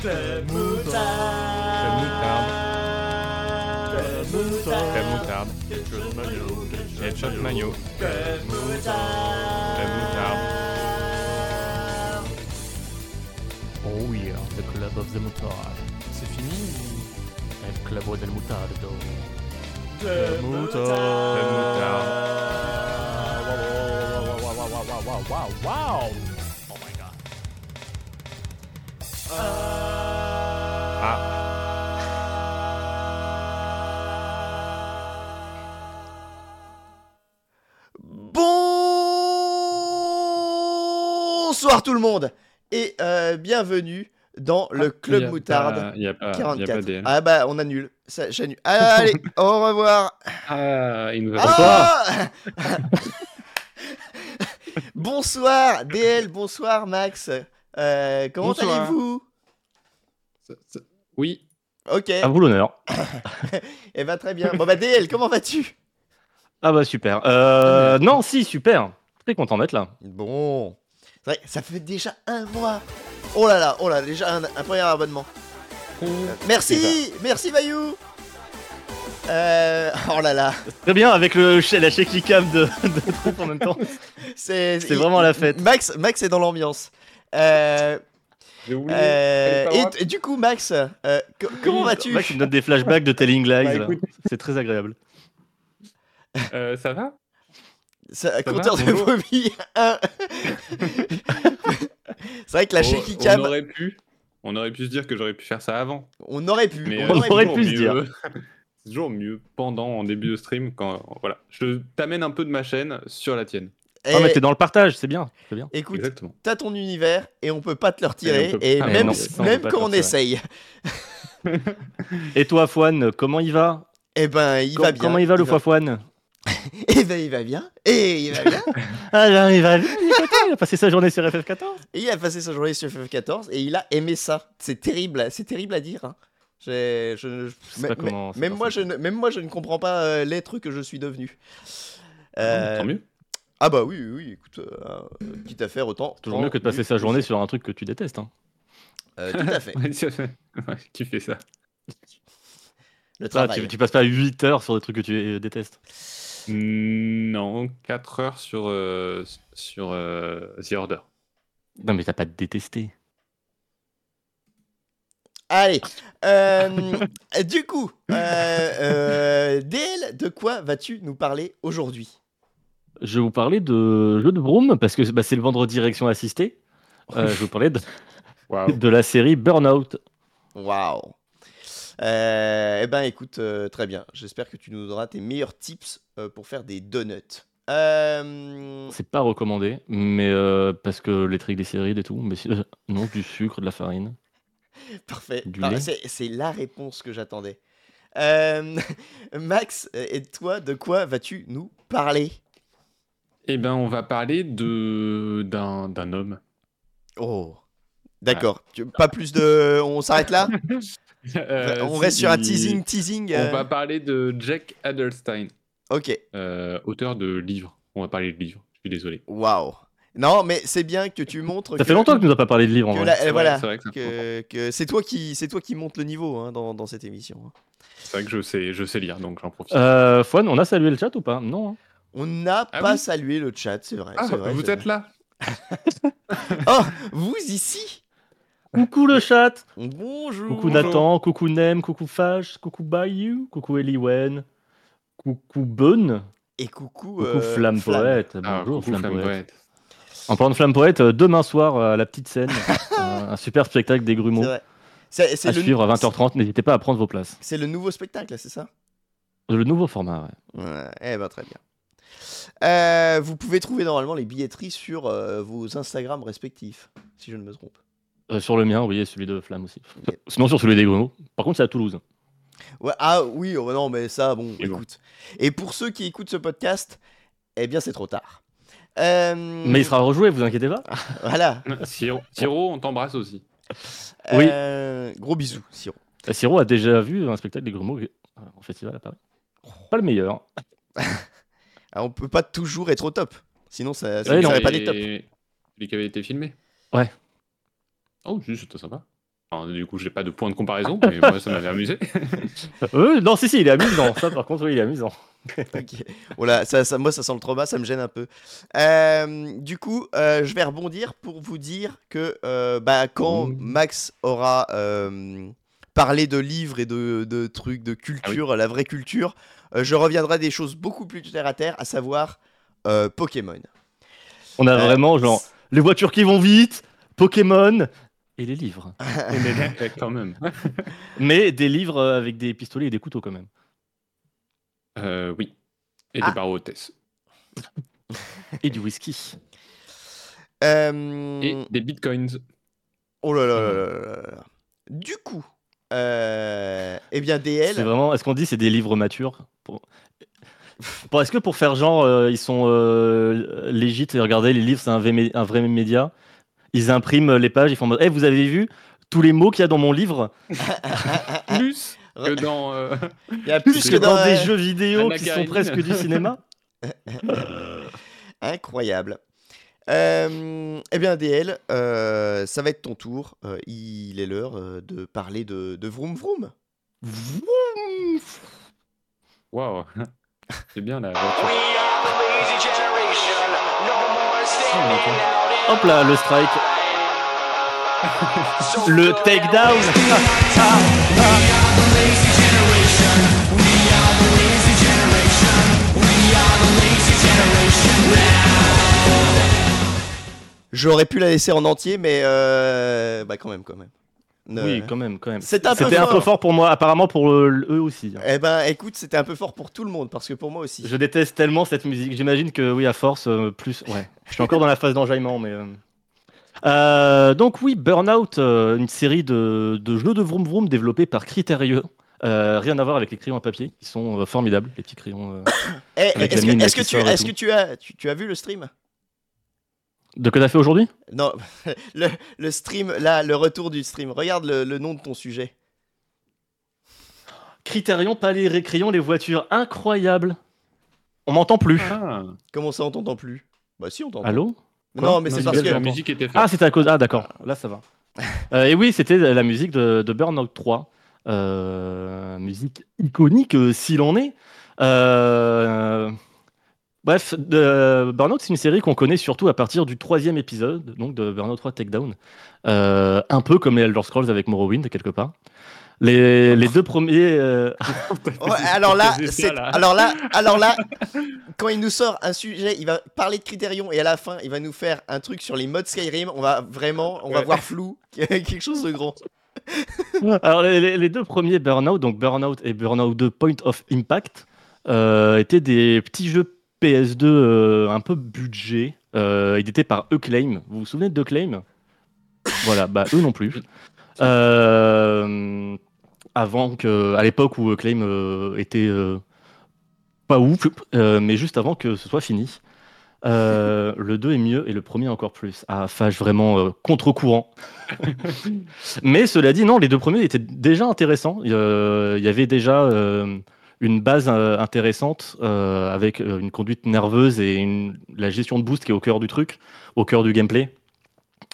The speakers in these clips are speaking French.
Club Moutarde. Club Moutarde. Ketchup Mayo. Club Moutarde. Oh yeah, the club of the mutard. C'est fini El club del mutardo. Club Moutarde. Wow, wow, wow, wow, wow. Oh my god. Ah, Bonsoir tout le monde et euh, bienvenue dans le Club Y a Moutarde pas- Y a pas, y a 44. pas DL. ah bah on annule, ça j'annule. Ah, allez, au revoir. Ah, il nous a Ah bonsoir DL, bonsoir Max. Euh, comment allez-vous? Oui, Ok, À vous l'honneur. et bah très bien. Bon bah DL, comment vas-tu? Ah bah super. Euh, non, si, super. Très content d'être là. Bon, c'est vrai, ça fait déjà un mois. Oh là là, oh là, déjà un, un premier abonnement. Euh, merci, merci Bayou. Euh, oh là là, Très bien, avec le, la shaky cam de, de Trump en même temps. c'est vraiment la fête. Max, Max est dans l'ambiance. Euh, euh, et, et du coup, Max, euh, co- comment vas-tu? Max, il me donne des flashbacks de Telling Lies. Bah, C'est très agréable. euh, ça va? Ça, va, compteur de bonjour. vomi 1. c'est vrai que la shaky on cam, aurait pu. On aurait pu se dire que j'aurais pu faire ça avant. on aurait pu. Mais on euh, aurait aurait pu. pu se dire. C'est toujours mieux pendant, en début de stream, quand voilà, je t'amène un peu de ma chaîne sur la tienne. Et Ah, mais t'es dans le partage, c'est bien. C'est bien. écoute, Exactement. t'as ton univers et on peut pas te le retirer. Et on peut- Et, Ah, même, non, ça, on même quand on essaye, Et toi, Fouane, comment il va? Eh ben il Com- va bien. Comment il va le Fouane? Eh ben il va bien. Et il va bien. Ah, là, il va bien. il a passé sa journée sur FF14. Et il a passé sa journée sur FF14 et il a aimé ça. C'est terrible, c'est terrible à dire. hein. Je- je- sais pas même- comment même, moi, je ne, même moi, je ne comprends pas euh, l'être que je suis devenu. Euh, Tant mieux. ah bah oui, oui, oui, écoute, euh, quitte à faire autant. Toujours tant mieux que de passer sa journée sur un truc que tu détestes. hein. Euh, tout à fait. Ouais, qui fait ça Le Ah, travail. tu, tu passes pas 8 heures sur des trucs que tu euh, détestes? Non, 4 heures sur, euh, sur euh, The Order. Non, mais t'as pas détesté. Allez, euh, du coup, euh, euh, DL, de quoi vas-tu nous parler aujourd'hui? Je vais vous parler de jeu de Broom parce que bah, c'est le vendredi direction assistée. Euh, je vais vous parler de, de la série Burnout. Waouh Eh ben écoute, euh, très bien. J'espère que tu nous donneras tes meilleurs tips euh, pour faire des donuts. Euh, C'est pas recommandé, mais euh, parce que les triglycérides et tout. Mais c'est- euh, non, du sucre, de la farine. Parfait. C'est, la réponse que j'attendais. Euh, Max, et toi, de quoi vas-tu nous parler? Eh ben, on va parler de d'un d'un homme. Oh, d'accord. Pas plus de. On s'arrête là? Euh, On reste sur un teasing, teasing. On euh, va parler de Jack Adelstein, Ok. euh, auteur de livres. On va parler de livres. Je suis désolé. Waouh. Non, mais c'est bien que tu montres. Ça fait longtemps que tu nous as pas parlé de livres en que vrai. la- C'est vrai, voilà, c'est vrai que c'est toi qui c'est toi qui monte le niveau hein, dans, dans cette émission. hein. C'est vrai que je sais, je sais lire, donc j'en profite. Euh, Fouane, on a salué le chat ou pas? Non. hein. On n'a Ah pas oui salué le chat, c'est vrai. ah, c'est vrai, vous êtes là. Oh, vous ici Coucou le chat Bonjour. Coucou Nathan, coucou Nem, coucou Fash, coucou Bayou, coucou Eliwen, coucou Bun, Et coucou. coucou euh, Flamme Poète. Ah, Bonjour coucou, Flamme Flamme Poète. En parlant de Flamme Poète, euh, demain soir à la petite scène, un, un super spectacle des grumeaux. C'est, à le, suivre à 20h30. N'hésitez pas à prendre vos places. C'est le nouveau spectacle, c'est ça? Le nouveau format, ouais. Ouais, eh ben très bien. Euh, vous pouvez trouver normalement les billetteries sur euh, vos Instagram respectifs, si je ne me trompe. Euh, sur le mien, oui, et celui de Flamme aussi. Sinon sur celui des grumeaux. Par contre, c'est à Toulouse. Ouais, ah oui, oh, non, mais ça, bon. écoute. Et pour ceux qui écoutent ce podcast, eh bien, c'est trop tard. Euh, Mais il sera rejoué, vous inquiétez pas. Voilà. Siro, Siro, on t'embrasse aussi. Oui. Euh, gros bisous, Siro. Euh, Siro a déjà vu un spectacle des grumeaux en festival à Paris. Pas le meilleur. Ah, on peut pas toujours être au top. Sinon, ça, ça Ouais, ne non. serait pas des tops. Celui qui avait été filmé Ouais. Oh, si, c'était sympa. Enfin, du coup, j'ai pas de point de comparaison, mais moi, ça m'avait amusé. Euh, non, si, si, il est amusant. Ça, par contre, oui, il est amusant. Ok. Voilà, ça, ça- moi ça sent le trauma, ça me gêne un peu. Euh, du coup, euh, je vais rebondir pour vous dire que euh, bah, quand Mmh. Max aura euh, parlé de livres et de, de trucs, de culture, la vraie culture, euh, je reviendrai à des choses beaucoup plus terre à terre, à savoir euh, Pokémon. On a Euh, vraiment, genre, les voitures qui vont vite, Pokémon et les livres. Quand même. Mais des livres euh, avec des pistolets et des couteaux quand même. Euh, oui. Et Ah. des barreaux hôtesses. Et du whisky. Euh, Et des bitcoins. Oh là là là là là là. Du coup, euh, eh bien DL. C'est vraiment, est-ce qu'on dit c'est des livres matures pour... Est-ce que pour faire genre, euh, ils sont euh, légit et regardez, les livres, c'est un, un vrai média? Ils impriment les pages, ils font en mode, Eh, vous avez vu tous les mots qu'il y a dans mon livre Plus que dans. euh, Il y a Plus plus que que dans dans des euh, jeux vidéo qui sont presque du cinéma Incroyable. Euh, eh bien, DL, euh, ça va être ton tour. Euh, il est l'heure euh, de parler de, de Vroom Vroom. Waouh. C'est bien la voiture. Hop là, le strike. le takedown. J'aurais pu la laisser en entier, mais euh, bah quand même, quand même. Oui, quand même, quand même. C'était un peu C'était un peu fort. pour moi, apparemment pour eux, aussi. hein. Eh ben, écoute, c'était un peu fort pour tout le monde, parce que pour moi aussi. Je déteste tellement cette musique. J'imagine que oui, à force, euh, plus. Ouais. Je suis encore dans la phase d'enjaillement, mais. euh. Euh, donc oui, Burnout, une série de, de jeux de vroom vroom développés par Criterieux. Rien à voir avec les crayons à papier, qui sont formidables, les petits crayons. Eh, est-ce que, as, tu as vu le stream? De que t'as fait aujourd'hui? Non, le, le stream, là, le retour du stream. Regarde le, le nom de ton sujet. Criterion, pas les ré- crayons, les voitures, incroyable. On m'entend plus. Ah, Comment ça, on t'entend plus? Bah si, on t'entend. Allô? Non, mais c'est parce que... la musique était. Ah, c'était à cause. Ah, d'accord. Là, ça va. Euh, et oui, c'était la musique de, de Burnout 3. Euh, musique iconique, euh, s'il en est. Euh, Bref, de- Burnout, c'est une série qu'on connaît surtout à partir du troisième épisode, donc de Burnout 3 Takedown. Euh, un peu comme les Elder Scrolls avec Morrowind, quelque part. Les, les deux premiers. euh, Ouais, alors là, C'est alors là, alors là, quand il nous sort un sujet, il va parler de Criterion et à la fin, il va nous faire un truc sur les modes Skyrim. On va vraiment, on va voir flou, quelque chose de grand. Alors, les, les- les deux premiers Burnout, donc Burnout et Burnout 2 Point of Impact, euh, étaient des petits jeux PS2 euh, un peu budget, euh, édités par Acclaim. Vous vous souvenez d'Acclaim Voilà, bah eux non plus. Euh, avant que, à l'époque où Acclaim euh, était pas ouf, mais juste avant que ce soit fini. Euh, le 2 est mieux et le premier encore plus. Ah, Fage vraiment euh, contre-courant. Mais cela dit, non, les deux premiers étaient déjà intéressants. Il y, euh, avait déjà une base euh, intéressante euh, avec euh, une conduite nerveuse et la gestion de boost qui est au cœur du truc, au cœur du gameplay.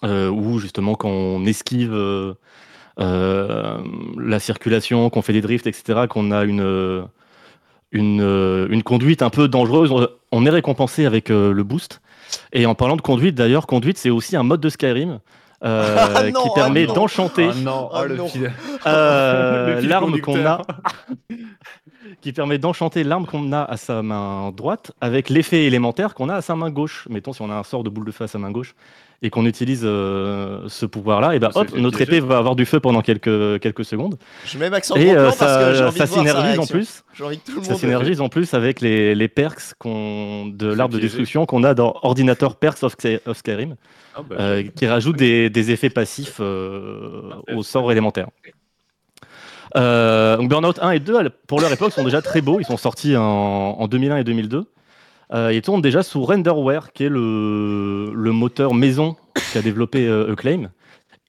Où justement, quand on esquive la circulation, qu'on fait des drifts, etc., qu'on a une, une, conduite un peu dangereuse, on- est récompensé avec le boost. Et en parlant de conduite, d'ailleurs, conduite, c'est aussi un mode de Skyrim. Euh, Ah non, qui permet d'enchanter Ah euh, l'arme qu'on a, qui permet d'enchanter l'arme qu'on a à sa main droite avec l'effet élémentaire qu'on a à sa main gauche. Mettons si on a un sort de boule de feu à sa main gauche et qu'on utilise euh, ce pouvoir-là, et ben hop, notre épée va avoir du feu pendant quelques quelques secondes. Je mets Max en Et euh, parce que ça, envie sa synergise en plus. J'ai envie que tout le Ça monde. synergise en plus avec les, les perks de l'arbre de destruction qu'on a dans Ordinateur Perks of Skyrim. Ah bah, euh, qui rajoute des, des effets passifs euh, aux sorts élémentaires. Euh, donc Burnout 1 et 2, à l- pour leur époque, sont déjà très beaux. Ils sont sortis en, en 2001 et 2002. Euh, ils tournent déjà sous Renderware, qui est le, le moteur maison qu'a développé Acclaim,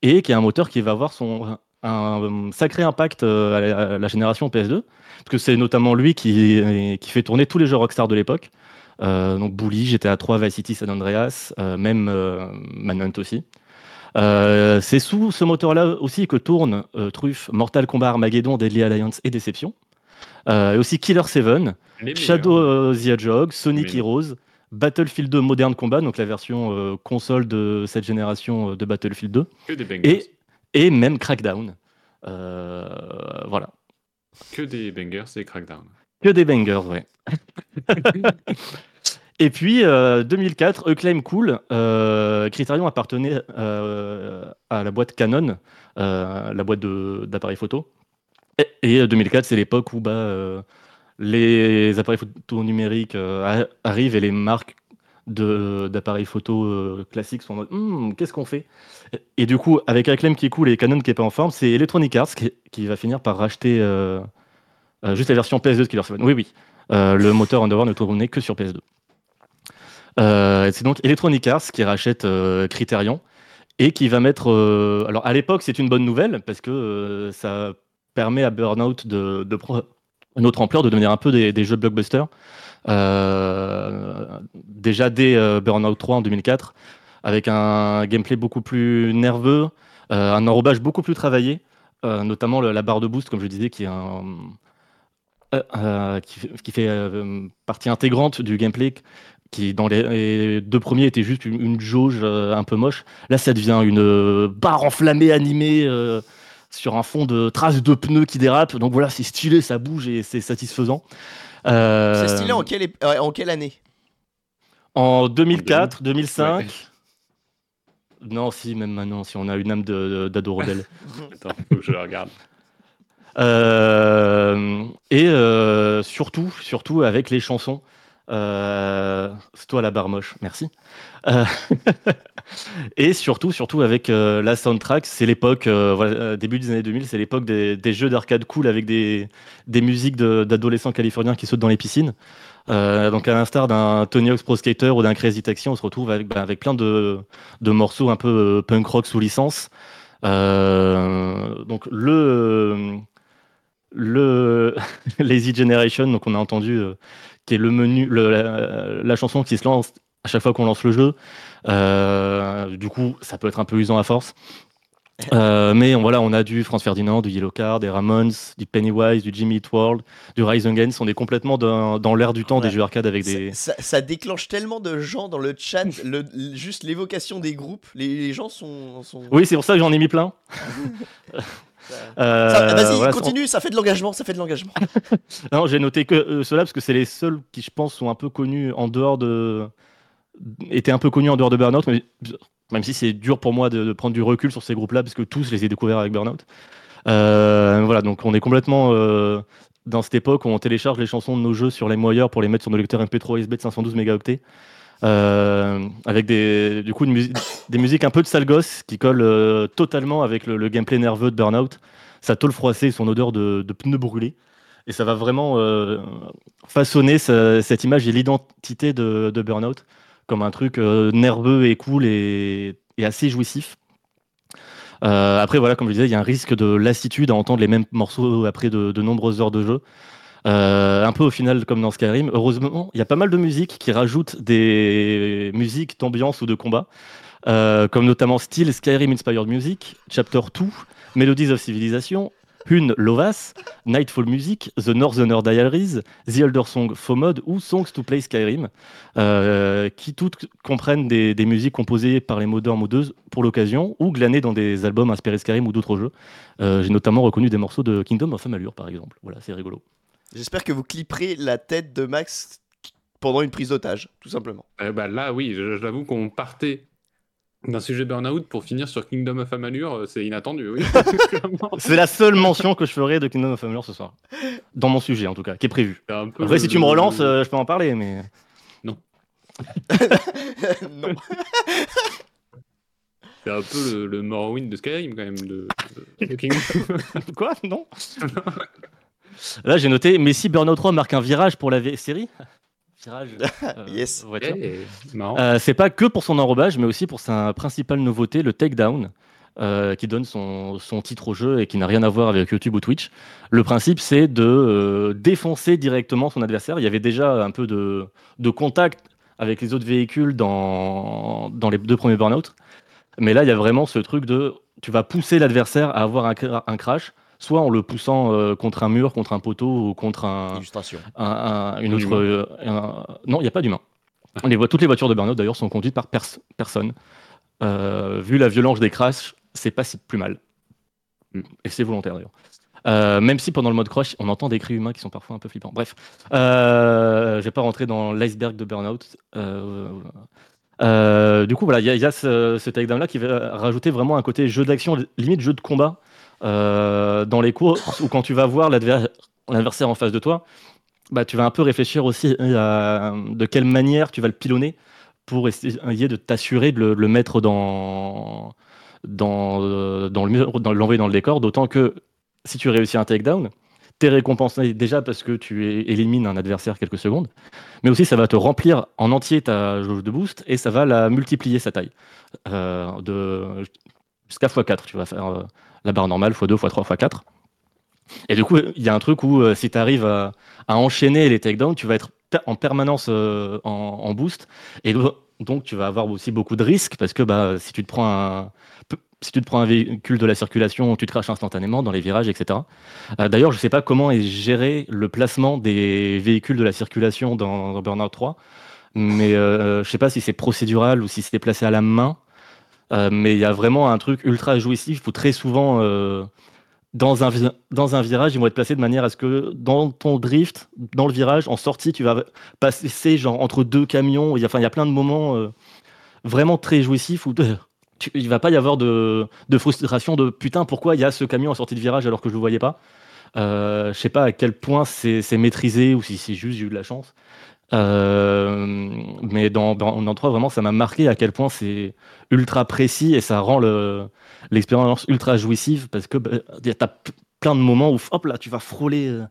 et qui est un moteur qui va avoir son, un, sacré impact à la, à la génération PS2, parce que c'est notamment lui qui, qui fait tourner tous les jeux Rockstar de l'époque. Euh, donc Bully, GTA 3, Vice City, San Andreas, euh, même euh, Manhunt aussi. C'est sous ce moteur-là aussi que tournent Truffe, Mortal Kombat, Armageddon, Deadly Alliance et Deception. Euh, et aussi Killer 7, Les meilleurs. Shadow the Hedgehog, Sonic. Heroes, Battlefield 2 Modern Combat, donc la version euh, console de cette génération euh, de Battlefield 2, Que des bangers. et, et même Crackdown. Euh, voilà. Que des bangers et crackdown. Que des bangers, ouais. Et puis, euh, 2004, Acclaim Cool, euh, Criterion appartenait euh, à la boîte Canon, euh, la boîte d'appareils photo. Et, et, euh, 2004, c'est l'époque où bah, euh, les appareils photo numériques euh, arrivent et les marques d'appareils photo euh, classiques sont en mode Hmm, qu'est-ce qu'on fait? Et, et du coup, avec Acclaim qui est cool et Canon qui est pas en forme, c'est Electronic Arts qui, qui va finir par racheter euh, juste la version PS2 de Killer 7. Oui, oui. Euh, le moteur Underworld ne tournait que sur PS2. Euh, c'est donc Electronic Arts qui rachète Criterion et qui va mettre. alors à l'époque, c'est une bonne nouvelle parce que ça permet à Burnout de, prendre une autre ampleur, de devenir un peu des, jeux blockbusters. Euh, déjà dès Burnout 3 en 2004, avec un gameplay beaucoup plus nerveux, un enrobage beaucoup plus travaillé, notamment le- la barre de boost, comme je disais, qui est un, euh, euh, qui, fait- qui fait euh, partie intégrante du gameplay, qui dans les, les deux premiers était juste une, une jauge euh, un peu moche. Là, ça devient une euh, barre enflammée animée euh, sur un fond de traces de pneus qui dérapent. Donc voilà, c'est stylé, ça bouge et c'est satisfaisant. Euh, C'est stylé en quelle, ép- euh, en quelle année? En 2004, 2005. Ouais. Non, si, même maintenant, si on a une âme de- de- d'ado rebelle. Attends, faut que je regarde. Euh, et euh, surtout, surtout avec les chansons. Euh, c'est toi la barre moche, merci. Et surtout, surtout avec la soundtrack, c'est l'époque, début des années 2000, c'est l'époque des, jeux d'arcade cool avec des, des musiques d'adolescents californiens qui sautent dans les piscines. Donc à l'instar d'un Tony Hawk's Pro Skater ou d'un Crazy Taxi, on se retrouve avec, bah, avec plein de, de morceaux un peu punk rock sous licence. Donc le le Lazy Generation, donc on a entendu, euh, qui est le menu, le- la, la chanson qui se lance à chaque fois qu'on lance le jeu. Euh, du coup, ça peut être un peu usant à force. Euh, mais on, voilà, on a du Franz Ferdinand, du Yellow Card, des Ramones, du Pennywise, du Jimmy Eat World, du Rise Against. On est complètement dans, dans l'air du temps des jeux arcade avec des. ça, ça- ça déclenche tellement de gens dans le chat, le, le- juste l'évocation des groupes, les, les gens sont... sont... Oui, c'est pour ça que j'en ai mis plein. Euh, Ça- Vas-y, voilà, continue, ça fait de l'engagement, ça fait de l'engagement. Non, j'ai noté que euh, ceux-là parce que c'est les seuls qui, je pense, sont un peu connus en dehors de. étaient un peu connus en dehors de Burnout, mais même si c'est dur pour moi de, de prendre du recul sur ces groupes-là, parce que tous, je les ai découverts avec Burnout. Euh, voilà, donc on est complètement euh, dans cette époque où on télécharge les chansons de nos jeux sur les moyeurs pour les mettre sur nos lecteurs MP3 USB de 512 mégaoctets. Euh, avec des, du coup, des musiques un peu de sale gosse qui collent euh, totalement avec le, gameplay nerveux de Burnout. Sa tôle froissée et son odeur de, pneus brûlés. Et ça va vraiment euh, façonner ce- cette image et l'identité de, Burnout comme un truc nerveux et cool et, assez jouissif. Après, voilà, comme je disais, il y a un risque de lassitude à entendre les mêmes morceaux après de nombreuses heures de jeu. Euh, un peu au final comme dans Skyrim. Heureusement, il y a pas mal de musiques qui rajoutent des musiques d'ambiance ou de combat, euh, comme notamment Steel Skyrim Inspired Music, Chapter 2, Melodies of Civilization, Hun Lovas, Nightfall Music, The Northerner Diaries, The Elder Song Mode ou Songs to Play Skyrim, euh, qui toutes comprennent des, musiques composées par les modeurs modeuses pour l'occasion ou glanées dans des albums inspirés Skyrim ou d'autres jeux. J'ai notamment reconnu des morceaux de Kingdom of Amalur par exemple. Voilà, c'est rigolo. J'espère que vous clipperez la tête de Max pendant une prise d'otage, tout simplement. Euh, bah, là, oui, je- j'avoue qu'on partait d'un sujet burn-out pour finir sur Kingdom of Amalur, euh, c'est inattendu, oui. C'est la seule mention que je ferai de Kingdom of Amalur ce soir. Dans mon sujet en tout cas, qui est prévu. Peu Après, le- si tu me relances, euh, je peux en parler, mais. non. C'est un peu le, le Morrowind de Skyrim, quand même, de, de- de Kingdom. Quoi? Non Là, j'ai noté Messi Burnout 3 marque un virage pour la v- série. Virage. euh, Yes. voiture. Eh, marrant. Euh, c'est pas que pour son enrobage, mais aussi pour sa principale nouveauté, le takedown. euh, qui donne son, son titre au jeu et qui n'a rien à voir avec YouTube ou Twitch. Le principe, c'est de euh, défoncer directement son adversaire. Il y avait déjà un peu de, de contact avec les autres véhicules dans, dans les deux premiers burn-out. Mais là, il y a vraiment ce truc de tu vas pousser l'adversaire à avoir un crash, soit en le poussant euh, contre un mur, contre un poteau ou contre un, Illustration. un- un- une Un autre. euh, Non, il n'y a pas d'humain. Les toutes les voitures de burn-out d'ailleurs sont conduites par pers- personne. Euh, vu la violence des crashs, c'est pas si plus mal. Mm. Et c'est volontaire d'ailleurs. Même si pendant le mode crash, on entend des cris humains qui sont parfois un peu flippants. Bref, je vais pas rentrer dans l'iceberg de burn-out. Du coup, voilà, il y a, y a ce, ce takedown là qui va rajouter vraiment un côté jeu d'action, limite jeu de combat euh, dans les courses ou quand tu vas voir l'adver- l'adversaire en face de toi, bah, tu vas un peu réfléchir aussi à de quelle manière tu vas le pilonner pour essayer de t'assurer de le, le mettre dans, dans, euh, dans le mur, dans l'envoyer dans le décor. D'autant que si tu réussis un takedown, t'es récompensé déjà parce que tu élimines un adversaire quelques secondes, mais aussi ça va te remplir en entier ta jauge de boost et ça va la multiplier sa taille euh, de jusqu'à x4. Tu vas faire euh, la barre normale x2, x3, x4. Et du coup, il y a un truc où euh, si tu arrives à, enchaîner les takedowns, tu vas être en permanence euh, en, boost. Et do- donc, tu vas avoir aussi beaucoup de risques parce que bah, si, tu te prends un, si tu te prends un véhicule de la circulation, tu te craches instantanément dans les virages, etc. Euh, D'ailleurs, je ne sais pas comment est géré le placement des véhicules de la circulation dans, dans Burnout 3, mais je ne sais pas si c'est procédural ou si c'est placé à la main. Euh, mais il y a vraiment un truc ultra jouissif où très souvent, euh, dans, un, dans un virage, ils vont être placés de manière à ce que dans ton drift, dans le virage, en sortie, tu vas passer genre entre deux camions. Il y a, plein de moments euh, vraiment très jouissifs où tu- il va pas y avoir de, de frustration de putain, pourquoi il y a ce camion en sortie de virage alors que je le voyais pas? Euh, je sais pas à quel point c'est maîtrisé ou si c'est juste j'ai eu de la chance. Euh, mais dans Burnout 3, vraiment, ça m'a marqué à quel point c'est ultra précis et ça rend le- l'expérience ultra jouissive parce que bah, y a- t'as p- plein de moments où hop là, tu vas frôler euh,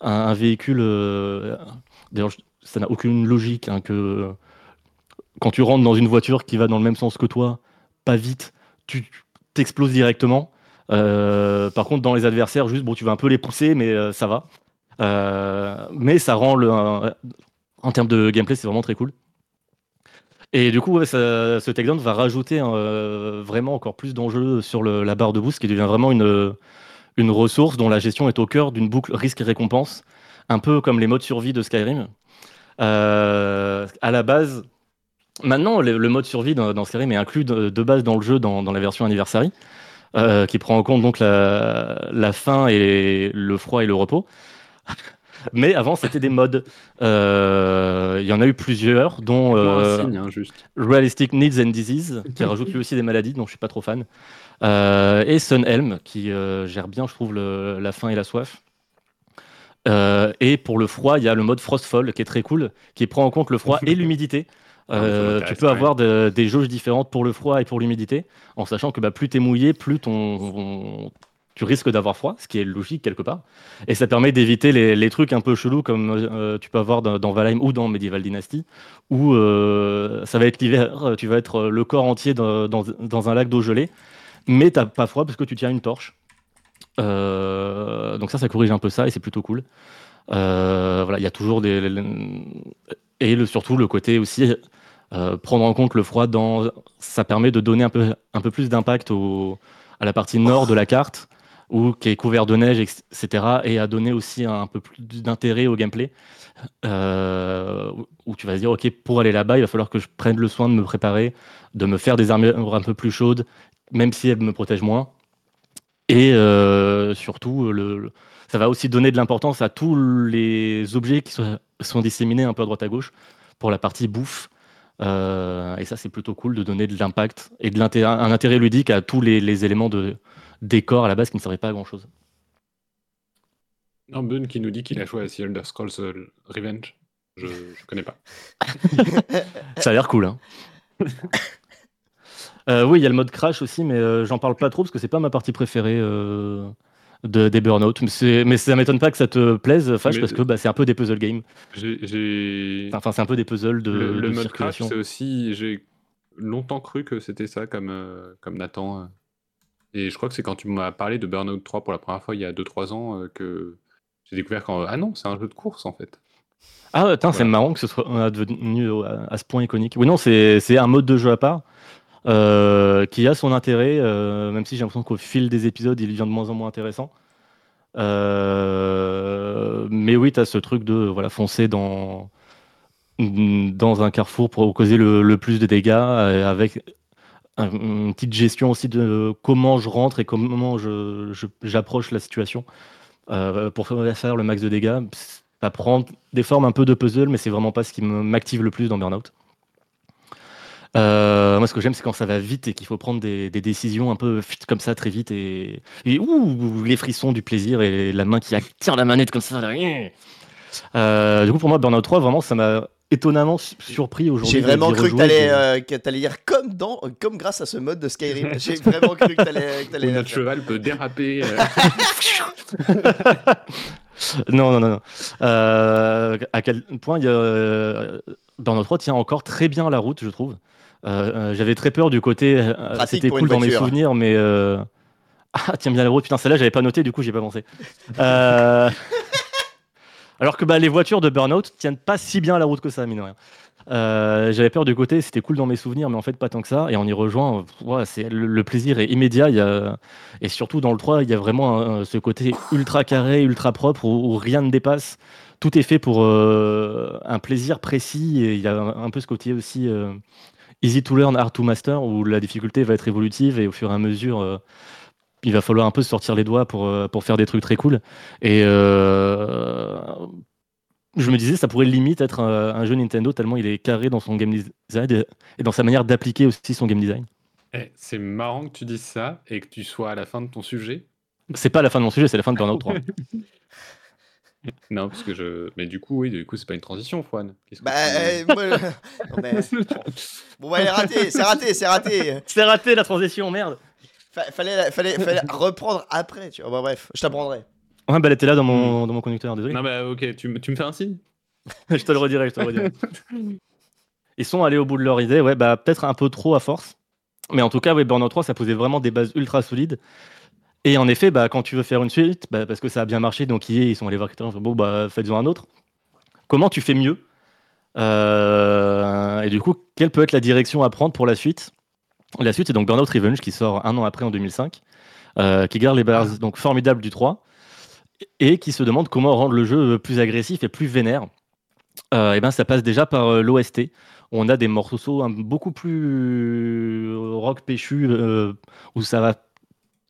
un, véhicule. euh, D'ailleurs, ça n'a aucune logique hein, que quand tu rentres dans une voiture qui va dans le même sens que toi, pas vite, tu t'exploses directement. Par contre, dans les adversaires, juste bon, tu vas un peu les pousser, mais ça va. Mais ça rend le, en termes de gameplay, c'est vraiment très cool. Et du coup, ouais, ça- ce takedown va rajouter euh, vraiment encore plus d'enjeux sur la barre de boost, qui devient vraiment une, ressource dont la gestion est au cœur d'une boucle risque-récompense, un peu comme les modes survie de Skyrim. Euh, à la base, maintenant, le, le mode survie dans, Skyrim est inclus de, base dans le jeu, dans, la version Anniversary, euh, qui prend en compte donc la faim et le froid et le repos. Mais avant, c'était des modes. Euh, Il y en a eu plusieurs, dont euh, signe, hein, juste. Realistic Needs and Disease, qui rajoute lui aussi des maladies dont je suis pas trop fan. Euh, et Sunhelm, qui euh, gère bien, je trouve, le- la faim et la soif. Et pour le froid, il y a le mode Frostfall, qui est très cool, qui prend en compte le froid et l'humidité. Ah, Euh, m'intéresse, tu peux avoir de- des jauges différentes pour le froid et pour l'humidité, en sachant que bah, plus tu es mouillé, plus ton, tu risques d'avoir froid, ce qui est logique quelque part. Et ça permet d'éviter les, trucs un peu chelous comme euh, tu peux avoir dans, Valheim ou dans Medieval Dynasty, où euh, ça va être l'hiver, tu vas être euh, le corps entier dans, un lac d'eau gelée, mais t'as pas froid parce que tu tiens une torche. Euh, donc ça, ça corrige un peu ça et c'est plutôt cool. Euh, voilà, il y a toujours des et surtout le côté aussi euh, prendre en compte le froid dans ça permet de donner un peu plus d'impact à la partie nord de la carte ou qui est couvert de neige etc et à donner aussi un peu plus d'intérêt au gameplay euh, où tu vas se dire ok pour aller là-bas il va falloir que je prenne le soin de me préparer de me faire des armures un peu plus chaudes même si elles me protègent moins. Et euh, surtout ça va aussi donner de l'importance à tous les objets qui sont, disséminés un peu à droite à gauche pour la partie bouffe. Euh, et ça, c'est plutôt cool de donner de l'impact et de l'intérêt, un intérêt ludique à tous les éléments de décor à la base qui ne servaient pas à grand chose. Non, Bun qui nous dit qu'il a joué à The Elder Scrolls euh, Revenge. Je, je connais pas. Ça a l'air cool. Hein Euh, oui, il y a le mode crash aussi, mais euh, j'en parle pas trop parce que c'est pas ma partie préférée euh, de, des burn-out. Mais, mais ça m'étonne pas que ça te plaise, Fash, Mais- parce que bah, c'est un peu des puzzle games. J'ai-. Enfin, c'est un peu des puzzles de, le, le de mode crash, circulation. c'est aussi. J'ai longtemps cru que c'était ça, comme, euh, comme Nathan. Euh. Et je crois que c'est quand tu m'as parlé de Burnout 3 pour la première fois il y a 2-3 ans euh, que j'ai découvert quand ah non, c'est un jeu de course en fait. Ah, attends, c'est marrant que ce soit euh, devenu à, à ce point iconique. Oui, non, c'est un mode de jeu à part euh, qui a son intérêt, euh, même si j'ai l'impression qu'au fil des épisodes, il devient de moins en moins intéressant. Euh, mais oui, tu as ce truc de voilà, foncer dans, dans un carrefour pour causer le, le plus de dégâts, euh, avec une petite gestion aussi de comment je rentre et comment je- je- j'approche la situation euh, pour faire le max de dégâts. Ça prend des formes un peu de puzzle, mais c'est vraiment pas ce qui m'active le plus dans Burnout. Euh, moi, ce que j'aime, c'est quand ça va vite et qu'il faut prendre des, décisions un peu comme ça très vite et, ouh, les frissons du plaisir et la main qui tire la manette comme ça. Euh, du coup, pour moi, Burnout 3, vraiment, ça m'a étonnamment su- surpris aujourd'hui. J'ai de- vraiment cru que t'allais euh, dire comme dans, comme grâce à ce mode de Skyrim. J'ai vraiment cru que t'allais. que t'allais notre cheval peut déraper. euh, Non, non, non. non. Euh, à quel point il y a, euh, Burnout 3 tient encore très bien la route, je trouve. J'avais très peur du côté. euh, C'était cool dans mes souvenirs, mais. euh, Ah, tiens bien la route. Putain, celle-là, j'avais pas noté, du coup, j'ai pas pensé. Euh, Alors que bah, les voitures de Burnout tiennent pas si bien la route que ça, mine rien. Euh, J'avais peur du côté, c'était cool dans mes souvenirs, mais en fait pas tant que ça. Et on y rejoint, le, plaisir est immédiat. Et surtout dans le 3, il y a vraiment ce côté ultra carré, ultra propre, où, rien ne dépasse. Tout est fait pour euh, un plaisir précis. Et il y a un, un peu ce côté aussi euh, easy to learn, hard to master, où la difficulté va être évolutive et au fur et à mesure. Il va falloir un peu sortir les doigts pour, euh, pour faire des trucs très cool. Et euh, je me disais, ça pourrait limite être un, un jeu Nintendo tellement il est carré dans son game design et- dans sa manière d'appliquer aussi son game design. eh, c'est marrant que tu dises ça et que tu sois à la fin de ton sujet. C'est pas la fin de mon sujet, c'est la fin de Burnout 3. Non, parce que je. Mais du coup, oui, du coup, c'est pas une transition, que Bah, euh, moi, je- non, mais- Bon, bah, elle est ratée, c'est raté, c'est raté. c'est raté la transition, merde fallait, fallait, fallait reprendre après, tu vois. Bon, bref, je t'apprendrai. Ouais, bah elle était là dans mon, dans mon conducteur, désolé. Non, bah, ok, tu, me- tu me fais un signe? Je te le redirai, je te le redirai. Ils sont allés au bout de leur idée, ouais, bah peut-être un peu trop à force. Mais en tout cas, ouais, Burnout 3, ça posait vraiment des bases ultra solides. Et en effet, bah, quand tu veux faire une suite, bah, parce que ça a bien marché, donc ils sont allés voir quelqu'un, ils ont dit, bon, bah, faites-en un autre. Comment tu fais mieux? Euh, Et du coup, quelle peut être la direction à prendre pour la suite? La suite, c'est donc Burnout Revenge qui sort un an après, en 2005, euh, qui garde les bases donc, formidables du 3 et qui se demande comment rendre le jeu plus agressif et plus vénère. Euh, et ben, ça passe déjà par euh, l'OST. On a des morceaux un- beaucoup plus rock péchu, où ça va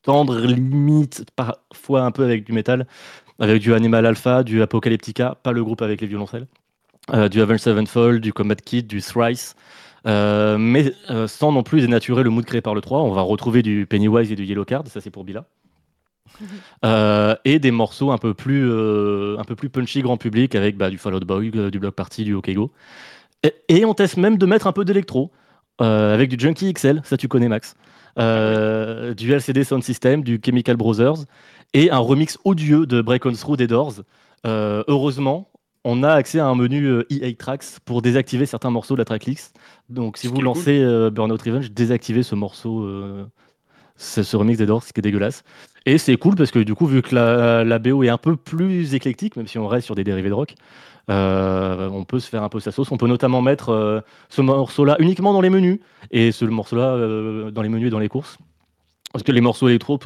tendre limite, parfois un peu avec du métal, avec du Animal Alpha, du Apocalyptica, pas le groupe avec les violoncelles, du Avenged Sevenfold, du Combat Kid, du Thrice, euh, mais euh, sans non plus dénaturer le mood créé par le 3. On va retrouver du Pennywise et du Yellow Card, ça c'est pour Bila. Euh, et des morceaux un peu plus, un peu plus punchy grand public avec bah, du Fall Out Boy, du Block Party, du OK Go. Et, et on teste même de mettre un peu d'électro avec du Junkie XL, ça tu connais Max, du LCD Sound System, du Chemical Brothers et un remix odieux de Break On Through des Doors. Heureusement, on a accès à un menu euh, EA Tracks pour désactiver certains morceaux de la tracklist. Donc si vous lancez euh, Burnout Revenge, désactivez ce morceau, euh, ce, remix des Doors, ce qui est dégueulasse. Et c'est cool parce que du coup, vu que la, la BO est un peu plus éclectique, même si on reste sur des dérivés de rock, euh, on peut se faire un peu sa sauce. On peut notamment mettre euh, ce morceau-là uniquement dans les menus et ce morceau-là euh, dans les menus et dans les courses. Parce que les morceaux électro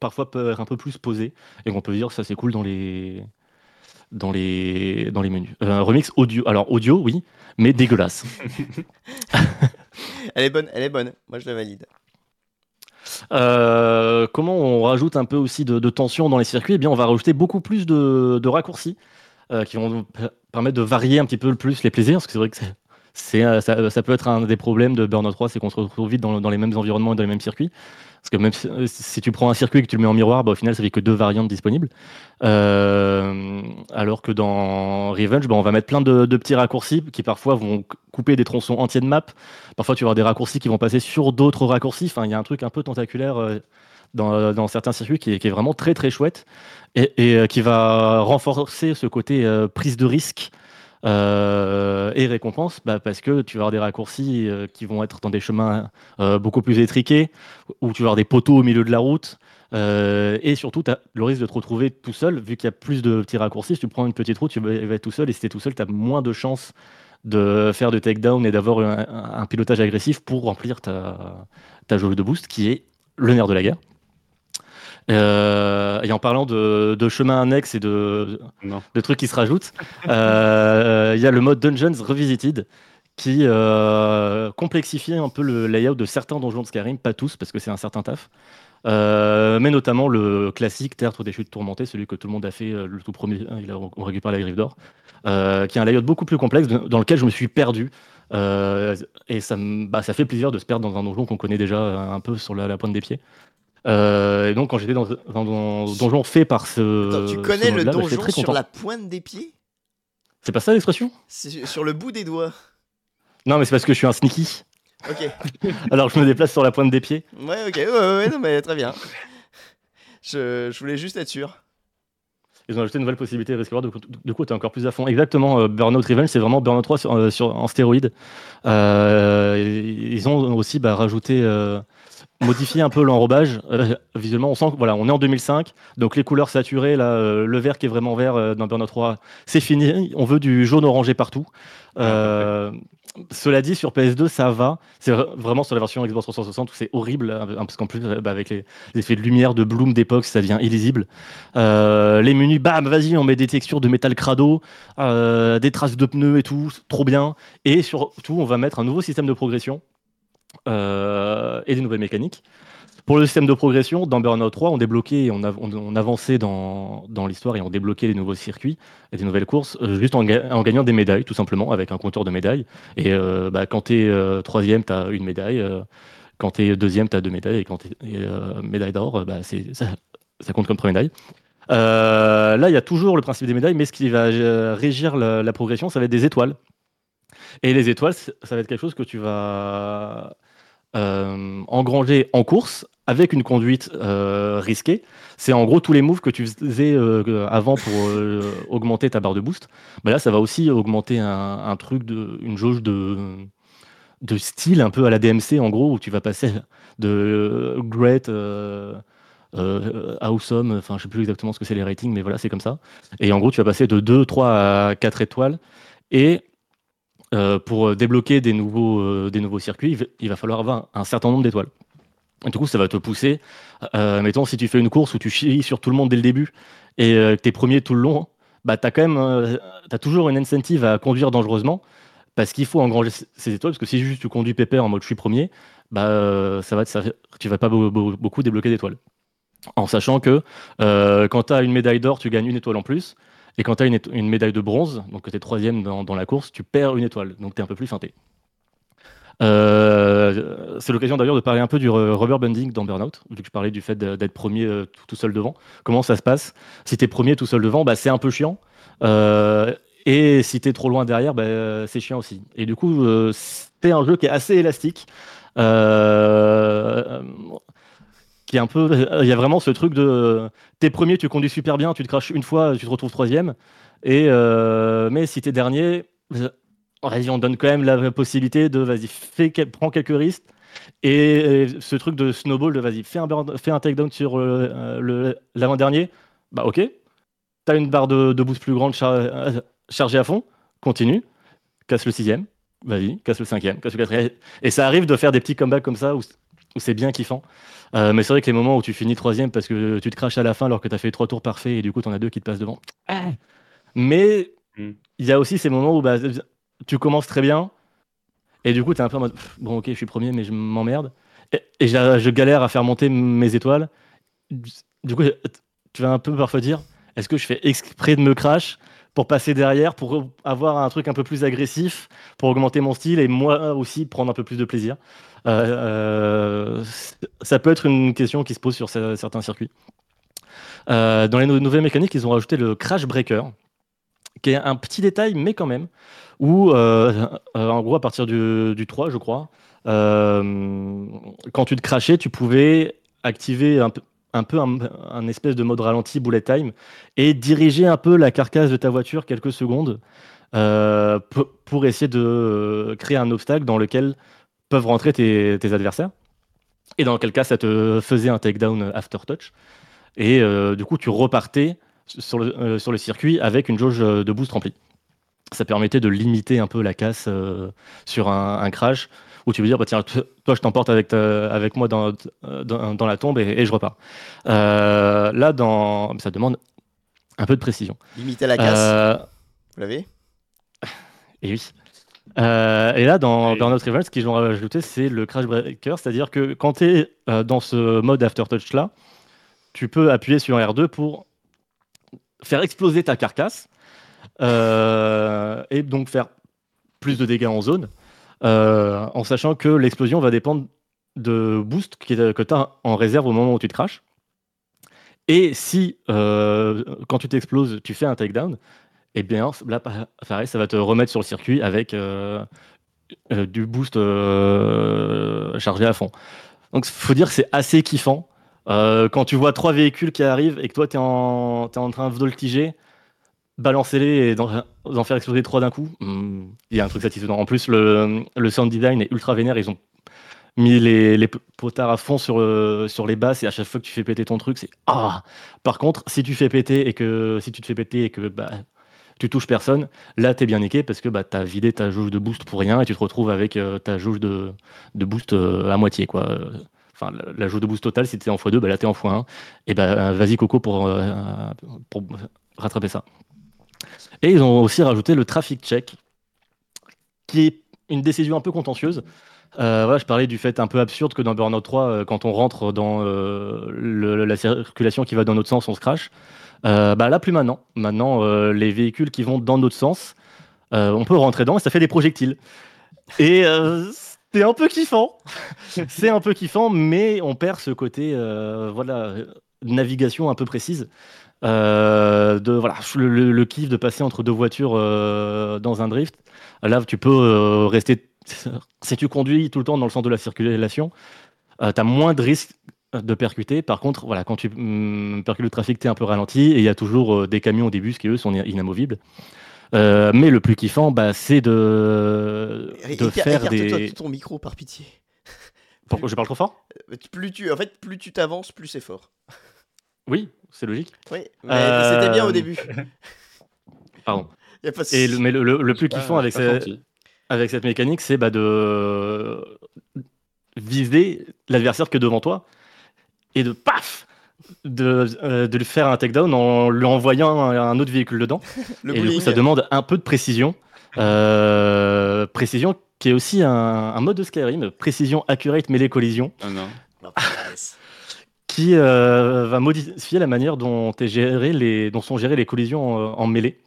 parfois peuvent être un peu plus posés et on peut dire que ça c'est cool dans les dans les dans les menus. Euh, un remix audio, alors audio oui, mais dégueulasse. Elle est bonne, elle est bonne. Moi, je la valide. Euh, comment on rajoute un peu aussi de, de tension dans les circuits? Eh bien, on va rajouter beaucoup plus de, de raccourcis euh, qui vont nous per- permettre de varier un petit peu plus les plaisirs. Parce que c'est vrai que c'est- c'est, ça, ça peut être un des problèmes de Burnout 3, c'est qu'on se retrouve vite dans, dans les mêmes environnements et dans les mêmes circuits. Parce que même si, euh, si tu prends un circuit et que tu le mets en miroir, bah, au final, ça fait que deux variantes disponibles. Euh, alors que dans Revenge, bah, on va mettre plein de, petits raccourcis qui parfois vont couper des tronçons entiers de map. Parfois, tu vas avoir des raccourcis qui vont passer sur d'autres raccourcis. Enfin, il y a un truc un peu tentaculaire euh, dans, certains circuits qui est, vraiment très très chouette et, qui va renforcer ce côté prise de risque Euh, et récompense, bah, parce que tu vas avoir des raccourcis euh, qui vont être dans des chemins euh, beaucoup plus étriqués, où tu vas avoir des poteaux au milieu de la route, et surtout, tu as le risque de te retrouver tout seul, vu qu'il y a plus de petits raccourcis. Si tu prends une petite route, tu vas être tout seul, et si tu es tout seul, tu as moins de chances de faire de takedown et d'avoir un, un pilotage agressif pour remplir ta, ta jauge de boost, qui est le nerf de la guerre. Euh, et en parlant de, de chemins annexes et de, trucs qui se rajoutent, euh, il y a le mode Dungeons Revisited qui euh, complexifie un peu le layout de certains donjons de Skyrim, pas tous parce que c'est un certain taf, euh, mais notamment le classique Tertre des Chutes Tourmentées, celui que tout le monde a fait, euh, le tout premier, hein, il a, on récupère la griffe d'or, euh, qui est un layout beaucoup plus complexe dans lequel je me suis perdu. Euh, et ça, bah, ça fait plaisir de se perdre dans un donjon qu'on connaît déjà euh, un peu sur la, la pointe des pieds. Euh, et donc, quand j'étais dans, dans un donjon fait par ce. Attends, tu ce connais le mode-là, bah, donjon très sur la pointe des pieds? C'est pas ça l'expression? Sur le bout des doigts. Non, mais c'est parce que je suis un sneaky. Ok. Alors je me déplace sur la pointe des pieds. Ouais, ok. Ouais, ouais, ouais, non, mais très bien. Je, je voulais juste être sûr. Ils ont ajouté une nouvelle possibilité de risque. Du coup, tu es encore plus à fond. Exactement, euh, Burnout Revenge, c'est vraiment Burnout 3 sur, euh, sur- en stéroïde. Euh, ils ont aussi bah, rajouté, modifié un peu l'enrobage. Euh, visuellement, on sent que voilà, on est en 2005, donc les couleurs saturées, là, euh, le vert qui est vraiment vert euh, dans Burnout 3, c'est fini. On veut du jaune orangé partout. Euh, cela dit, sur PS2, ça va. C'est vra- vraiment sur la version Xbox 360 où c'est horrible, hein, parce qu'en plus, bah, avec les, les effets de lumière, de bloom d'époque, ça devient illisible. Euh, les menus, bam, vas-y, on met des textures de métal crado, euh, des traces de pneus et tout, trop bien. Et surtout, on va mettre un nouveau système de progression euh, et des nouvelles mécaniques. Pour le système de progression, dans Burnout 3, on débloquait, on, av- on, on avançait dans, l'histoire et on débloquait les nouveaux circuits et des nouvelles courses, euh, juste en, ga- en gagnant des médailles, tout simplement, avec un compteur de médailles. Et euh, bah, quand tu es troisième, tu as une médaille. quand tu es deuxième, tu as deux médailles. Et quand tu es médaille d'or, bah, ça, compte comme médailles. Euh, là, il y a toujours le principe des médailles, mais ce qui va régir la, progression, ça va être des étoiles. Et les étoiles, ça va être quelque chose que tu vas euh, engranger en course avec une conduite euh, risquée. C'est en gros tous les moves que tu faisais euh, avant pour augmenter ta barre de boost. Bah là, ça va aussi augmenter un, truc, de, une jauge de, de style un peu à la DMC, en gros, où tu vas passer de great. euh, awesome, enfin je sais plus exactement ce que c'est les ratings, mais voilà, c'est comme ça. Et en gros, tu vas passer de 2, 3 à 4 étoiles. Et euh, pour débloquer des nouveaux, euh, des nouveaux circuits, il va- falloir avoir un certain nombre d'étoiles. Et du coup, ça va te pousser. Euh, mettons, si tu fais une course où tu chies sur tout le monde dès le début et euh, que tu es premier tout le long, bah, tu as euh, toujours une incentive à conduire dangereusement parce qu'il faut engranger ces étoiles. Parce que si juste tu conduis pépère en mode je suis premier, bah, euh, ça va tu vas pas beau- beau- beaucoup débloquer d'étoiles. En sachant que euh, quand tu as une médaille d'or, tu gagnes une étoile en plus. Et quand tu as une, médaille de bronze, donc que tu es troisième dans, la course, tu perds une étoile. Donc tu es un peu plus feinté. Euh, c'est l'occasion d'ailleurs de parler un peu du rubber banding dans Burnout, vu que je parlais du fait d'être premier euh, tout, seul devant. Comment ça se passe? Si tu es premier tout seul devant, bah, c'est un peu chiant. Euh, et si tu es trop loin derrière, bah, c'est chiant aussi. Et du coup, c'est un jeu qui est assez élastique. Un peu. Il y a vraiment ce truc de. T'es premier, tu conduis super bien, tu te craches une fois, tu te retrouves troisième. Et euh, mais si t'es dernier, euh, on donne quand même la possibilité de vas-y, prends quelques risques. Et euh, ce truc de snowball, de vas-y, fais un, takedown sur euh, euh, l'avant-dernier, bah ok. T'as une barre de, boost plus grande char- euh, chargée à fond, continue, casse le sixième, vas-y, casse le cinquième, casse le quatrième. Et ça arrive de faire des petits comebacks comme ça où, où c'est bien kiffant. Euh, mais c'est vrai que les moments où tu finis troisième parce que tu te craches à la fin alors que tu as fait trois tours parfaits et du coup tu en as deux qui te passent devant. Mais Mm. il y a aussi ces moments où bah, tu commences très bien et du coup tu es un peu en mode Pff, bon ok je suis premier mais je m'emmerde et, et j'a- je galère à faire monter mes étoiles. Du coup tu vas un peu parfois dire est-ce que je fais exprès de me crash pour passer derrière, pour avoir un truc un peu plus agressif, pour augmenter mon style et moi aussi prendre un peu plus de plaisir. Euh, euh, ça peut être une question qui se pose sur ce- certains circuits. Euh, dans les nou- nouvelles mécaniques, ils ont rajouté le Crash Breaker, qui est un petit détail, mais quand même, où, en gros, à partir du, du 3, je crois, quand tu te crachais, tu pouvais activer un, peu- un peu un, espèce de mode ralenti bullet time et diriger un peu la carcasse de ta voiture quelques secondes euh, pour essayer de euh, créer un obstacle dans lequel peuvent rentrer tes, adversaires. Et dans quel cas, ça te faisait un takedown after touch. Et euh, du coup, tu repartais sur le, circuit avec une jauge de boost remplie. Ça permettait de limiter un peu la casse sur un crash où tu veux dire, bah, tiens, toi, je t'emporte avec, ta- avec moi dans, dans, dans la tombe et, et je repars. Euh, là, dans, ça demande un peu de précision. Limiter la casse. Euh, Vous l'avez? Et oui. Euh, et là, dans Oui. Burnout Revenge, ce qu'ils ont rajouté, c'est le Crash Breaker, c'est-à-dire que quand tu es dans ce mode Aftertouch là, tu peux appuyer sur R2 pour faire exploser ta carcasse euh, et donc faire plus de dégâts en zone, euh, en sachant que l'explosion va dépendre de boost que tu as en réserve au moment où tu te crashes. Et si, euh, quand tu t'exploses, tu fais un takedown, eh bien, là, pa- pareil, ça va te remettre sur le circuit avec euh, euh, du boost euh, chargé à fond. Donc, faut dire que c'est assez kiffant. Euh, quand tu vois trois véhicules qui arrivent et que toi, tu es, t'es en train de voltiger, balancer-les et d'en, faire exploser trois d'un coup, hmm, il y a un truc satisfaisant. En plus, le, le sound design est ultra vénère. Ils ont mis les, les potards à fond sur, euh, sur les basses et à chaque fois que tu fais péter ton truc, c'est ah. Par contre, si tu fais péter et que si tu te fais péter et que bah, tu touches personne, là t'es bien niqué parce que bah, t'as vidé ta jauge de boost pour rien et tu te retrouves avec euh, ta jauge de, de boost euh, à moitié quoi. Enfin, la, la jauge de boost totale, si t'es en x2, bah, là t'es en x1. Et bah vas-y Coco pour, pour rattraper ça. Et ils ont aussi rajouté le traffic check, qui est une décision un peu contentieuse. Euh, voilà, je parlais du fait un peu absurde que dans Burnout 3, euh, quand on rentre dans euh, le- la circulation qui va dans notre sens, on se crache. Euh, bah là, plus maintenant. Maintenant, les véhicules qui vont dans notre sens, on peut rentrer dedans et ça fait des projectiles. Et c'est un peu kiffant. c'est un peu kiffant, mais on perd ce côté voilà, navigation un peu précise. Euh, de voilà le, le- le kiff de passer entre deux voitures euh, dans un drift. Là, tu peux euh, rester. Si tu conduis tout le temps dans le sens de la circulation, tu as moins de risques de percuter. Par contre, voilà, quand tu hum, percutes le trafic, tu es un peu ralenti et il y a toujours euh, des camions ou des bus qui, eux, sont inamovibles. Euh, mais le plus kiffant, bah, c'est de, de faire Écarte-toi des. de ton micro par pitié. Pourquoi je parle trop fort? Euh, Plus tu, en fait, plus tu t'avances, plus c'est fort. Oui, c'est logique. Oui, mais c'était bien au Euh, début. Pardon. Y a pas de Et le, mais le, le- le plus kiffant avec, pas ce- senti. avec cette mécanique, c'est bah, de viser l'adversaire que devant toi et de paf de, euh, de lui faire un takedown en lui envoyant un, un autre véhicule dedans. Le et du coup, ça demande un peu de précision. Euh, précision qui est aussi un, un mode de Skyrim, précision accurate mêlée collision, Ah non. Euh, va modifier la manière dont, sont gérées les collisions euh, en mêlée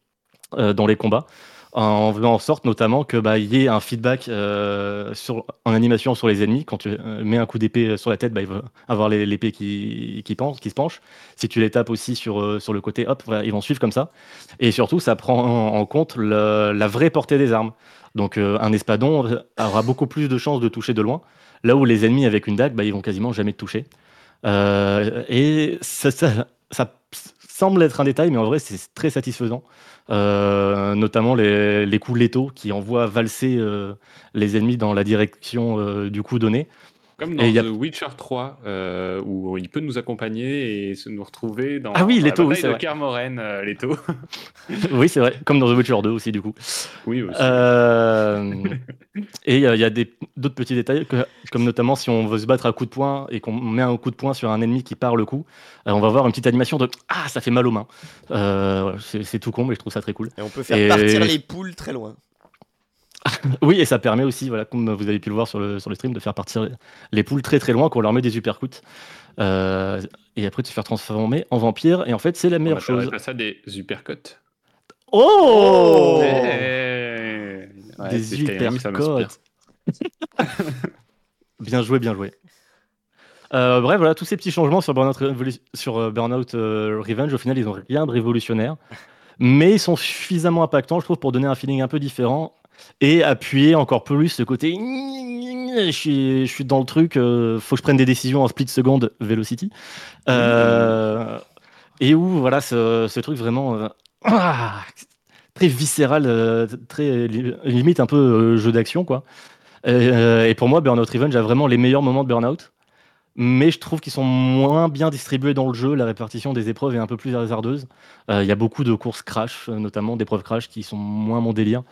euh, dans les combats, en faisant en sorte notamment que bah, y ait un feedback en animation sur les ennemis. Quand tu mets un coup d'épée sur la tête, bah, il va avoir l'épée qui, qui, qui se penche. Si tu les tapes aussi sur, le côté, hop, ils vont suivre comme ça. Et surtout, ça prend en, compte la vraie portée des armes. Donc un espadon aura beaucoup plus de chances de toucher de loin, là où les ennemis avec une dague, bah, ils vont quasiment jamais te toucher. Euh, et ça, ça- ça semble être un détail, mais en vrai, c'est très satisfaisant. Euh, notamment les, coups létaux qui envoient valser euh, les ennemis dans la direction du coup donné. Comme dans Et y a- The Witcher 3, euh, où il peut nous accompagner et se nous retrouver dans Ah oui, dans Leto, la oui, bataille c'est de. Kermoren, euh, Leto. oui, c'est vrai, comme dans The Witcher 2 aussi, du coup. oui, aussi. Euh, et il y a- il y a des- d'autres petits détails, que- comme notamment si on veut se battre à coup de poing et qu'on met un coup de poing sur un ennemi qui part le coup, euh, on va voir une petite animation de Ah, ça fait mal aux mains. Euh, c'est c'est tout con, mais je trouve ça très cool. Et on peut faire Et- partir les poules très loin. Oui, et ça permet aussi, voilà, comme vous avez pu le voir sur le, sur le stream, de faire partir les poules très très loin, qu'on leur met des uppercuts. Euh, et après de se faire transformer en vampire. Et en fait, c'est la On meilleure appellerait chose. pas ça des supercuts. Oh, Oh Eh, ouais, Des uppercuts. bien joué, bien joué. Euh, bref, voilà, tous ces petits changements sur Burnout, Revolu- sur, euh, Burnout, euh, Revenge, au final, ils n'ont rien de révolutionnaire. Mais ils sont suffisamment impactants, je trouve, pour donner un feeling un peu différent et appuyer encore plus ce côté. Je suis, je suis dans le truc, euh, faut que je prenne des décisions en split seconde Velocity. Euh, et où, voilà, ce, ce truc vraiment euh, ah, très viscéral, euh, très li- limite un peu jeu d'action quoi. Euh, et pour moi, Burnout Revenge a vraiment les meilleurs moments de Burnout, mais je trouve qu'ils sont moins bien distribués dans le jeu. La répartition des épreuves est un peu plus hasardeuse. Euh, Il y a beaucoup de courses crash, euh, notamment d'épreuves crash qui sont moins mon délire,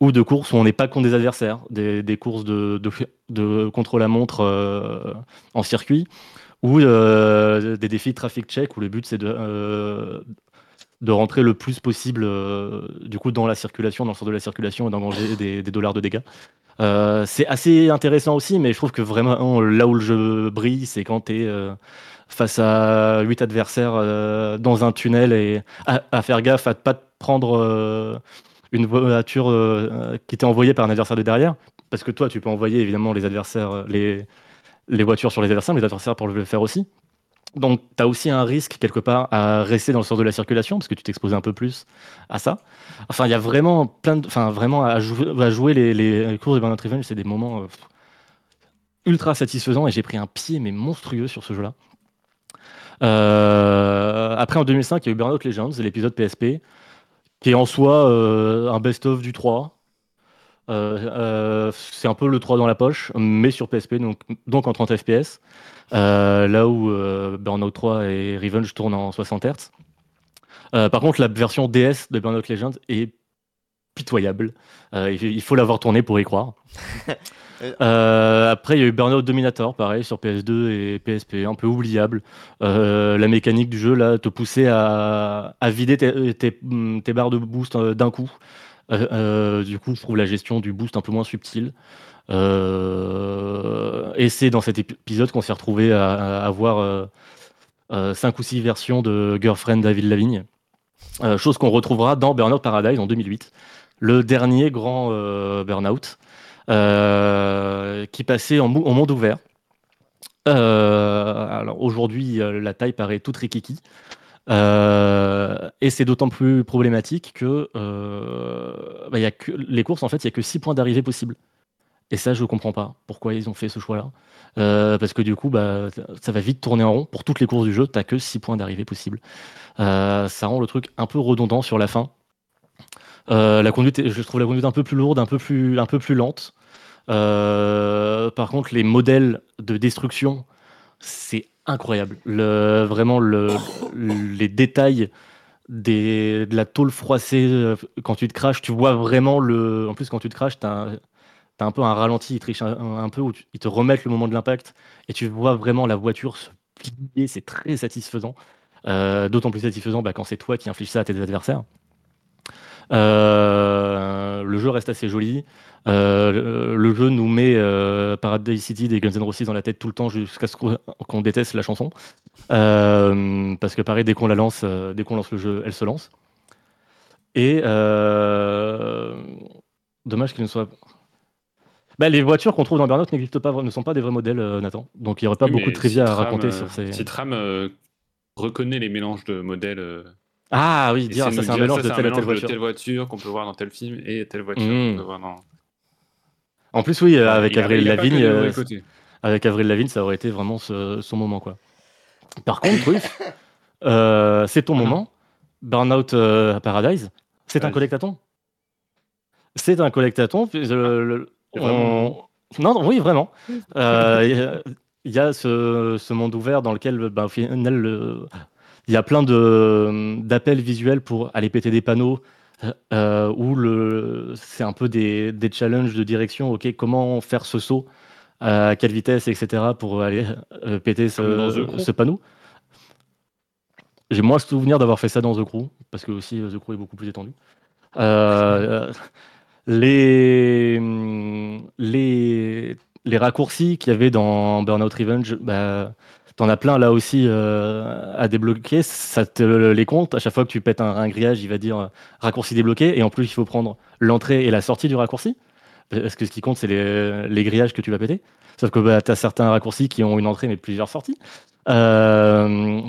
ou de courses où on n'est pas contre des adversaires, des, courses de, de, de contre-la-montre euh, en circuit, ou des défis traffic check où le but c'est de, de rentrer le plus possible du coup dans la circulation, dans le sens de la circulation et d'engranger des dollars de dégâts. Euh, c'est assez intéressant aussi, mais je trouve que vraiment là où le jeu brille, c'est quand tu es face à 8 adversaires euh, dans un tunnel et à, faire gaffe à ne pas prendre euh, une voiture euh, qui t'est envoyée par un adversaire de derrière. Parce que toi, tu peux envoyer évidemment les adversaires, euh, les, les voitures sur les adversaires, mais les adversaires pour le faire aussi. Donc, tu as aussi un risque quelque part à rester dans le sens de la circulation, parce que tu t'exposes un peu plus à ça. Enfin, il y a vraiment plein de. Enfin, vraiment, à jouer, les, courses de Burnout Revenge, c'est des moments euh, ultra satisfaisants et j'ai pris un pied, mais monstrueux sur ce jeu-là. Euh, après, en 2005, il y a eu Burnout Legends, l'épisode PSP, qui est en soi euh, un best-of du 3. Euh, euh, c'est un peu le 3 dans la poche, mais sur PSP, donc, donc en 30 FPS. Là où Burnout 3 et Revenge tournent en 60 Hz. Euh, par contre, la version DS de Burnout Legends est pitoyable. Euh, il faut l'avoir tourné pour y croire. Euh, après, il y a eu Burnout Dominator, pareil, sur PS2 et PSP, un peu oubliable. Euh, la mécanique du jeu, là, te poussait à, à vider tes, tes- tes barres de boost d'un coup. Du coup, je trouve la gestion du boost un peu moins subtile. Et c'est dans cet épisode qu'on s'est retrouvé à, à avoir 5 ou 6 versions de Girlfriend David Lavigne. Euh, chose qu'on retrouvera dans Burnout Paradise en 2008, le dernier grand euh, Burnout, euh, qui passait en, monde ouvert. Aujourd'hui, la taille paraît toute rikiki. Et c'est d'autant plus problématique que, bah, que les courses, en fait, il n'y a que 6 points d'arrivée possibles. Et ça, je ne comprends pas pourquoi ils ont fait ce choix-là. Euh, parce que du coup, bah, ça va vite tourner en rond. Pour toutes les courses du jeu, tu n'as que 6 points d'arrivée possibles. Euh, ça rend le truc un peu redondant sur la fin. Euh, la conduite, je trouve la conduite un peu plus lourde, un peu plus, un peu plus lente. Par contre, les modèles de destruction, c'est incroyable. Le, vraiment, le, les détails de la tôle froissée, quand tu te craches, tu vois vraiment le. En plus, quand tu te craches, tu as, un peu un ralenti, ils trichent un, peu, où ils te remettent le moment de l'impact et tu vois vraiment la voiture se plier, c'est très satisfaisant. Euh, D'autant plus satisfaisant bah, quand c'est toi qui infliges ça à tes adversaires. Euh, le jeu reste assez joli. Euh, le, jeu nous met Paradise City des Guns N' Roses dans la tête tout le temps jusqu'à ce qu'on déteste la chanson. Parce que pareil, dès qu'on la lance, dès qu'on lance le jeu, elle se lance. Et dommage qu'il ne soit. Bah, les voitures qu'on trouve dans Burnout n'existent pas, ne sont pas des vrais modèles, euh, Nathan. Donc il n'y aurait pas Oui, beaucoup de trivia à raconter euh, sur ces. Citram euh, reconnaît les mélanges de modèles. euh, Ah oui, dire ça c'est un mélange ça, de telle de voiture. telle voiture qu'on peut voir dans tel film et telle voiture Mm. qu'on peut voir dans. En plus, oui, euh, avec Il Avril Lavigne, euh, avec Avril Lavigne, ça aurait été vraiment ce- son moment, quoi. Par contre, euh, c'est ton Ah moment. Burnout Paradise, c'est un Vas-y. collectathon. C'est un le- On- vraiment- Non, oui, vraiment. Euh, Il y a- il y a ce, ce monde ouvert dans lequel, ben, au final, le- il y a plein d'appels visuels pour aller péter des panneaux. euh, où le, c'est un peu des, des challenges de direction. Ok, comment faire ce saut à quelle vitesse, etc. pour aller euh, péter ce, panneau. J'ai moins le souvenir d'avoir fait ça dans The Crew, parce que aussi euh, The Crew est beaucoup plus étendu. Euh, les, raccourcis qu'il y avait dans Burnout Revenge, bah, t'en as plein là aussi euh, à débloquer. Ça te les compte. À chaque fois que tu pètes un, grillage, il va dire euh, raccourci débloqué. Et en plus, il faut prendre l'entrée et la sortie du raccourci. Parce que ce qui compte, c'est les, grillages que tu vas péter. Sauf que bah, tu as certains raccourcis qui ont une entrée mais plusieurs sorties. Euh,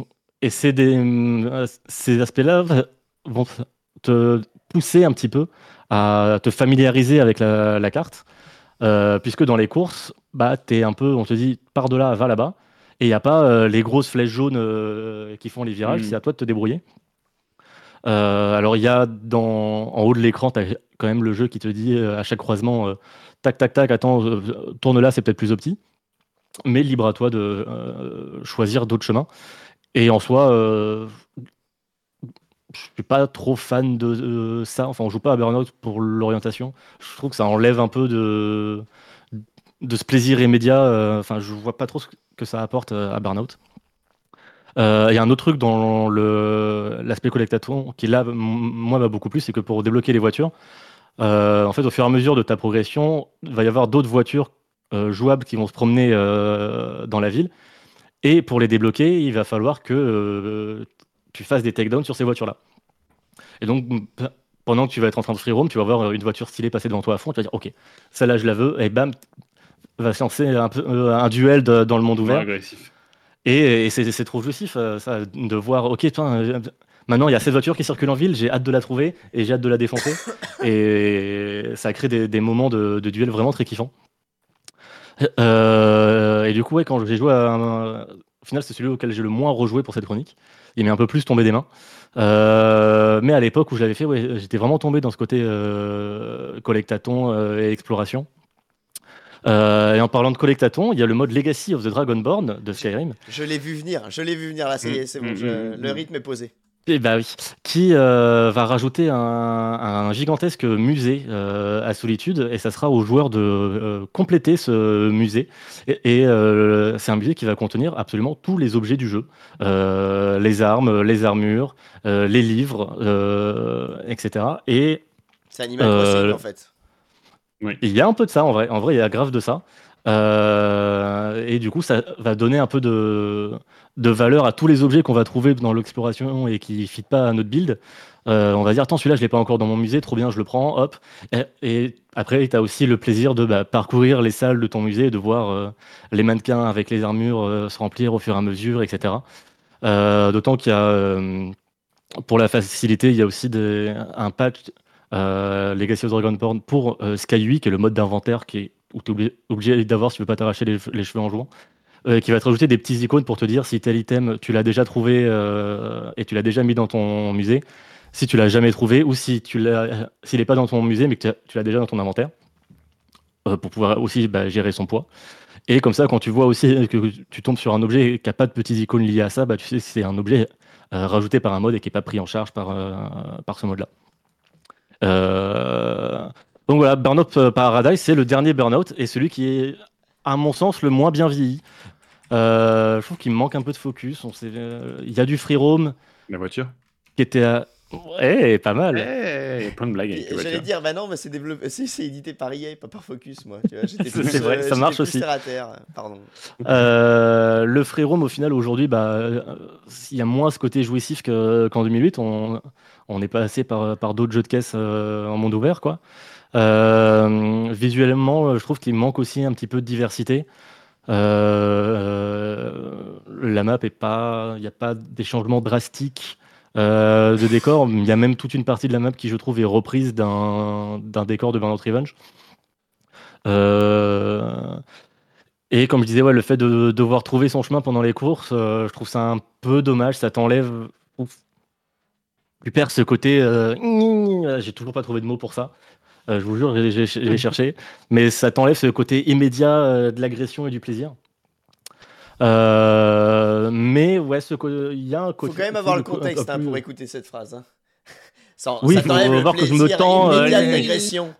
et ces aspects-là vont te pousser un petit peu à te familiariser avec la, la carte. Euh, puisque dans les courses, bah, es un peu, on te dit, par de là, va là-bas. Et il n'y a pas euh, les grosses flèches jaunes euh, qui font les virages, Mm. c'est à toi de te débrouiller. Alors il y a dans, en haut de l'écran, tu as quand même le jeu qui te dit à chaque croisement, tac, tac, tac, attends, tourne là, c'est peut-être plus opti. Mais libre à toi de choisir d'autres chemins. Et en soi, je suis pas trop fan de, de ça. Enfin, on joue pas à Burnout pour l'orientation. Je trouve que ça enlève un peu de, de ce plaisir immédiat. euh, Enfin, je vois pas trop ce que ça apporte euh, à Burnout. Euh, Il y a un autre truc dans l'aspect collectaton qui là, moi, m'a beaucoup plu, c'est que pour débloquer les voitures, euh, en fait, au fur et à mesure de ta progression, il va y avoir d'autres voitures euh, jouables qui vont se promener euh, dans la ville. Et pour les débloquer, il va falloir que euh, tu fasses des takedowns sur ces voitures-là. Et donc, pendant que tu vas être en train de free roam, tu vas voir une voiture stylée passer devant toi à fond, tu vas dire, ok, celle-là je la veux, et bam, va se lancer un, peu, euh, un duel de- dans le monde ouvert. agressif. Et, et c'est trop jouissif, euh, ça, de voir, ok, putain, euh, maintenant il y a cette voiture qui circule en ville, j'ai hâte de la trouver et j'ai hâte de la défoncer. et ça crée des, des moments de, de duel vraiment très kiffants. Euh, et du coup, ouais, quand j'ai joué à un- Au final, c'est celui auquel j'ai le moins rejoué pour cette chronique. Il m'est un peu plus tombé des mains. Euh, mais à l'époque où je l'avais fait, ouais, j'étais vraiment tombé dans ce côté euh, collectaton euh, et exploration. Et en parlant de collectaton, il y a le mode Legacy of the Dragonborn de Skyrim. Je l'ai vu venir, je l'ai vu venir là, c'est bon, Mm, je- mm, le mm. rythme est posé. Eh bah oui, qui euh, va rajouter un, un gigantesque musée euh, à Solitude et ça sera aux joueurs de euh, compléter ce musée. Et, et, euh, c'est un musée qui va contenir absolument tous les objets du jeu, Euh, les armes, les armures, euh, les livres, euh, etc. Et C'est Animal Euh, Crossing en fait. il y a un peu de ça en vrai. En vrai, il y a grave de ça. Euh, et du coup, ça va donner un peu de, de valeur à tous les objets qu'on va trouver dans l'exploration et qui ne fit pas à notre build. Euh, on va dire, attends, celui-là, je l'ai pas encore dans mon musée, trop bien, je le prends, hop. Et, après, tu as aussi le plaisir de bah, parcourir les salles de ton musée, et de voir euh, les mannequins avec les armures se remplir au fur et à mesure, etc. D'autant qu'il y a, pour la facilité, il y a aussi un patch Legacy of Dragonborn pour Sky 8, qui est le mode d'inventaire qui est, où tu es obligé, d'avoir si tu veux pas t'arracher les, cheveux en jouant, euh, qui va te rajouter des petits icônes pour te dire si tel item tu l'as déjà trouvé euh, et tu l'as déjà mis dans ton musée, si tu l'as jamais trouvé ou si tu l'as, s'il n'est pas dans ton musée mais que tu as- tu l'as déjà dans ton inventaire, euh, pour pouvoir aussi bah, gérer son poids. Et comme ça, quand tu vois aussi que tu tombes sur un objet qui n'a pas de petits icônes liés à ça, bah, tu sais si c'est un objet rajouté par un mode et qui n'est pas pris en charge par, par ce mode-là. Donc voilà, Burnout euh, Paradise, c'est le dernier Burnout et celui qui est, à mon sens, le moins bien vieilli. Euh, je trouve qu'il me manque un peu de focus. On sait, euh, il y a du free roam La voiture qui était à... Ouais, pas mal. Eh, Il y a plein de blagues J'allais dire, bah non, mais c'est développé, c'est c'est édité par EA, pas par Focus, moi. C'est vrai, ça marche plus aussi. terre à terre, pardon. Euh, le free roam, au final, aujourd'hui, bah, il y a moins ce côté jouissif que- qu'en 2008. On, on est passé par, par d'autres jeux de caisse euh, en monde ouvert, quoi. Euh, visuellement, je trouve qu'il manque aussi un petit peu de diversité. Euh, la map est pas, il n'y a pas des changements drastiques euh, de décor. Il y a même toute une partie de la map qui, je trouve, est reprise d'un décor de Burnout Revenge. Euh, et comme je disais, le fait de devoir trouver son chemin pendant les courses, euh, je trouve ça un peu dommage. Ça t'enlève. Tu perds ce côté. euh, J'ai toujours pas trouvé de mots pour ça. Euh, je vous jure, j'ai- cherché. Mais ça t'enlève ce côté immédiat euh, de l'agression et du plaisir. Euh, mais ouais, ce il y a un Faut côté. quand même avoir le contexte hein, plus- pour écouter cette phrase. hein. Ça, Oui, ça faut le voir que je me plaisir tends, euh, immédiat de les- l'agression.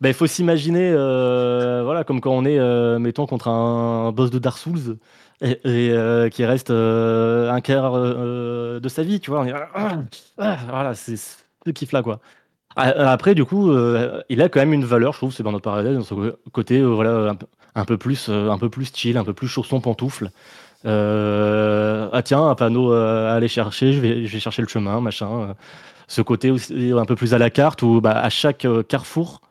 Ben, il faut s'imaginer, euh, voilà, comme quand on est, euh, mettons, contre un boss de Dark Souls et, et, euh, qui reste euh, un quart euh, de sa vie, tu vois. On est, ah, ah, voilà, c'est ce kiff-là, quoi. Ah, Après, du coup, euh, il a quand même une valeur, je trouve, c'est dans notre parallèle, dans ce côté, euh, voilà, un, peu- plus, euh, un peu plus chill, un peu plus chausson pantoufle. Euh, ah tiens, un panneau euh, à aller chercher, je vais, chercher le chemin, machin. euh. Ce côté aussi un peu plus à la carte où bah, à chaque euh, carrefour,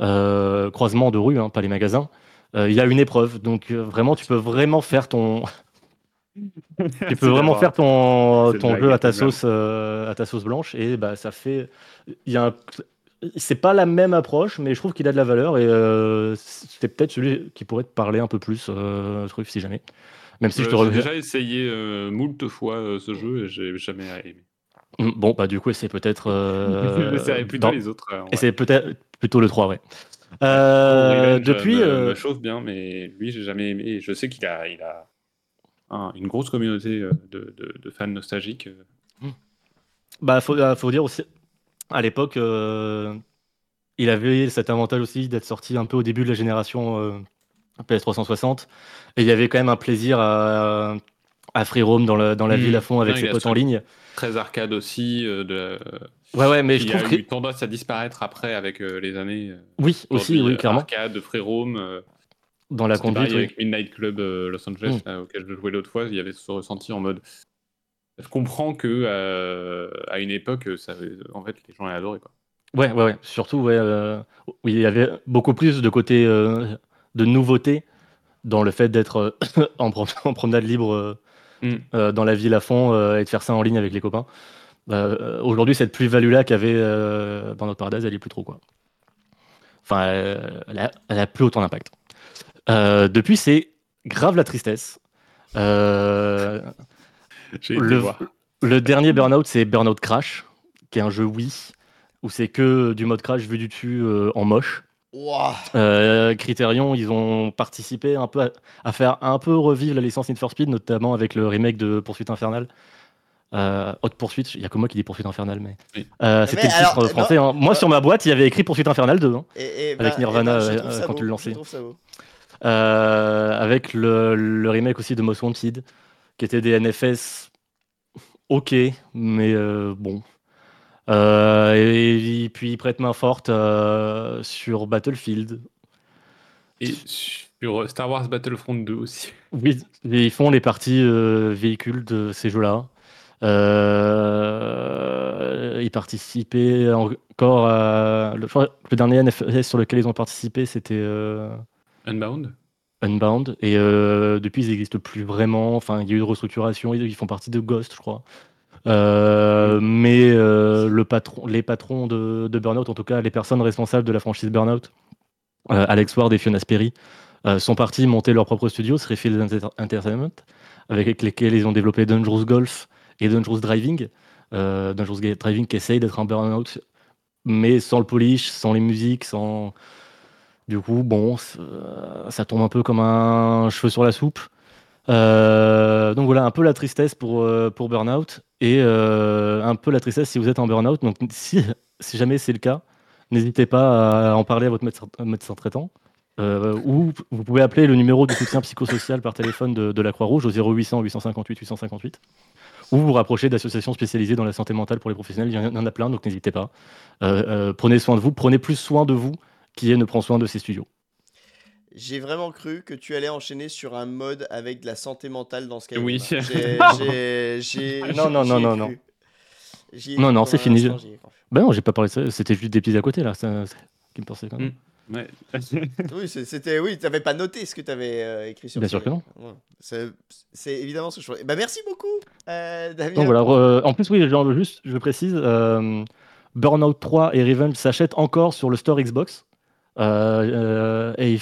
euh, croisement de rue, hein, pas les magasins, euh, il y a une épreuve. Donc euh, vraiment, tu peux vraiment faire ton, tu peux vraiment faire ton, ton jeu à ta sauce, euh, à ta sauce blanche et bah ça fait, il y a un- c'est pas la même approche, mais je trouve qu'il a de la valeur et euh, c'est peut-être celui qui pourrait te parler un peu plus, euh, truc si jamais. Même si je te Euh, J'ai déjà essayé euh, moult fois euh, ce jeu et j'ai jamais aimé. Mm, Bon, bah du coup, c'est peut-être. euh, c'est plutôt dans- les autres. euh, Et c'est peut-être plutôt le 3, ouais. Euh, Revenge, depuis. me, euh, me chauffe bien, mais lui, j'ai jamais aimé. Et Je sais qu'il a, il a un- une grosse communauté euh, de, de- de fans nostalgiques. euh. Bah, faut, euh, faut dire aussi, à l'époque, euh, il avait cet avantage aussi d'être sorti un peu au début de la génération euh, PS360. Et il y avait quand même un plaisir à, à free roam dans la, dans la Mm. ville à fond avec Non, ses potes en ligne. Très arcade aussi. euh, de, Ouais, ouais, mais je trouve a que. eu tendance à disparaître après avec euh, les années. Oui, aussi, oui, clairement. Arcade, free roam. Euh, Dans la conduite, pareil oui. avec Midnight Club euh, Los Angeles, Mm. là, auquel je jouais l'autre fois, il y avait ce ressenti en mode. Je comprends que euh, à une époque, ça, avait- en fait, les gens aient adoré. Quoi. Ouais, ouais, ouais. Surtout, ouais, euh, il y avait beaucoup plus de côté euh, de nouveauté dans le fait d'être euh, en, prom- en promenade libre euh, Mm. euh, dans la ville à fond euh, et de faire ça en ligne avec les copains. Euh, Aujourd'hui, cette plus-value-là qu'avait euh, dans notre Paradise, elle est plus trop, quoi. Enfin, euh, elle, a, elle a plus autant d'impact. Euh, depuis, c'est grave la tristesse. Euh, Le- le dernier Burnout, c'est Burnout Crash, qui est un jeu Wii, où c'est que du mode crash vu du dessus euh, en moche. Euh, Criterion, ils ont participé un peu à, à faire un peu revivre la licence Need for Speed, notamment avec le remake de Poursuite Infernale. Euh, Haute Poursuite, il n'y a que moi qui dis Poursuite Infernale, mais Oui. euh, c'était le titre français. hein. Moi, sur ma boîte, il y avait écrit Poursuite Infernale 2, hein, Et, et Avec ben- Nirvana, ça quand tu le lançais. Euh, avec le, le remake aussi de Most Wanted, qui était des NFS ok, mais euh, bon. Euh, et, puis ils prêtent main forte sur Battlefield. Et sur Star Wars Battlefront 2 aussi. Oui, ils font les parties véhicules de ces jeux-là. Euh, ils participaient encore à. Le, dernier NFS sur lequel ils ont participé, c'était euh, Unbound Unbound. Et euh, depuis, ils n'existent plus vraiment. Enfin, il y a eu une restructuration. Ils, font partie de Ghost, je crois. Euh, mais euh, les patrons de, de Burnout, en tout cas les personnes responsables de la franchise Burnout, Alex Ward et Fiona Sperry, sont partis monter leur propre studio, Threefield Enter- Entertainment, avec lesquels ils ont développé Dangerous Golf et Dangerous Driving. Dangerous Driving qui essaye d'être un Burnout, mais sans le polish, sans les musiques, sans. Du coup, bon, euh, ça tombe un peu comme un cheveu sur la soupe. Euh, donc voilà, un peu la tristesse pour, euh, pour Burnout et un peu la tristesse si vous êtes en Burnout. Donc si, jamais c'est le cas, n'hésitez pas à en parler à votre médecin, traitant. Ou vous pouvez appeler le numéro de soutien psychosocial par téléphone de, de la Croix-Rouge au 0800 858 858 ou vous rapprocher d'associations spécialisées dans la santé mentale pour les professionnels. Il y en a plein, donc n'hésitez pas. Prenez soin de vous, prenez plus soin de vous qui est ne prend soin de ses studios. J'ai vraiment cru que tu allais enchaîner sur un mode avec de la santé mentale dans Skyrim. Oui. J'ai- j'ai- j'ai- Non, non, non, ai non, non. Ai Non, non, c'est fini. ai. Ben non, j'ai pas parlé de ça, c'était juste des petits à côté là, ça, qui me pensait quand même. Mm. Ouais. Oui, c'était oui, t'avais pas noté ce que t'avais euh, écrit sur Bien sûr que Ouais. C'est évidemment ce que je ferais. Bah merci beaucoup, euh, Damien. Donc voilà, re- en plus, oui, genre, juste, je précise, euh, Burnout 3 et Revenge s'achètent encore sur le store Xbox. Euh, euh, et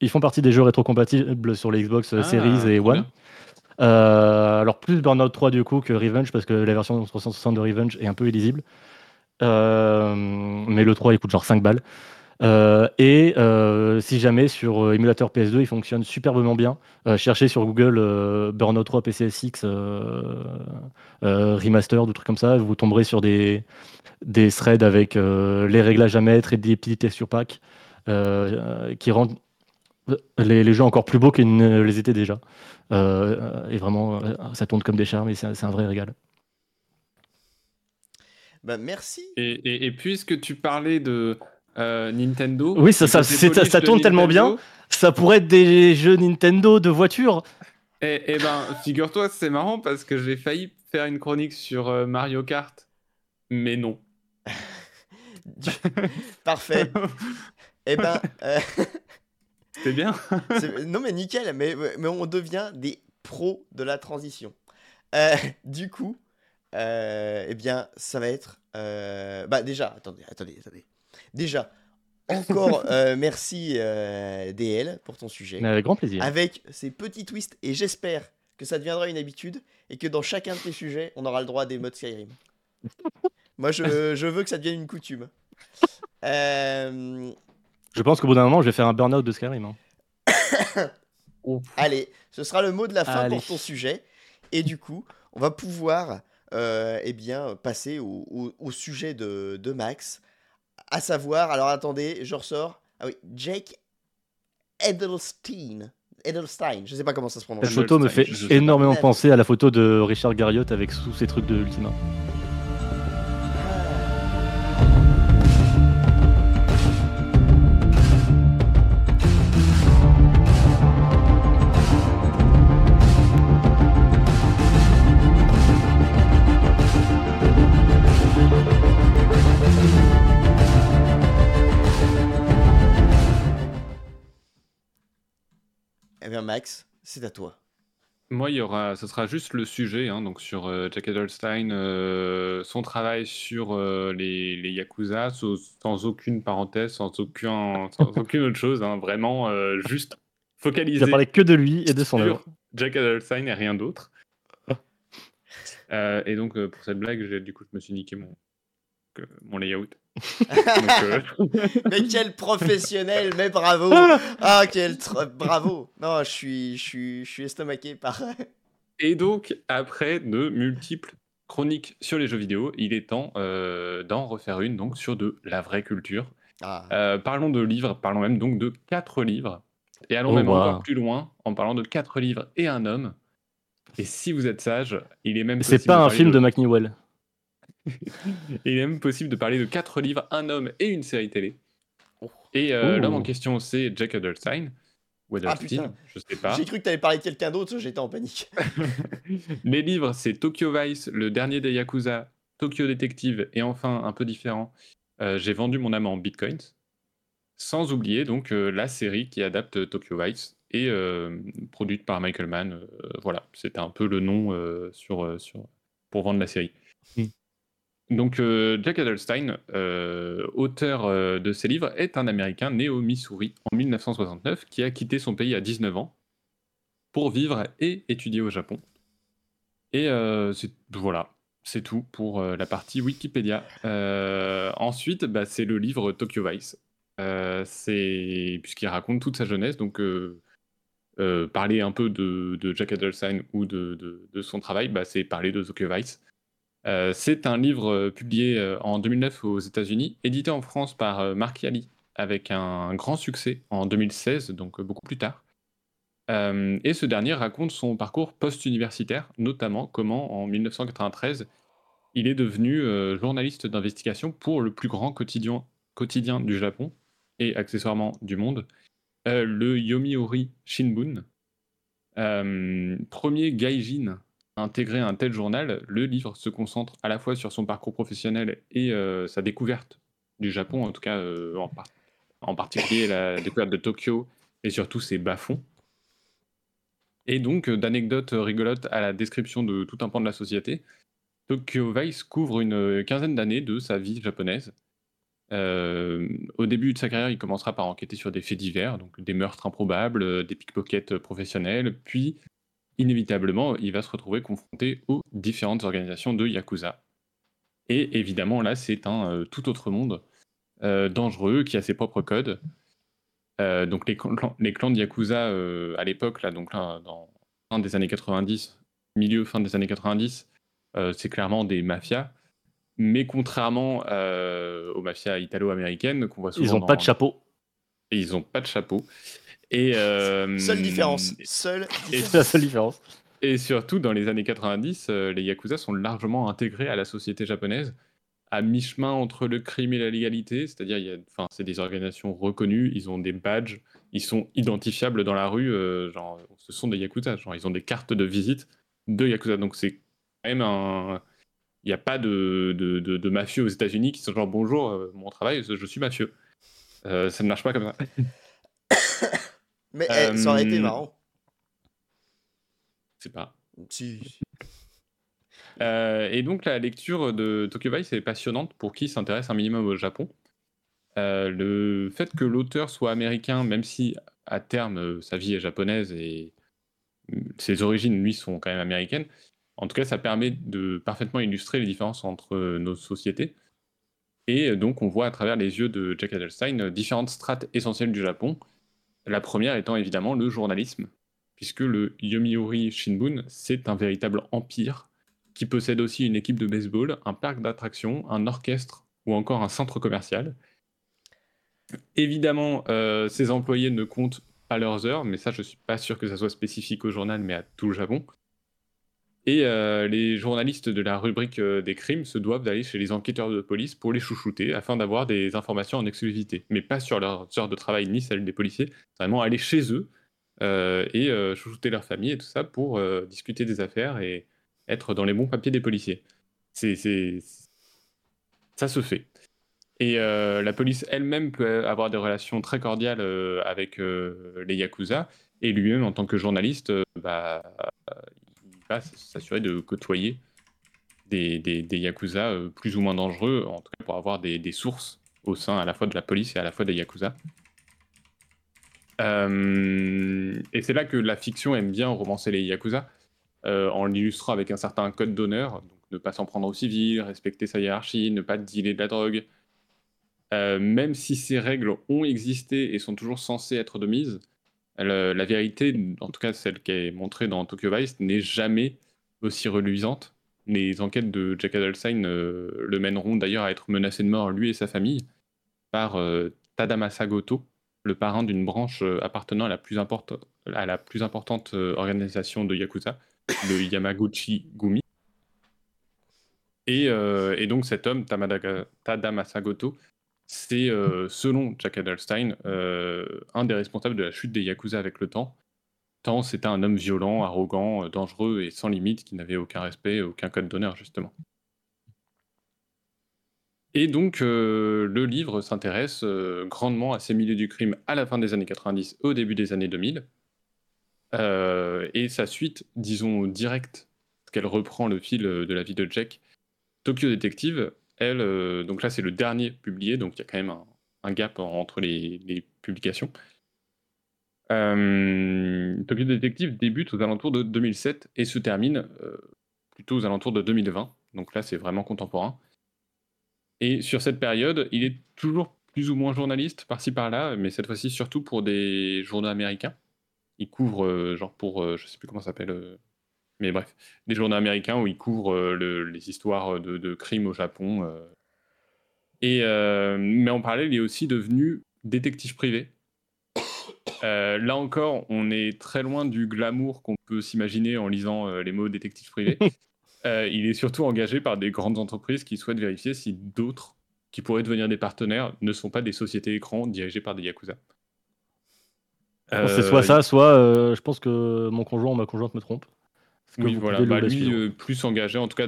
ils, font partie des jeux rétrocompatibles sur les Xbox euh, Ah, Series et One. Euh, alors plus Burnout 3 du coup que Revenge parce que la version 360 de Revenge est un peu illisible. Euh, mais le 3 il coûte genre 5 balles. Euh, et si jamais sur émulateur PS2 il fonctionne superbement bien, cherchez sur Google Burnout 3 PCSX remaster ou trucs comme ça, vous tomberez sur des, des threads avec les réglages à mettre et des petits textures packs qui rendent les, les jeux encore plus beaux qu'ils ne les étaient déjà. Euh, et vraiment, euh, ça tourne comme des charmes et c'est un- c'est un vrai régal. Bah merci. Et, et- et puisque tu parlais de euh, Nintendo. Oui, ça- ça- ça de tourne tellement Nintendo, Ça pourrait être des jeux Nintendo de voiture. Eh eh ben, figure-toi, c'est marrant parce que j'ai failli faire une chronique sur euh, Mario Kart, mais non. Parfait. Eh ben, euh, C'était bien. non mais nickel, mais, mais on devient des pros de la transition. Euh, du coup, euh, eh bien, ça va être... euh, bah déjà, attendez, attendez, attendez. Déjà, encore euh, merci euh, DL pour ton sujet. Avec grand plaisir. Avec ces petits twists, et j'espère que ça deviendra une habitude, et que dans chacun de tes sujets, on aura le droit à des modes Skyrim. Moi, je, je veux que ça devienne une coutume. Euh, Je pense qu'au bout d'un moment, je vais faire un burn-out de Skyrim. hein. Allez, ce sera le mot de la fin Allez. pour ton sujet. Et du coup, on va pouvoir euh, eh bien, passer au, au- au sujet de, de Max. À savoir, alors attendez, je ressors. Ah oui, Jake Edelstein. Edelstein, je sais pas comment ça se prononce. Cette photo me fait énormément penser à la photo de Richard Garriott avec tous ces trucs de Ultima. C'est à toi. Moi, il y aura, ce sera juste le sujet, hein, donc sur euh, Jack Edelstein, euh, son travail sur euh, les, les Yakuza, sans, sans aucune parenthèse, sans, aucun, sans aucune autre chose, hein, vraiment euh, juste Il focalisé a parlé que de lui et de son œuvre. Jack Edelstein et rien d'autre. Euh, et donc, euh, pour cette blague, du coup, je me suis niqué mon, mon layout. Donc, euh, Mais quel professionnel, mais bravo Ah, quel tr- bravo Non, je suis, je suis, je suis estomaqué par... Et donc, après de multiples chroniques sur les jeux vidéo, il est temps euh, d'en refaire une donc sur de la vraie culture. Ah, Euh, parlons de livres, parlons même donc de quatre livres. Et allons Oh, même wow. encore plus loin en parlant de quatre livres et un homme. Et si vous êtes sage, il est même C'est pas un film de McNewell. Il est même possible de parler de quatre livres, un homme et une série télé. Oh. Et euh, l'homme en question, c'est Jack Edelstein. Ou Edelstein, Ah, putain. je sais pas. J'ai cru que t'allais parler de quelqu'un d'autre, j'étais en panique. Les livres, c'est Tokyo Vice, le dernier des Yakuza, Tokyo Detective, et enfin, un peu différent, euh, J'ai vendu mon âme en bitcoins. Sans oublier donc euh, la série qui adapte Tokyo Vice et euh, produite par Michael Mann. euh, voilà, c'était un peu le nom euh, sur, sur, pour vendre la série. Donc euh, Jack Edelstein, euh, auteur euh, de ces livres, est un Américain né au Missouri en 1969 qui a quitté son pays à 19 ans pour vivre et étudier au Japon. Et voilà, c'est tout pour la partie Wikipédia. Ensuite, bah, c'est le livre Tokyo Vice. Puisqu'il raconte toute sa jeunesse, donc parler un peu de, Jack Edelstein ou de son travail, bah, c'est parler de Tokyo Vice. Euh, c'est un livre euh, publié euh, en 2009 aux États-Unis, édité en France par Mark Yali, avec un grand succès en 2016, donc beaucoup plus tard. Et ce dernier raconte son parcours post-universitaire, notamment comment en 1993, il est devenu journaliste d'investigation pour le plus grand quotidien, du Japon et accessoirement du monde, le Yomiuri Shinbun. Premier gaijin intégrer un tel journal, le livre se concentre à la fois sur son parcours professionnel et euh, sa découverte du Japon, en tout cas euh, en, par- en particulier la découverte de Tokyo et surtout ses bas-fonds. Et donc, euh, d'anecdotes rigolotes à la description de tout un pan de la société, Tokyo Vice couvre une quinzaine d'années de sa vie japonaise. Euh, au début de sa carrière, il commencera par enquêter sur des faits divers, donc des meurtres improbables, des pickpockets professionnels, puis inévitablement, il va se retrouver confronté aux différentes organisations de Yakuza. Et évidemment, là, c'est un euh, tout autre monde euh, dangereux qui a ses propres codes. Euh, donc les clans, les clans de Yakuza à l'époque, là, donc là, dans fin des années 90, milieu, fin des années 90, euh, c'est clairement des mafias. Mais contrairement aux mafias italo-américaines qu'on voit souvent Ils ont dans- pas de chapeau. ils ont pas de chapeau. Et, euh, Seule différence. Seule Et, C'est la seule différence. et surtout, dans les années 90, euh, les Yakuza sont largement intégrés à la société japonaise, à mi-chemin entre le crime et la légalité, c'est-à-dire, c'est des organisations reconnues, ils ont des badges, ils sont identifiables dans la rue, euh, genre, ce sont des Yakuza, genre, ils ont des cartes de visite de Yakuza, donc c'est quand même un... Il n'y a pas de, de, de- de mafieux aux États-Unis qui sont genre bonjour, euh, mon travail, je suis mafieux. Euh, ça ne marche pas comme ça. Mais eh, ça aurait été Euh, marrant. C'est pas. Si. Euh, et donc la lecture de Tokyo Vice est passionnante pour qui s'intéresse un minimum au Japon. Euh, le fait que l'auteur soit américain, même si à terme sa vie est japonaise et ses origines lui sont quand même américaines, En tout cas, ça permet de parfaitement illustrer les différences entre nos sociétés. Et donc, on voit à travers les yeux de Jack Adelstein différentes strates essentielles du Japon. La première étant évidemment le journalisme, puisque le Yomiuri Shinbun, c'est un véritable empire qui possède aussi une équipe de baseball, un parc d'attractions, un orchestre ou encore un centre commercial. Évidemment, euh, ces employés ne comptent pas leurs heures, mais ça, je ne suis pas sûr que ça soit spécifique au journal, mais à tout le Japon. Et euh, les journalistes de la rubrique euh, des crimes se doivent d'aller chez les enquêteurs de police pour les chouchouter afin d'avoir des informations en exclusivité, mais pas sur leurs heures de travail ni celles des policiers, vraiment aller chez eux et chouchouter leur famille et tout ça pour discuter des affaires et être dans les bons papiers des policiers. C'est, Ça se fait. Et euh, la police elle-même peut avoir des relations très cordiales euh, avec euh, les Yakuza, et lui-même, en tant que journaliste, bah, s'assurer de côtoyer des, des, Yakuza plus ou moins dangereux, en tout cas pour avoir des, sources au sein à la fois de la police et à la fois des Yakuza. et c'est là que la fiction aime bien romancer les Yakuza, euh, en l'illustrant avec un certain code d'honneur, donc ne pas s'en prendre au civil, respecter sa hiérarchie, ne pas dealer de la drogue. Euh, même si ces règles ont existé et sont toujours censées être de mise, la vérité, en tout cas celle qui est montrée dans Tokyo Vice, n'est jamais aussi reluisante. Les enquêtes de Jack Adelstein euh, le mèneront d'ailleurs à être menacé de mort, lui et sa famille, par Tadamasa Goto, le parrain d'une branche appartenant à la plus, importante organisation de Yakuza, le Yamaguchi Gumi. Euh, et, donc cet homme, Tada Masagoto, c'est, euh, selon Jack Adelstein, euh, un des responsables de la chute des Yakuza avec le temps. Tant c'était un homme violent, arrogant, dangereux et sans limite, qui n'avait aucun respect, aucun code d'honneur, justement. Et donc, le livre s'intéresse grandement à ces milieux du crime à la fin des années 90, au début des années 2000. Euh, et sa suite, disons directe, qu'elle reprend le fil euh, de la vie de Jack, Tokyo Detective, elle, euh, donc là c'est le dernier publié, donc il y a quand même un, gap entre les, publications. Tokyo Detective débute aux alentours de 2007 et se termine plutôt aux alentours de 2020. Donc là, c'est vraiment contemporain. Et sur cette période, il est toujours plus ou moins journaliste par-ci par-là, mais cette fois-ci surtout pour des journaux américains il couvre, euh, genre pour, euh, je sais plus comment ça s'appelle, euh, mais bref, des journaux américains où il couvre les histoires de, crimes au Japon. Et, mais en parallèle, il est aussi devenu détective privé. là encore, on est très loin du glamour qu'on peut s'imaginer en lisant les mots détective privé. il est surtout engagé par des grandes entreprises qui souhaitent vérifier si d'autres qui pourraient devenir des partenaires ne sont pas des sociétés écrans dirigées par des yakuza. C'est soit euh, ça, soit euh, je pense que mon conjoint ou ma conjointe me trompe. Oui, voilà. Bah, lui, euh, plus engagé, en tout cas,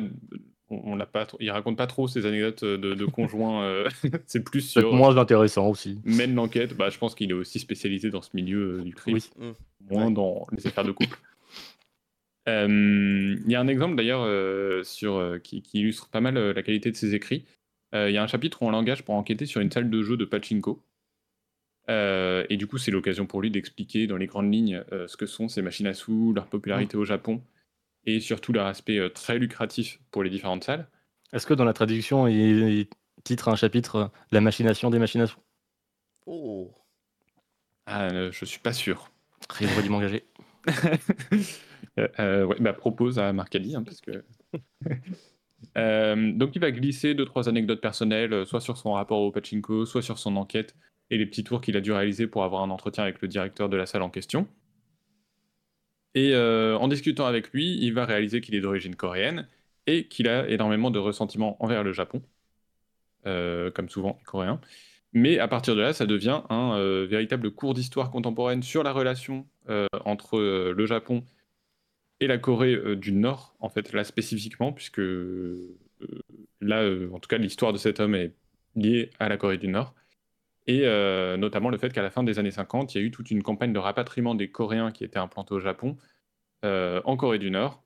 on, l'a pas, il raconte pas trop ses anecdotes de, de conjoints. c'est plus sur. moins intéressant aussi. Mène l'enquête. Bah, je pense qu'il est aussi spécialisé dans ce milieu du crime, oui. Mmh. moins dans les affaires de couple. Il y a un exemple d'ailleurs sur qui, qui, illustre pas mal la qualité de ses écrits. Il y a un chapitre où on l'engage pour enquêter sur une salle de jeu de pachinko. Euh, et du coup, c'est l'occasion pour lui d'expliquer dans les grandes lignes euh, ce que sont ces machines à sous, leur popularité au Japon et surtout leur aspect euh, très lucratif pour les différentes salles. Est-ce que dans la traduction, il, titre un chapitre La machination des sous Oh ah, Je suis pas sûr. Rien de m'engager. ouais, bah, propose à Marcadi, hein, parce que. donc il va glisser deux trois anecdotes personnelles, soit sur son rapport au pachinko, soit sur son enquête, et les petits tours qu'il a dû réaliser pour avoir un entretien avec le directeur de la salle en question. Et euh, en discutant avec lui, il va réaliser qu'il est d'origine coréenne et qu'il a énormément de ressentiment envers le Japon, euh, comme souvent les Coréens. Mais à partir de là, ça devient un euh, véritable cours d'histoire contemporaine sur la relation entre le Japon et la Corée du Nord, en fait, là spécifiquement, puisque là, en tout cas, l'histoire de cet homme est liée à la Corée du Nord et euh, notamment le fait qu'à la fin des années 50, il y a eu toute une campagne de rapatriement des Coréens qui étaient implantés au Japon, euh, en Corée du Nord,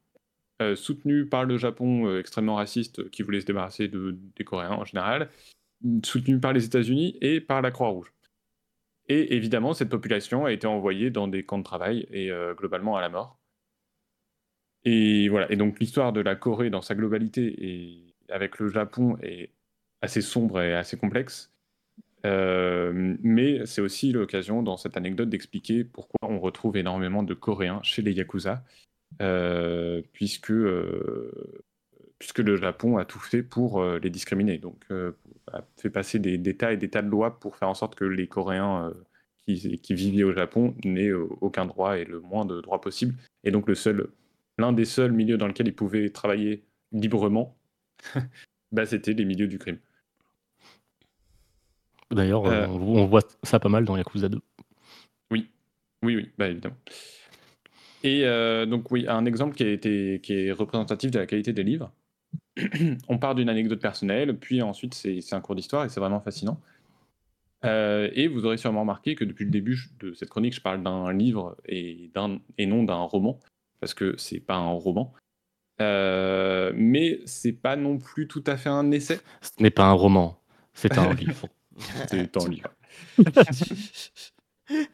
euh, soutenue par le Japon extrêmement raciste qui voulait se débarrasser des Coréens en général, soutenue par les États-Unis et par la Croix-Rouge. Et évidemment, cette population a été envoyée dans des camps de travail et globalement à la mort. Et voilà. Et donc l'histoire de la Corée dans sa globalité et avec le Japon est assez sombre et assez complexe. Euh, mais c'est aussi l'occasion dans cette anecdote d'expliquer pourquoi on retrouve énormément de Coréens chez les Yakuza, euh, puisque, euh, puisque le Japon a tout fait pour les discriminer. Donc, a fait passer des, des, tas et des tas de lois pour faire en sorte que les Coréens qui, qui, vivaient au Japon n'aient aucun droit et le moins de droits possible. Et donc, le seul, l'un des seuls milieux dans lesquels ils pouvaient travailler librement, bah, c'était les milieux du crime. D'ailleurs, euh, on voit ça pas mal dans Yakuza 2. Oui, oui, oui, bah, évidemment. Et euh, donc oui, un exemple qui, a été, qui est représentatif de la qualité des livres. on part d'une anecdote personnelle, puis ensuite c'est un cours d'histoire et c'est vraiment fascinant. Euh, et vous aurez sûrement remarqué que depuis le début de cette chronique, je parle d'un livre et, et non d'un roman, parce que c'est pas un roman. mais c'est pas non plus tout à fait un essai. Ce n'est pas un roman, c'est un livre. C'est livre.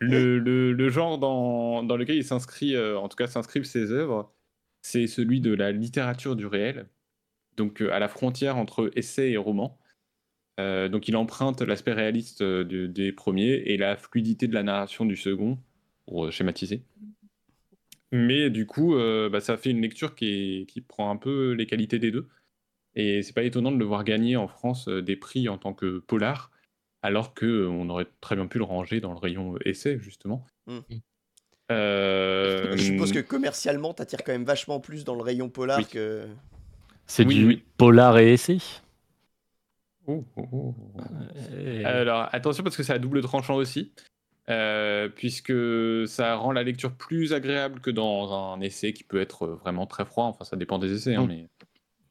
le, le, le, genre dans, dans lequel il s'inscrit, euh, en tout cas s'inscrivent ses œuvres, c'est celui de la littérature du réel, donc euh, à la frontière entre essai et roman. Euh, donc il emprunte l'aspect réaliste des premiers et la fluidité de la narration du second, pour schématiser. Mais du coup, bah, ça fait une lecture qui, est, qui, prend un peu les qualités des deux. Et c'est pas étonnant de le voir gagner en France des prix en tant que polar, alors qu'on aurait très bien pu le ranger dans le rayon essai, justement. Mmh. Euh, Je suppose que commercialement, t'attires quand même vachement plus dans le rayon polar que. C'est du polar et essai? Oh, oh, oh. Alors attention parce que c'est à double tranchant aussi, euh, puisque ça rend la lecture plus agréable que dans un essai qui peut être vraiment très froid. Enfin, ça dépend des essais, hein, mmh. mais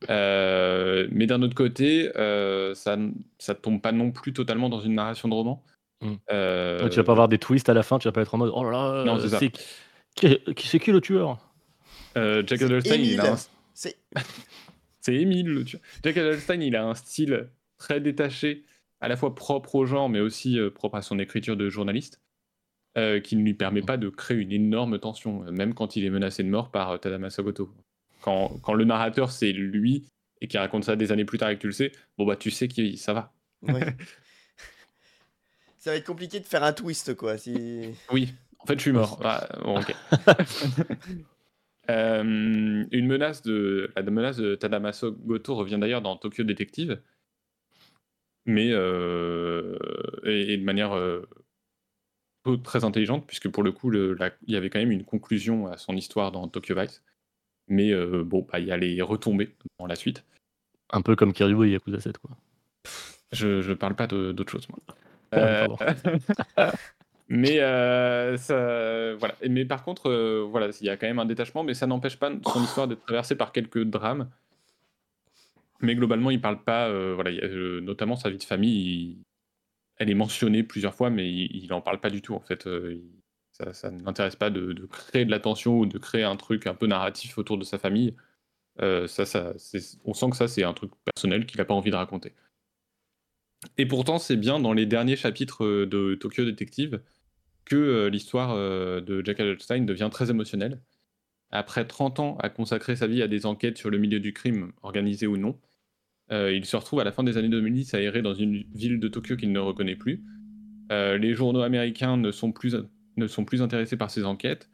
euh, mais d'un autre côté, euh, ça ne tombe pas non plus totalement dans une narration de roman. Mmh. Euh, tu vas pas avoir des twists à la fin, tu vas pas être en mode oh là là, c'est qui, c'est qui le tueur? Jack Adelstein, il a un... c'est Émile le tueur. Jack Adelstein, il a un style très détaché, à la fois propre au genre, mais aussi propre à son écriture de journaliste, qui ne lui permet mmh. pas de créer une énorme tension, même quand il est menacé de mort par Tadama Sagoto quand, quand le narrateur c'est lui et qui raconte ça des années plus tard et que tu le sais, bon bah tu sais que ça va. ça va être compliqué de faire un twist quoi. Si... Oui, en fait je suis mort. Ah, euh, une menace de la menace de Tadamaso Goto revient d'ailleurs dans Tokyo Detective, mais euh, et, de manière euh, très intelligente puisque pour le coup le, il y avait quand même une conclusion à son histoire dans Tokyo Vice. Mais euh, bon, bah, il y a les retombées dans la suite. Un peu comme Kiryu et Yakuza 7, quoi. Je, je parle pas d'autre chose, moi. Euh, mais euh, ça, voilà. Mais par contre, voilà, il y a quand même un détachement, mais ça n'empêche pas son histoire d'être traversée par quelques drames. Mais globalement, il parle pas, voilà, notamment sa vie de famille, elle est mentionnée plusieurs fois, mais il, n'en parle pas du tout en fait. Ça, ne m'intéresse pas de, créer de l'attention ou de créer un truc un peu narratif autour de sa famille. Euh, ça, on sent que ça, c'est un truc personnel qu'il n'a pas envie de raconter. Et pourtant, c'est bien dans les derniers chapitres euh, de Tokyo Detective que euh, l'histoire de Jack Adelstein devient très émotionnelle. Après 30 ans à consacrer sa vie à des enquêtes sur le milieu du crime, organisé ou non, il se retrouve à la fin des années 2010 à errer dans une ville de Tokyo qu'il ne reconnaît plus. les journaux américains ne sont plus ne sont plus intéressés par ces enquêtes.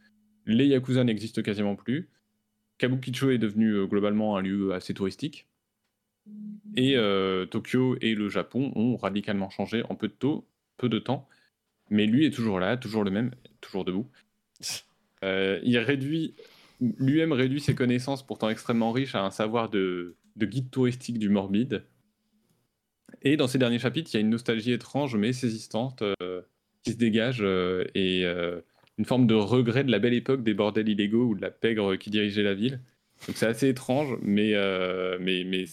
Les Yakuza n'existent quasiment plus. Kabukicho est devenu euh, globalement un lieu assez touristique. Et euh, Tokyo et le Japon ont radicalement changé en peu de, temps. Mais lui est toujours là, toujours le même, toujours debout. Euh, il réduit, lui-même réduit ses connaissances, pourtant extrêmement riches, à un savoir de, guide touristique du morbide. Et dans ces derniers chapitres, il y a une nostalgie étrange mais saisissante qui se dégage euh, et euh, une forme de regret de la belle époque des bordels illégaux ou de la pègre qui dirigeait la ville. Donc c'est assez étrange, mais, euh, mais, mais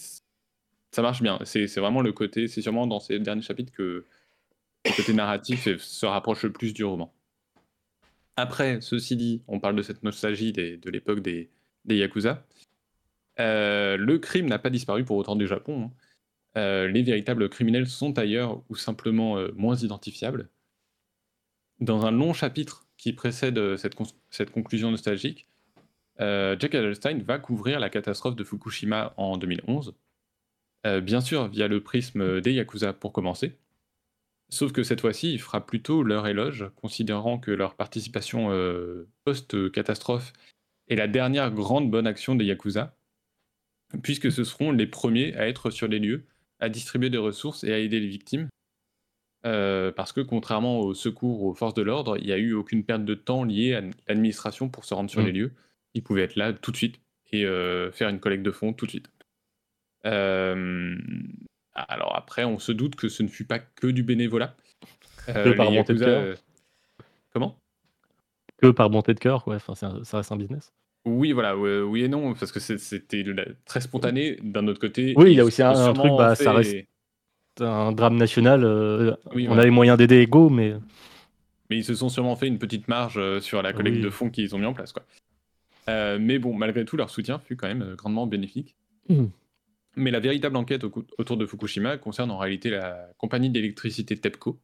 ça marche bien. C'est vraiment le côté, c'est sûrement dans ces derniers chapitres que le côté narratif se rapproche le plus du roman. Après, ceci dit, on parle de cette nostalgie de l'époque des, des Yakuza. le crime n'a pas disparu pour autant du Japon. Hein. les véritables criminels sont ailleurs ou simplement moins identifiables dans un long chapitre qui précède euh, cette, conclusion nostalgique, euh, Jack Adelstein va couvrir la catastrophe de Fukushima en 2011. Euh, bien sûr, via le prisme des Yakuza pour commencer. Sauf que cette fois-ci, il fera plutôt leur éloge, considérant que leur participation post-catastrophe est la dernière grande bonne action des Yakuza, puisque ce seront les premiers à être sur les lieux, à distribuer des ressources et à aider les victimes. Euh, parce que contrairement au secours aux forces de l'ordre, il n'y a eu aucune perte de temps liée à l'administration pour se rendre sur Mm. les lieux. Ils pouvaient être là tout de suite et euh, faire une collecte de fonds tout de suite. Euh, alors après, on se doute que ce ne fut pas que du bénévolat. Que par bonté de cœur. Comment? Que par bonté de cœur. Enfin, un- ça reste un business. Oui, voilà, ouais, oui et non, parce que c'était très spontané. D'un autre côté, Oui, il y a aussi un- un truc, bah, ça reste- un drame national. euh, Oui, on a les moyens d'aider égaux, mais Mais ils se sont sûrement fait une petite marge euh, sur la collecte Oui. de fonds qu'ils ont mis en place. Quoi. Euh, mais bon, malgré tout, leur soutien fut quand même grandement bénéfique. Mhm. Mais la véritable enquête au autour de Fukushima concerne en réalité la compagnie d'électricité TEPCO,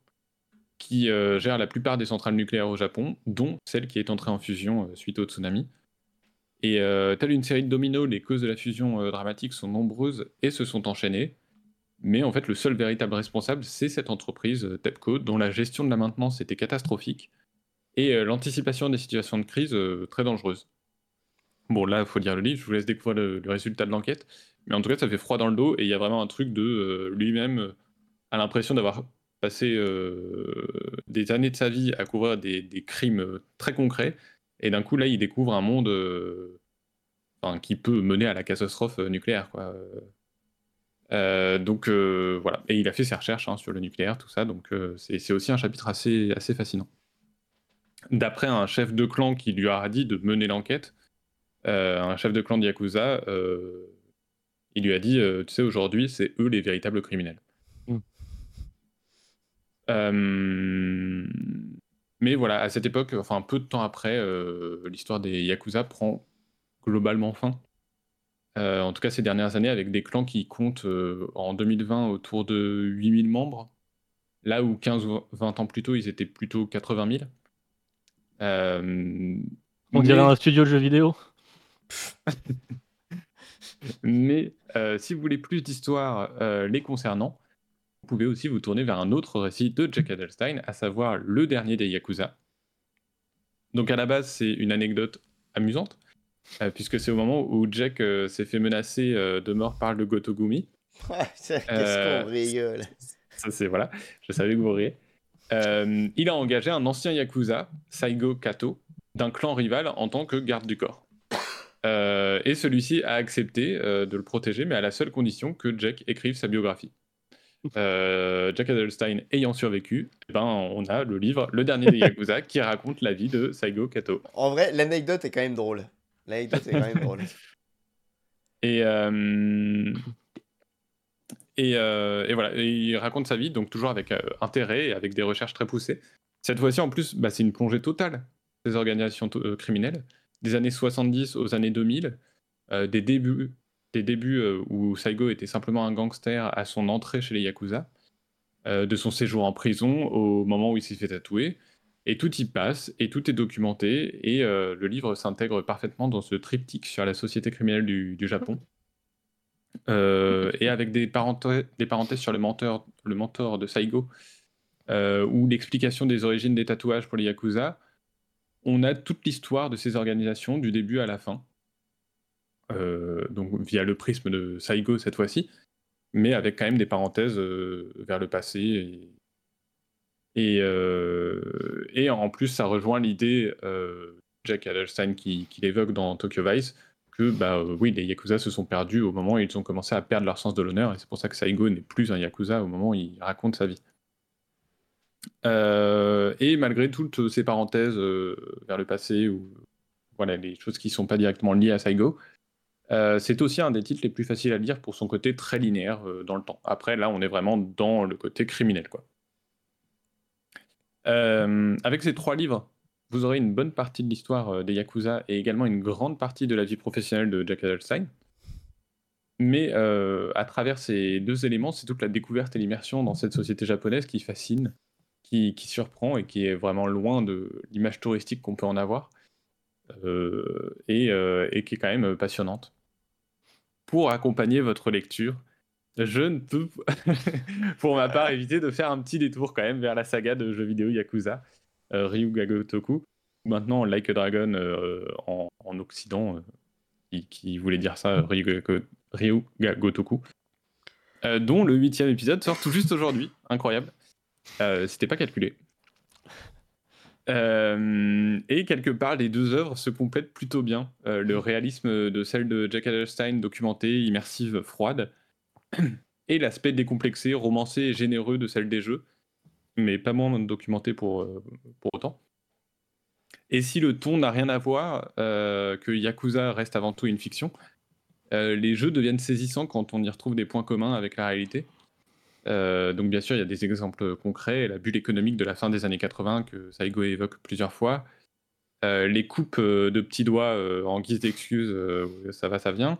qui euh, gère la plupart des centrales nucléaires au Japon, dont celle qui est entrée en fusion suite au tsunami. Et telle une série de dominos, les causes de la fusion dramatique sont nombreuses et se sont enchaînées. Mais en fait, le seul véritable responsable, c'est cette entreprise euh, TEPCO, dont la gestion de la maintenance était catastrophique et euh, l'anticipation des situations de crise euh, très dangereuse. Bon, là, il faut lire le livre, je vous laisse découvrir le, résultat de l'enquête. Mais en tout cas, ça fait froid dans le dos et il y a vraiment un truc de lui-même a l'impression d'avoir passé des années de sa vie à couvrir des, crimes très concrets. Et d'un coup, là, il découvre un monde enfin, qui peut mener à la catastrophe nucléaire. Quoi. Euh, donc euh, voilà, et il a fait ses recherches hein, sur le nucléaire, tout ça, donc euh, c'est aussi un chapitre assez, assez fascinant. D'après un chef de clan qui lui a dit de mener l'enquête, un chef de clan de Yakuza, il lui a dit, tu sais, aujourd'hui, c'est eux les véritables criminels. Mm. Euh, mais voilà, à cette époque, enfin peu de temps après, euh, l'histoire des Yakuza prend globalement fin. Euh, en tout cas ces dernières années, avec des clans qui comptent euh, en 2020 autour de 8000 membres, là où 15 ou 20 ans plus tôt, ils étaient plutôt 80 000. Euh, on dirait mais- un studio de jeux vidéo. Mais euh, si vous voulez plus d'histoires les concernant, vous pouvez aussi vous tourner vers un autre récit de Jack Adelstein, à savoir le dernier des Yakuza. Donc à la base, c'est une anecdote amusante, puisque c'est au moment où Jack euh, s'est fait menacer euh, de mort par le Gotogumi. Qu'est-ce Euh, qu'on rigole. Ça, c'est voilà, je savais que vous riez. Euh, il a engagé un ancien Yakuza, Saigo Kato, d'un clan rival en tant que garde du corps. Euh, et celui-ci a accepté euh, de le protéger, mais à la seule condition que Jack écrive sa biographie. Euh, Jack Adelstein ayant survécu, eh ben, on a le livre Le dernier des Yakuza qui raconte la vie de Saigo Kato. En vrai, l'anecdote est quand même drôle. Et, euh, euh, et voilà, il raconte sa vie, donc toujours avec euh, intérêt et avec des recherches très poussées. Cette fois-ci, en plus, bah, c'est une plongée totale des organisations criminelles, des années 70 aux années 2000, euh, des débuts, des débuts où Saigo était simplement un gangster à son entrée chez les Yakuza, de son séjour en prison au moment où il s'est fait tatouer. Et tout y passe, et tout est documenté, et euh, le livre s'intègre parfaitement dans ce triptyque sur la société criminelle du, Japon. Euh, et avec des, parenthèses, sur le mentor, le mentor de Saigo, euh, ou l'explication des origines des tatouages pour les Yakuza, on a toute l'histoire de ces organisations du début à la fin. Donc via le prisme de Saigo cette fois-ci, mais avec quand même des parenthèses vers le passé. Et, et, euh, et en plus, ça rejoint l'idée, euh, Jack Adelstein qui, qui l'évoque dans Tokyo Vice, que bah, euh, oui, les Yakuza se sont perdus au moment où ils ont commencé à perdre leur sens de l'honneur, et c'est pour ça que Saigo n'est plus un Yakuza au moment où il raconte sa vie. Euh, et malgré toutes ces parenthèses vers le passé, ou voilà, les choses qui ne sont pas directement liées à Saigo, c'est aussi un des titres les plus faciles à lire pour son côté très linéaire dans le temps. Après, là, on est vraiment dans le côté criminel. Quoi. Euh, avec ces trois livres, vous aurez une bonne partie de l'histoire euh, des Yakuza et également une grande partie de la vie professionnelle de Jack Adelstein. Mais euh, à travers ces deux éléments, c'est toute la découverte et l'immersion dans cette société japonaise qui fascine, qui, surprend et qui est vraiment loin de l'image touristique qu'on peut en avoir. et qui est quand même passionnante. Pour accompagner votre lecture, je ne peux, pour ma part, éviter de faire un petit détour quand même vers la saga de jeux vidéo Yakuza, euh, Ryuga Gotoku, maintenant Like a Dragon euh, en, en Occident, euh, qui, voulait dire ça, Ryuga, Ryuga Gotoku, euh, dont le huitième épisode sort tout juste aujourd'hui. Incroyable. C'était pas calculé. Et quelque part, les deux œuvres se complètent plutôt bien. Le réalisme de celle de Jack Adelstein, documentée, immersive, froide, et l'aspect décomplexé, romancé et généreux de celle des jeux, mais pas moins documenté pour, euh, pour autant. Et si le ton n'a rien à voir, euh, que Yakuza reste avant tout une fiction, euh, les jeux deviennent saisissants quand on y retrouve des points communs avec la réalité. Donc bien sûr, il y a des exemples concrets, la bulle économique de la fin des années 80 que Saigo évoque plusieurs fois, les coupes de petits doigts en guise d'excuse, ça va, ça vient.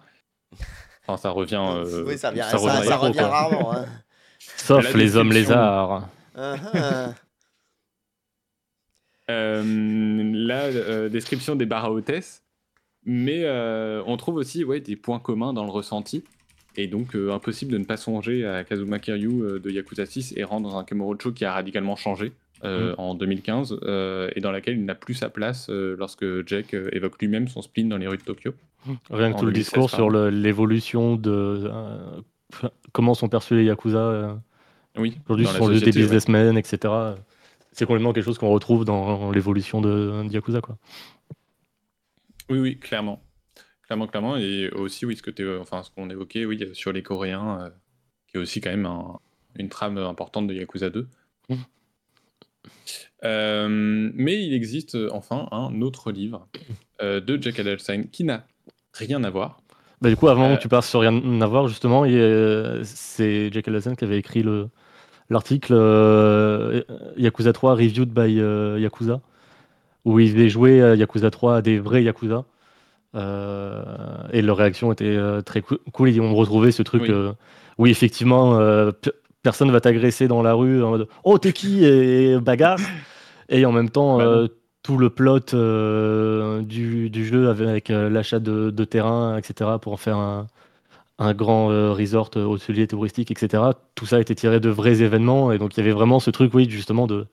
Enfin, ça revient. euh, oui, ça, vient, ça ça, revient ça pas trop, revient quoi. rarement. hein. Sauf les hommes lézards. Ah, ah. Euh, la euh, description des barres à hôtesse, mais euh, on trouve aussi ouais, des points communs dans le ressenti. Et donc, euh, impossible de ne pas songer à Kazuma Kiryu euh, de Yakuza 6 et rendre un Kamurocho qui a radicalement changé euh, en 2015 euh, et dans laquelle il n'a plus sa place euh, lorsque Jack euh, évoque lui-même son spleen dans les rues de Tokyo. Rien que tout le 2016, discours sur l'évolution de euh, comment sont perçus les Yakuza. euh, Oui, Aujourd'hui, juste des société, ouais. businessmen, etc. C'est complètement quelque chose qu'on retrouve dans l'évolution de, de Yakuza. Quoi. Oui, oui, clairement. Clairement, clairement. Et aussi, oui, ce que t'es- enfin, ce qu'on évoquait, oui, euh, sur les Coréens, euh, qui est aussi quand même un- une trame importante de Yakuza 2. Mhm. Euh, mais il existe euh, enfin un autre livre euh, de Jack Adelstein qui n'a rien à voir. Bah, du coup, avant Euh, que tu passes sur rien à voir, justement, c'est Jack Ellison qui avait écrit le- l'article euh, Yakuza 3 Reviewed by euh, Yakuza, où il faisait jouer à Yakuza 3 à des vrais Yakuza. Et leur réaction était très cool. Ils ont retrouvé ce truc. Oui. oui, effectivement, pe- personne va t'agresser dans la rue en mode Oh, t'es qui Et bagarre. Et en même temps, Bah tout le plot euh, du, du jeu avec euh, l'achat de, de terrain, etc., pour en faire un, un grand euh, resort euh, hôtelier touristique, etc. Tout ça a été tiré de vrais événements. Et donc, il y avait vraiment ce truc, oui, justement, de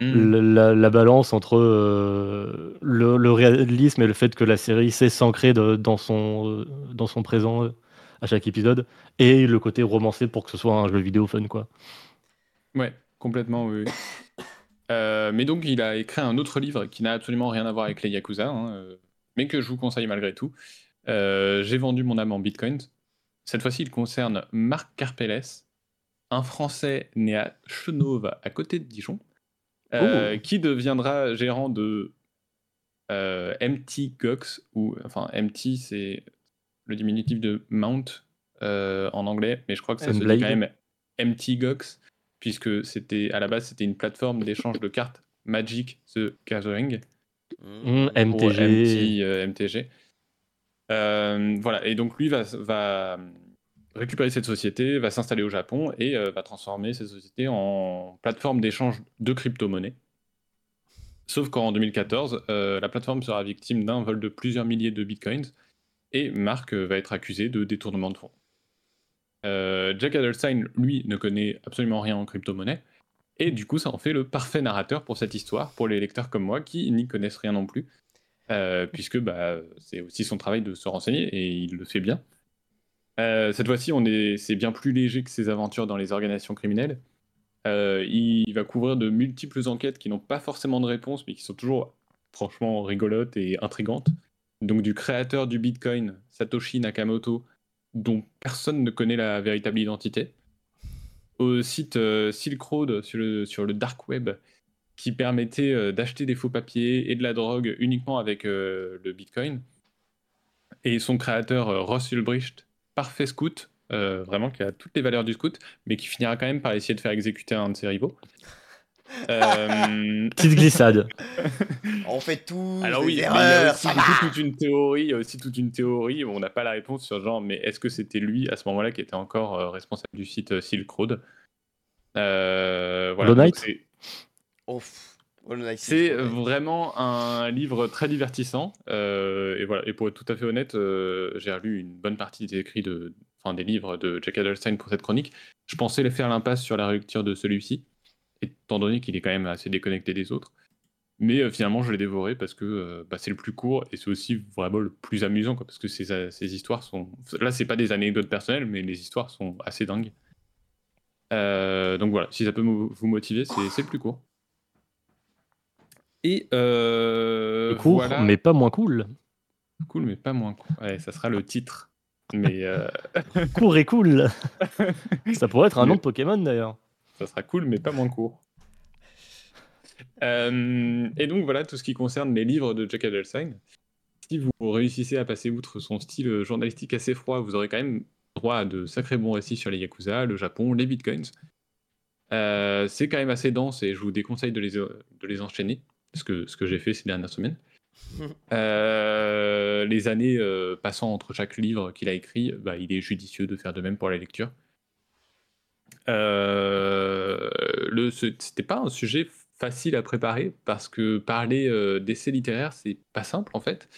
Mm. la, la- la balance entre euh, le, le réalisme et le fait que la série sait s'ancrer dans, son, dans son présent euh, à chaque épisode, et le côté romancé pour que ce soit un jeu vidéo fun, quoi. Ouais, complètement, oui. Euh, mais donc, il a écrit un autre livre qui n'a absolument rien à voir avec les Yakuza, hein, euh, mais que je vous conseille malgré tout. Euh, J'ai vendu mon âme en bitcoin. Cette fois-ci, il concerne Marc Carpelles, un Français né à Chenauve, à côté de Dijon, euh, Oh. qui deviendra gérant de MT Gox, ou enfin MT, c'est le diminutif de Mount en anglais, mais je crois que ça se dit quand même MT Gox, puisque c'était à la base c'était une plateforme d'échange de cartes Magic the Gathering MTG. MT, euh, MTG. Euh, voilà, et donc lui va, va récupérer cette société, va s'installer au Japon et euh, va transformer cette société en plateforme d'échange de crypto-monnaies. Sauf qu'en 2014, euh, la plateforme sera victime d'un vol de plusieurs milliers de bitcoins et Mark euh, va être accusé de détournement de fonds. Euh, Jack Adelstein, lui, ne connaît absolument rien en crypto-monnaie et du coup, ça en fait le parfait narrateur pour cette histoire, pour les lecteurs comme moi qui n'y connaissent rien non plus, euh, puisque bah, c'est aussi son travail de se renseigner et il le fait bien. Euh, cette fois-ci, est, c'est bien plus léger que ses aventures dans les organisations criminelles. Il va couvrir de multiples enquêtes qui n'ont pas forcément de réponse, mais qui sont toujours franchement rigolotes et intrigantes. Donc du créateur du Bitcoin, Satoshi Nakamoto, dont personne ne connaît la véritable identité, au site euh, Silk Road sur le, dark web, qui permettait euh, d'acheter des faux papiers et de la drogue uniquement avec euh, le Bitcoin, et son créateur Ross Ulbricht, parfait scout, vraiment qui a toutes les valeurs du scout, mais qui finira quand même par essayer de faire exécuter un de ses rivaux. Euh, Petite glissade. On fait tous alors des oui, mais il y a erreurs, aussi toute une théorie, il y a aussi toute une théorie où on n'a pas la réponse sur genre, mais est-ce que c'était lui à ce moment-là qui était encore euh, responsable du site euh, Silk Road? Euh, voilà, Hollow donc Knight? c'est- vraiment un livre très divertissant. euh, et voilà. Et pour être tout à fait honnête, euh, j'ai relu une bonne partie des écrits de, enfin des livres de Jack Adelstein pour cette chronique. Je pensais les faire l'impasse sur la relecture de celui-ci, étant donné qu'il est quand même assez déconnecté des autres. Mais euh, finalement, je l'ai dévoré parce que euh, bah, c'est le plus court et c'est aussi vraiment le plus amusant, quoi, parce que ces, euh, ces histoires sont. Là, c'est pas des anecdotes personnelles, mais les histoires sont assez dingues. Euh, donc voilà, si ça peut vous motiver, c'est le plus court. Et Court, voilà. mais pas moins cool. cool, mais pas moins cool. Ouais, ça sera le titre. Mais Court et cool. Ça pourrait être un nom de Pokémon d'ailleurs. Ça sera cool, mais pas moins court. Euh, et donc voilà tout ce qui concerne les livres de Jack Adelstein. Si vous réussissez à passer outre son style journalistique assez froid, vous aurez quand même droit à de sacrés bons récits sur les Yakuza, le Japon, les bitcoins. Euh, c'est quand même assez dense et je vous déconseille de les, de les enchaîner, ce que, ce que j'ai fait ces dernières semaines. Euh, les années passant entre chaque livre qu'il a écrit, bah, il est judicieux de faire de même pour la lecture. Euh, le, c'était pas un sujet facile à préparer parce que parler euh, d'essais littéraires, c'est pas simple en fait.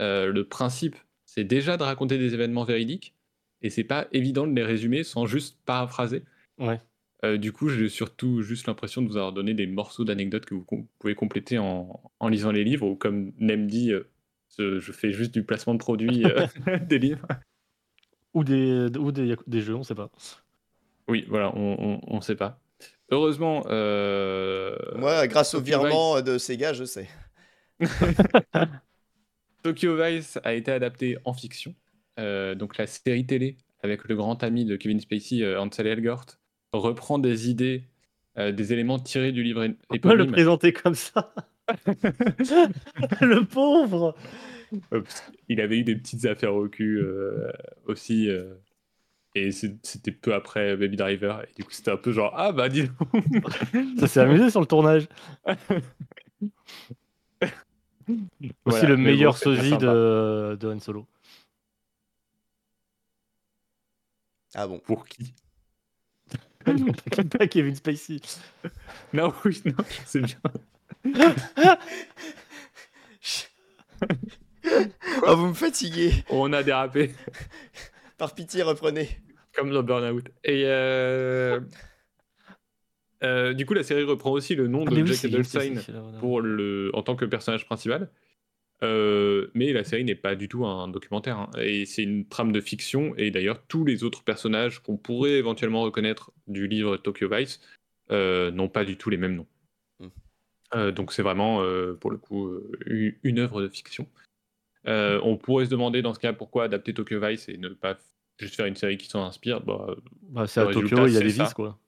Euh, le principe, c'est déjà de raconter des événements véridiques et c'est pas évident de les résumer sans juste paraphraser. Ouais. Euh, du coup, j'ai surtout juste l'impression de vous avoir donné des morceaux d'anecdotes que vous com- pouvez compléter en, en lisant les livres ou comme Nem dit, euh, je, je fais juste du placement de produits euh, des livres. Ou des, ou des, des jeux, on sait pas. Oui, voilà, on, on, on sait pas. Heureusement, euh, Moi, grâce au Tokyo virement de Sega, je sais. Tokyo Vice a été adapté en fiction. Euh, donc la série télé avec le grand ami de Kevin Spacey, euh, Ansel Elgort, reprend des idées, euh, des éléments tirés du livre On peut le présenter comme ça. le pauvre. Qu'il avait eu des petites affaires au cul euh, aussi. Et c'était peu après Baby Driver. Et du coup, c'était un peu genre Ah bah dis donc Ça s'est amusé sur le tournage. Aussi le meilleur bon, sosie de, de Han Solo. Ah bon. Pour qui? Pas Kevin Spacey. Non, oui, non, c'est bien. Oh, vous me fatiguez. On a dérapé. Par pitié, reprenez. Comme dans Burnout. Et euh, euh, du coup, la série reprend aussi le nom Ah, de oui, Jack pour le, en tant que personnage principal. Euh, mais la série n'est pas du tout un documentaire. hein. Et c'est une trame de fiction. Et d'ailleurs, tous les autres personnages qu'on pourrait éventuellement reconnaître du livre Tokyo Vice euh, n'ont pas du tout les mêmes noms. Mm. Euh, donc c'est vraiment, euh, pour le coup, une œuvre de fiction. Euh, on pourrait se demander dans ce cas pourquoi adapter Tokyo Vice et ne pas juste faire une série qui s'en inspire. Bah, Bah, c'est le à Tokyo, il y a des vis, quoi.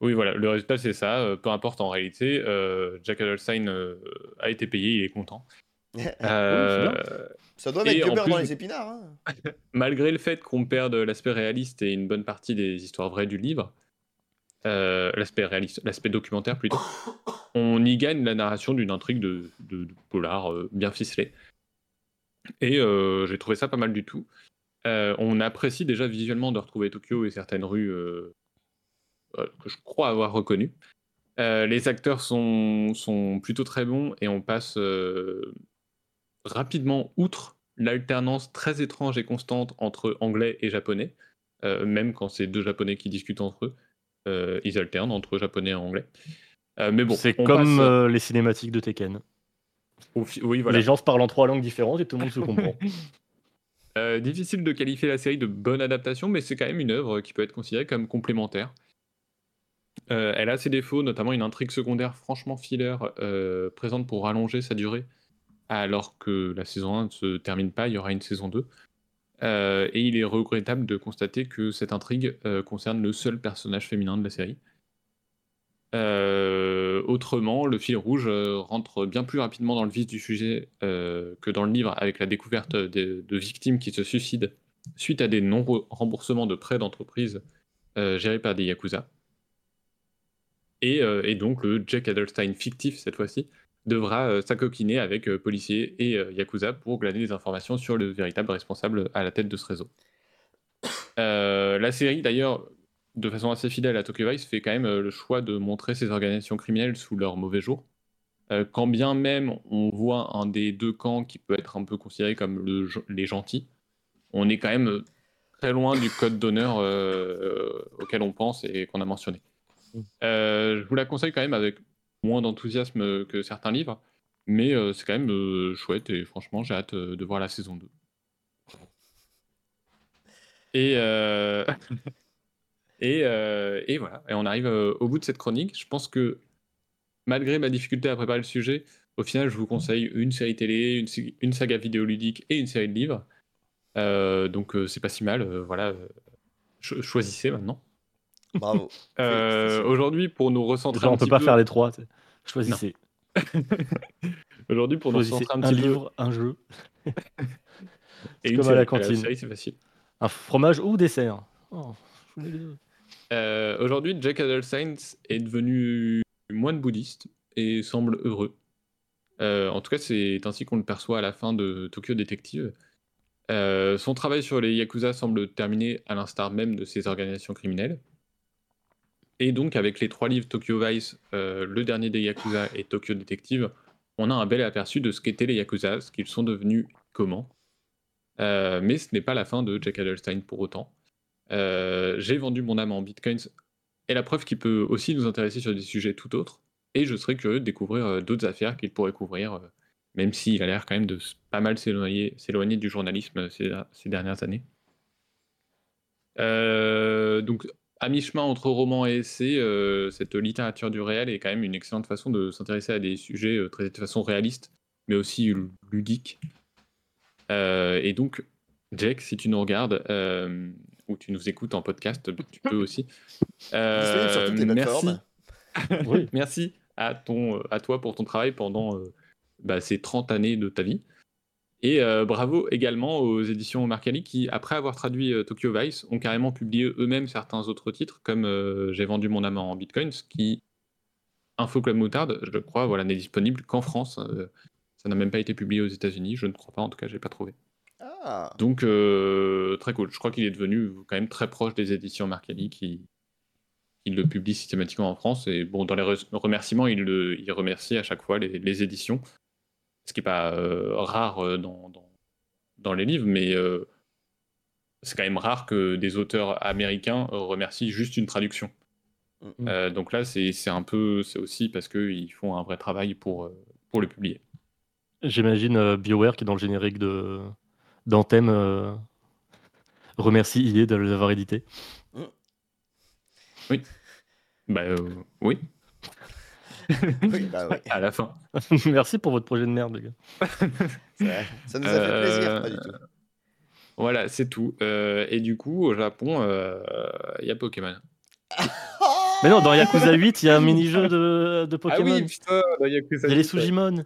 oui, voilà, le résultat c'est ça. euh, peu importe en réalité, euh, Jack Adelstein euh, a été payé, il est content. Euh, Ça doit Et mettre du beurre dans les épinards. hein. malgré le fait qu'on perde l'aspect réaliste et une bonne partie des histoires vraies du livre, euh, l'aspect réaliste, l'aspect documentaire plutôt, on y gagne la narration d'une intrigue de, de- de polar euh, bien ficelée. Et euh, j'ai trouvé ça pas mal du tout. Euh, on apprécie déjà visuellement de retrouver Tokyo et certaines rues euh, euh, que je crois avoir reconnues. Euh, les acteurs sont, sont plutôt très bons et on passe euh, rapidement outre l'alternance très étrange et constante entre anglais et japonais, euh, même quand c'est deux japonais qui discutent entre eux, euh, ils alternent entre japonais et anglais. Euh, mais bon, c'est comme passe euh, les cinématiques de Tekken. au fi- oui, voilà. Les gens se parlent en trois langues différentes et tout le monde se comprend. Euh, difficile de qualifier la série de bonne adaptation, mais c'est quand même une œuvre qui peut être considérée comme complémentaire. Euh, elle a ses défauts, notamment une intrigue secondaire franchement filler, euh, présente pour rallonger sa durée, alors que la saison 1 ne se termine pas, il y aura une saison 2. Euh, et il est regrettable de constater que cette intrigue concerne le seul personnage féminin de la série. Euh, autrement, le fil rouge euh, rentre bien plus rapidement dans le vif du sujet euh, que dans le livre, avec la découverte de, victimes qui se suicident suite à des non-remboursements de prêts d'entreprise gérés par des yakuza. Et, donc le Jack Adelstein fictif cette fois-ci devra s'acoquiner avec policiers et yakuza pour glaner des informations sur le véritable responsable à la tête de ce réseau. La série d'ailleurs de façon assez fidèle à Tokyo Vice, fait quand même euh, le choix de montrer ces organisations criminelles sous leur mauvais jour. Euh, quand bien même on voit un des deux camps qui peut être un peu considéré comme le, les gentils, on est quand même très loin du code d'honneur euh, auquel on pense et qu'on a mentionné. Euh, je vous la conseille quand même avec moins d'enthousiasme que certains livres, mais c'est quand même chouette et franchement j'ai hâte de voir la saison 2. Et, et, et, voilà, et on arrive au bout de cette chronique. Je pense que malgré ma difficulté à préparer le sujet, au final, je vous conseille une série télé, une, saga vidéoludique et une série de livres. Euh, donc, euh, c'est pas si mal. Euh, voilà, choisissez maintenant. Bravo. Aujourd'hui, pour nous recentrer. on peut pas faire les trois. Choisissez. Aujourd'hui, pour nous recentrer un, un livre, un jeu. et une comme série, à la cantine. c'est facile. Un fromage ou dessert. Oh, Aujourd'hui, Jack Adelstein est devenu moine bouddhiste et semble heureux. Euh, en tout cas, c'est ainsi qu'on le perçoit à la fin de Tokyo Detective. Euh, son travail sur les Yakuza semble terminé à l'instar même de ces organisations criminelles. Et donc, avec les trois livres Tokyo Vice, euh, le dernier des Yakuza et Tokyo Detective, on a un bel aperçu de ce qu'étaient les Yakuza, ce qu'ils sont devenus, comment. mais ce n'est pas la fin de Jack Adelstein pour autant. J'ai vendu mon âme en bitcoins et la preuve qu'il peut aussi nous intéresser sur des sujets tout autres. Et je serais curieux de découvrir euh, d'autres affaires qu'il pourrait couvrir, euh, même s'il a l'air quand même de pas mal s'éloigner du journalisme ces, dernières années. Euh, donc, à mi-chemin entre roman et essai, cette littérature du réel est quand même une excellente façon de s'intéresser à des sujets de façon réaliste, mais aussi ludique. et donc, Jack, si tu nous regardes, ou tu nous écoutes en podcast, tu peux aussi. Euh, merci. oui, merci à, ton, à toi pour ton travail pendant euh, bah, ces 30 années de ta vie. Et euh, bravo également aux éditions Marcali qui, après avoir traduit Tokyo Vice, ont carrément publié eux-mêmes certains autres titres, comme J'ai vendu mon âme en bitcoins, qui, Info Club Moutarde, je crois, voilà, n'est disponible qu'en France. ça n'a même pas été publié aux États-Unis, je ne crois pas, en tout cas, je n'ai pas trouvé. Ah. Donc, euh, très cool. Je crois qu'il est devenu quand même très proche des éditions Marcali qui, le publie systématiquement en France. Et bon, dans les remerciements, il, il remercie à chaque fois les, éditions, ce qui n'est pas euh, rare euh, dans, dans, les livres, mais c'est quand même rare que des auteurs américains remercient juste une traduction. Mm. donc là, c'est un peu, c'est aussi parce qu'ils font un vrai travail pour, pour le publier. J'imagine BioWare qui est dans le générique de, d'Anthem euh, remercie IE de l'avoir édité. Oui. Bah euh, oui. oui, bah oui. À la fin. Merci pour votre projet de merde, les gars. Ça, nous a fait plaisir, pas du tout. Voilà, c'est tout. Euh, et du coup, au Japon, il y a Pokémon. Mais non, dans Yakuza 8, il y a un mini-jeu de, de Pokémon. Ah oui, putain, dans Yakuza Il y a les Sujimon.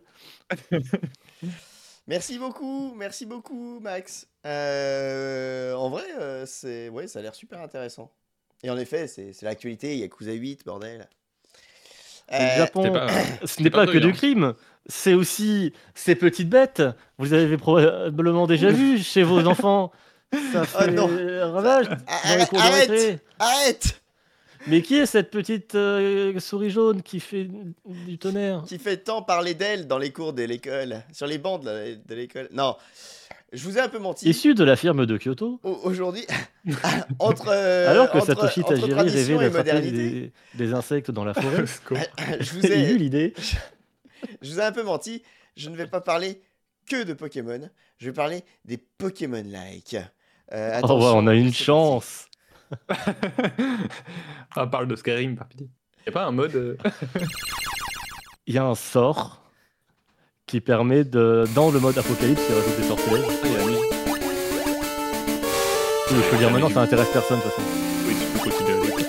Merci beaucoup, merci beaucoup, Max. Euh, en vrai, euh, c'est ouais, ça a l'air super intéressant. Et en effet, c'est l'actualité, Yakuza 8, bordel. Le euh, Japon, ce n'est pas, que du crime, c'est aussi ces petites bêtes. Vous avez probablement déjà vu chez vos enfants. Ça oh fait oh ravage. Arrête, arrête mais qui est cette petite euh, souris jaune qui fait du tonnerre Qui fait tant parler d'elle dans les cours de l'école, sur les bancs de l'école. Non, je vous ai un peu menti. Issu de la firme de Kyoto Aujourd'hui, entre. Euh, Alors que Satoshi Tajiri rêvait d'attraper des, des, insectes dans la forêt, je vous ai eu l'idée. je vous ai un peu menti. Je ne vais pas parler que de Pokémon. Je vais parler des Pokémon-like. Euh, oh, on a une chance. On parle de Skyrim, par pitié. Il a pas un mode. Euh, Il y a un sort qui permet de. Dans le mode apocalypse, il rajoute des sortilèges. Ah, il y a je peux dire maintenant, ça intéresse personne de toute façon. Oui, tu peux continuer avec.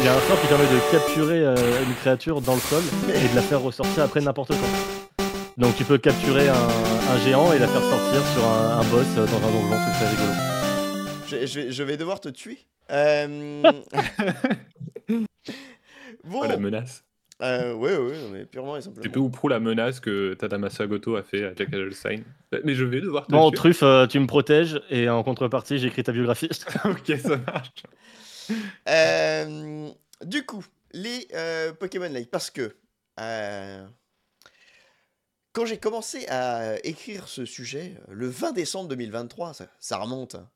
Il y a un sort qui permet de capturer euh, une créature dans le sol et de la faire ressortir après n'importe quoi. Donc tu peux capturer un, géant et la faire sortir sur un, un boss dans un donjon, c'est très rigolo. Je, vais devoir te tuer. Euh... bon. Oh, la menace. Euh, ouais, ouais, mais purement et simplement. C'est peu ou prou la menace que Tadamasa Goto a fait à Jack Adelstein. Mais je vais devoir te Bon, tuer. Truffe, euh, tu me protèges et en contrepartie, j'écris ta biographie. ok, ça marche. Euh, du coup, les euh, Pokémon Like, parce que Euh, Quand j'ai commencé à écrire ce sujet, euh, le 20 décembre 2023, ça, ça remonte. hein.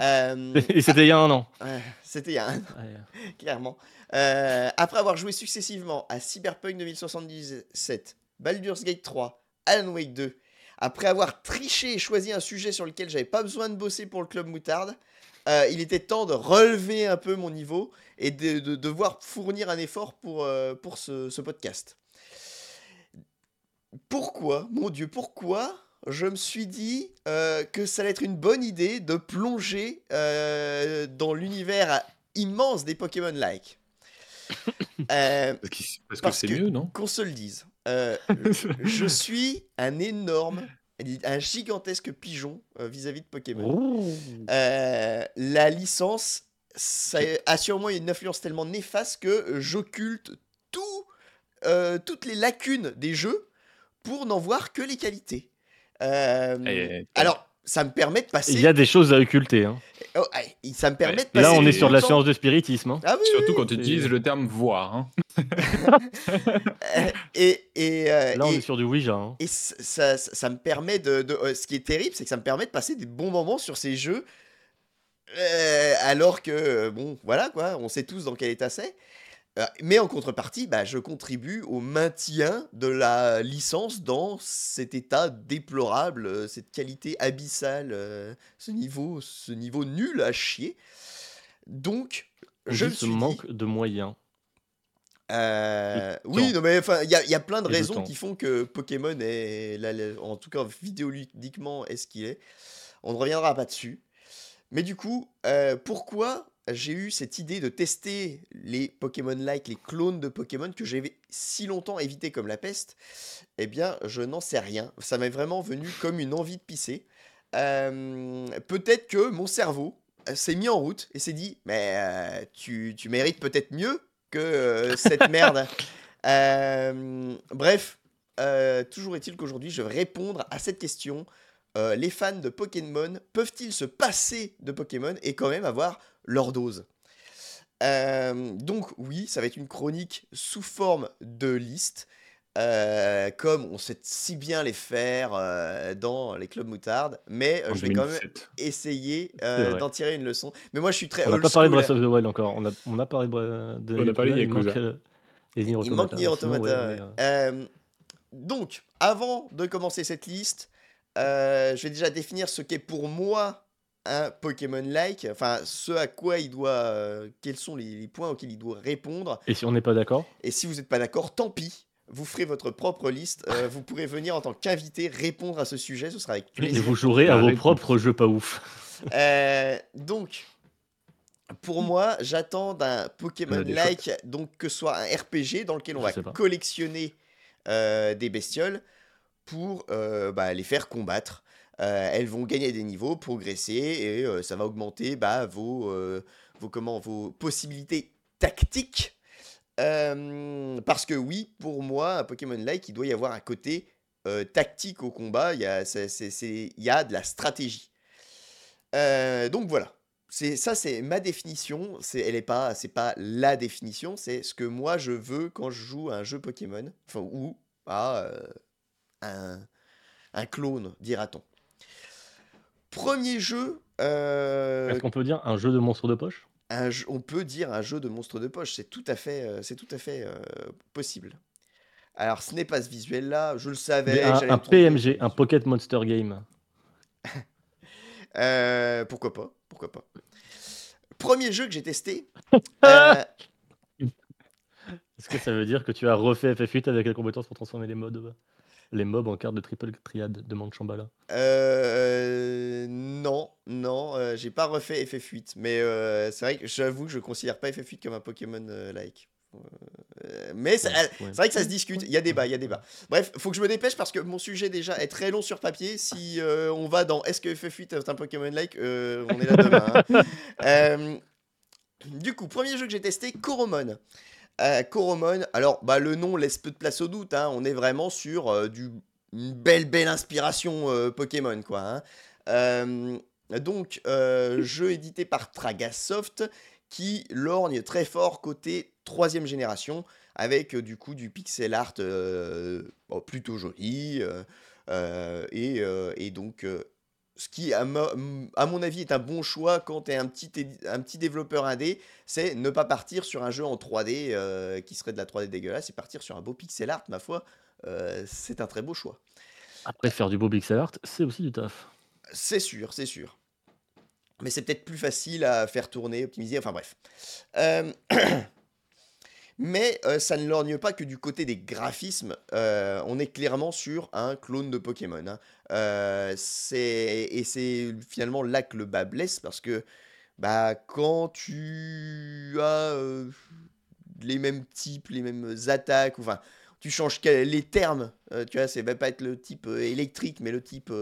Euh, Et c'était il y a un an. ouais, C'était il y a un Ouais. clairement. Euh, après avoir joué successivement à Cyberpunk 2077, Baldur's Gate 3, Alan Wake 2, après avoir triché et choisi un sujet sur lequel j'avais pas besoin de bosser pour le club moutarde, euh, il était temps de relever un peu mon niveau et de, de devoir fournir un effort pour, euh, pour ce, ce podcast. Pourquoi, mon Dieu, pourquoi je me suis dit euh, que ça allait être une bonne idée de plonger euh, dans l'univers immense des Pokémon-like Euh, Parce, que c'est mieux, non? Qu'on se le dise. Je suis un énorme, un gigantesque pigeon vis-à-vis de Pokémon. La licence, ça a sûrement une influence tellement néfaste que j'occulte tout, toutes les lacunes des jeux pour n'en voir que les qualités. Euh, alors, ça me permet de passer. Il y a des choses à occulter. hein. Oh, ça me permet Ouais. de passer. Là, on est sur de la science de spiritisme. hein. Ah oui, Surtout oui, quand tu utilises le terme voir. hein. euh, et et, euh, Là, on et- est sur du Ouija. hein. Et ça, ça, ça me permet de. de- euh, ce qui est terrible, c'est que ça me permet de passer des bons moments sur ces jeux. euh, alors que, bon, voilà quoi, on sait tous dans quel état c'est. Euh, mais en contrepartie, bah, je contribue au maintien de la licence dans cet état déplorable, euh, cette qualité abyssale, euh, ce, niveau, ce niveau nul à chier. Donc, je me suis dit, manque de moyens. euh, oui, non, mais enfin, il y, a- il y a plein de Et raisons qui font que Pokémon est, en tout cas vidéoludiquement, est ce qu'il est. On ne reviendra pas dessus. Mais du coup, euh, pourquoi j'ai eu cette idée de tester les Pokémon-like, les clones de Pokémon que j'avais si longtemps évité comme la peste Eh bien, je n'en sais rien. Ça m'est vraiment venu comme une envie de pisser. Euh, peut-être que mon cerveau euh, s'est mis en route et s'est dit Mais euh, tu, tu mérites peut-être mieux que euh, cette merde. Bref, toujours est-il qu'aujourd'hui, je vais répondre à cette question. Les fans de Pokémon peuvent-ils se passer de Pokémon et quand même avoir leur dose Euh, Donc oui, ça va être une chronique sous forme de liste, euh, comme on sait si bien les faire euh, dans les clubs moutardes, mais euh, je vais quand même 2007. essayer euh, d'en tirer une leçon. Mais moi, je suis très On n'a pas parlé de. Breath of the Wild encore. On a, on a parlé de, On a parlé de il manque, Il. Nier Automata. ouais. mais, donc, avant de commencer cette liste, euh, je vais déjà définir ce qu'est pour moi un Pokémon-like, enfin ce à quoi il doit, euh, quels sont les, les points auxquels il doit répondre. Et si on n'est pas d'accord? Et si vous n'êtes pas d'accord, tant pis. Vous ferez votre propre liste. euh, vous pourrez venir en tant qu'invité répondre à ce sujet. Ce sera avec Et plaisir. vous jouerez à vos réponse. propres jeux pas ouf. Euh, donc, pour moi, j'attends d'un Pokémon des like, donc que ce soit un RPG dans lequel on Je va collectionner euh, des bestioles pour euh, bah, les faire combattre. Euh, elles vont gagner des niveaux, progresser et euh, ça va augmenter bah, vos, euh, vos, comment, vos possibilités tactiques. Parce que oui, pour moi, un Pokémon like, il doit y avoir un côté tactique au combat. Il y a, il y a de la stratégie. Donc voilà. C'est ça, c'est ma définition. C'est, elle est pas, pas la définition. C'est ce que moi je veux quand je joue à un jeu Pokémon, enfin ou à un, un clone, dira-t-on. Premier jeu, euh, Est-ce qu'on peut dire un jeu de monstre de poche? un jeu- on peut dire un jeu de monstre de poche. C'est tout à fait, euh, c'est tout à fait euh, possible. Alors, ce n'est pas ce visuel-là. Je le savais. Un, un. PMG, un Pocket Monster Game. Euh, pourquoi pas Pourquoi pas Premier jeu que j'ai testé. Est-ce que ça veut dire que tu as refait FF8 avec la compétence pour transformer les mobs, les mobs en cartes de triple triade demande Chambala euh, non, non, euh, j'ai pas refait FF8, mais euh, c'est vrai que j'avoue que je considère pas FF8 comme un Pokémon euh, like. Mais Ouais. c'est vrai que ça se discute. Il y a débat, il y a débat. Bref, faut que je me dépêche parce que mon sujet déjà est très long sur papier. Si euh, on va dans est-ce que FF8 est un Pokémon like, euh, on est là demain. hein. Euh, du coup, premier jeu que j'ai testé, Coromon. Euh, Coromon, alors bah, le nom laisse peu de place au doute. hein. On est vraiment sur euh, du, une belle, belle inspiration euh, Pokémon, quoi. hein. Euh, donc, jeu édité par Tragasoft qui lorgne très fort côté troisième génération avec du coup du pixel art bon, plutôt joli. et, et donc, ce qui, à, mo- à mon avis, est un bon choix quand tu es un petit, un petit développeur indé, c'est ne pas partir sur un jeu en 3D euh, qui serait de la 3D dégueulasse et partir sur un beau pixel art, ma foi. euh, c'est un très beau choix. Après, faire du beau pixel art, c'est aussi du taf. C'est sûr, c'est sûr. Mais c'est peut-être plus facile à faire tourner, optimiser, enfin bref. Euh, Mais euh, ça ne lorgne pas que du côté des graphismes. euh, on est clairement sur un clone de Pokémon. hein. Euh, et c'est finalement là que le bas blesse parce que bah, quand tu as les mêmes types, les mêmes attaques, enfin, tu changes les termes, tu vois, c'est pas être le type électrique, mais le type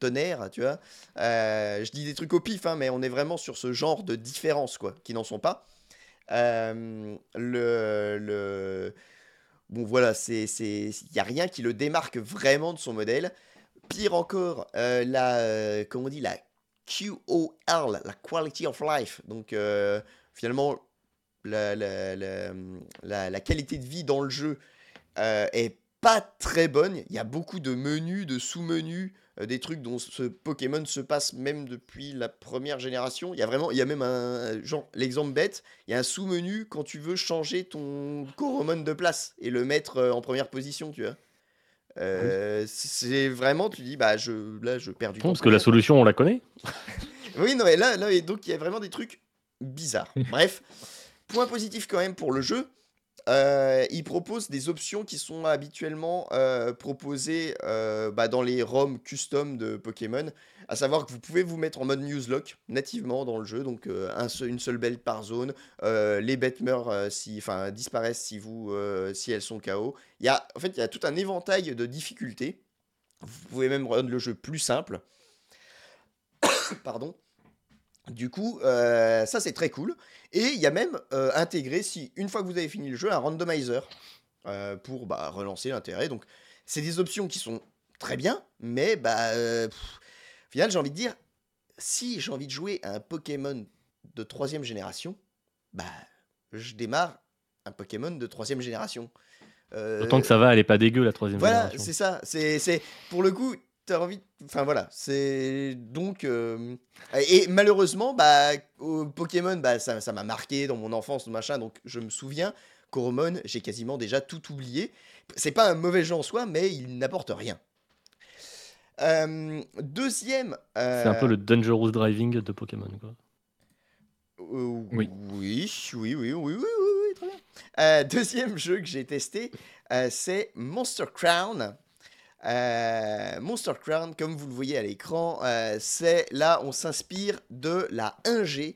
tonnerre, tu vois. Je dis des trucs au pif, hein, mais on est vraiment sur ce genre de différences, quoi, qui n'en sont pas. Euh, le, le... Bon, voilà, c'est, il n'y a rien qui le démarque vraiment de son modèle. Pire encore, euh, la, euh, comment on dit, la QOL, la Quality of Life. Donc, finalement, la, la, la, la- qualité de vie dans le jeu est pas très bonne. Il y a beaucoup de menus, de sous-menus, des trucs dont ce Pokémon se passe même depuis la première génération. Il y a vraiment, il y a même un genre l'exemple bête. Il y a un sous-menu quand tu veux changer ton Coromon de place et le mettre euh, en première position, tu vois. Euh, C'est vraiment, tu dis, bah je, là je perds du temps. Parce que la solution, on la connaît. Oui, non, mais là, là, et donc il y a vraiment des trucs bizarres. Bref, point positif quand même pour le jeu. Euh, il propose des options qui sont habituellement euh, proposées euh, bah, dans les ROM custom de Pokémon, à savoir que vous pouvez vous mettre en mode Nuzlocke nativement dans le jeu, donc euh, une seule belle par zone, les bêtes meurent, si, enfin disparaissent si elles sont KO. Il y a, en fait, il y a tout un éventail de difficultés. Vous pouvez même rendre le jeu plus simple. Pardon. Du coup, euh, ça c'est très cool. Et il y a même euh, intégré, si une fois que vous avez fini le jeu, un randomizer euh, pour bah, relancer l'intérêt. Donc, c'est des options qui sont très bien, mais bah, pff, au final, j'ai envie de dire, si j'ai envie de jouer à un Pokémon de troisième génération, bah, je démarre un Pokémon de troisième génération. Autant que ça va, elle est pas dégueu la troisième voilà, génération. c'est ça. C'est, c'est pour le coup, t'as envie. Enfin voilà, c'est donc euh, et malheureusement, bah au Pokémon, bah ça, ça m'a marqué dans mon enfance, machin. Donc je me souviens, Coromon, j'ai quasiment déjà tout oublié. C'est pas un mauvais jeu en soi, mais il n'apporte rien. Euh, deuxième. C'est un peu le dangerous driving de Pokémon. Quoi. Euh, Oui. oui, oui, oui, oui, oui, oui, oui, très bien. Euh, deuxième jeu que j'ai testé, euh, c'est Monster Crown. Euh, Monster Crown, comme vous le voyez à l'écran, euh, c'est là on s'inspire de la 1G.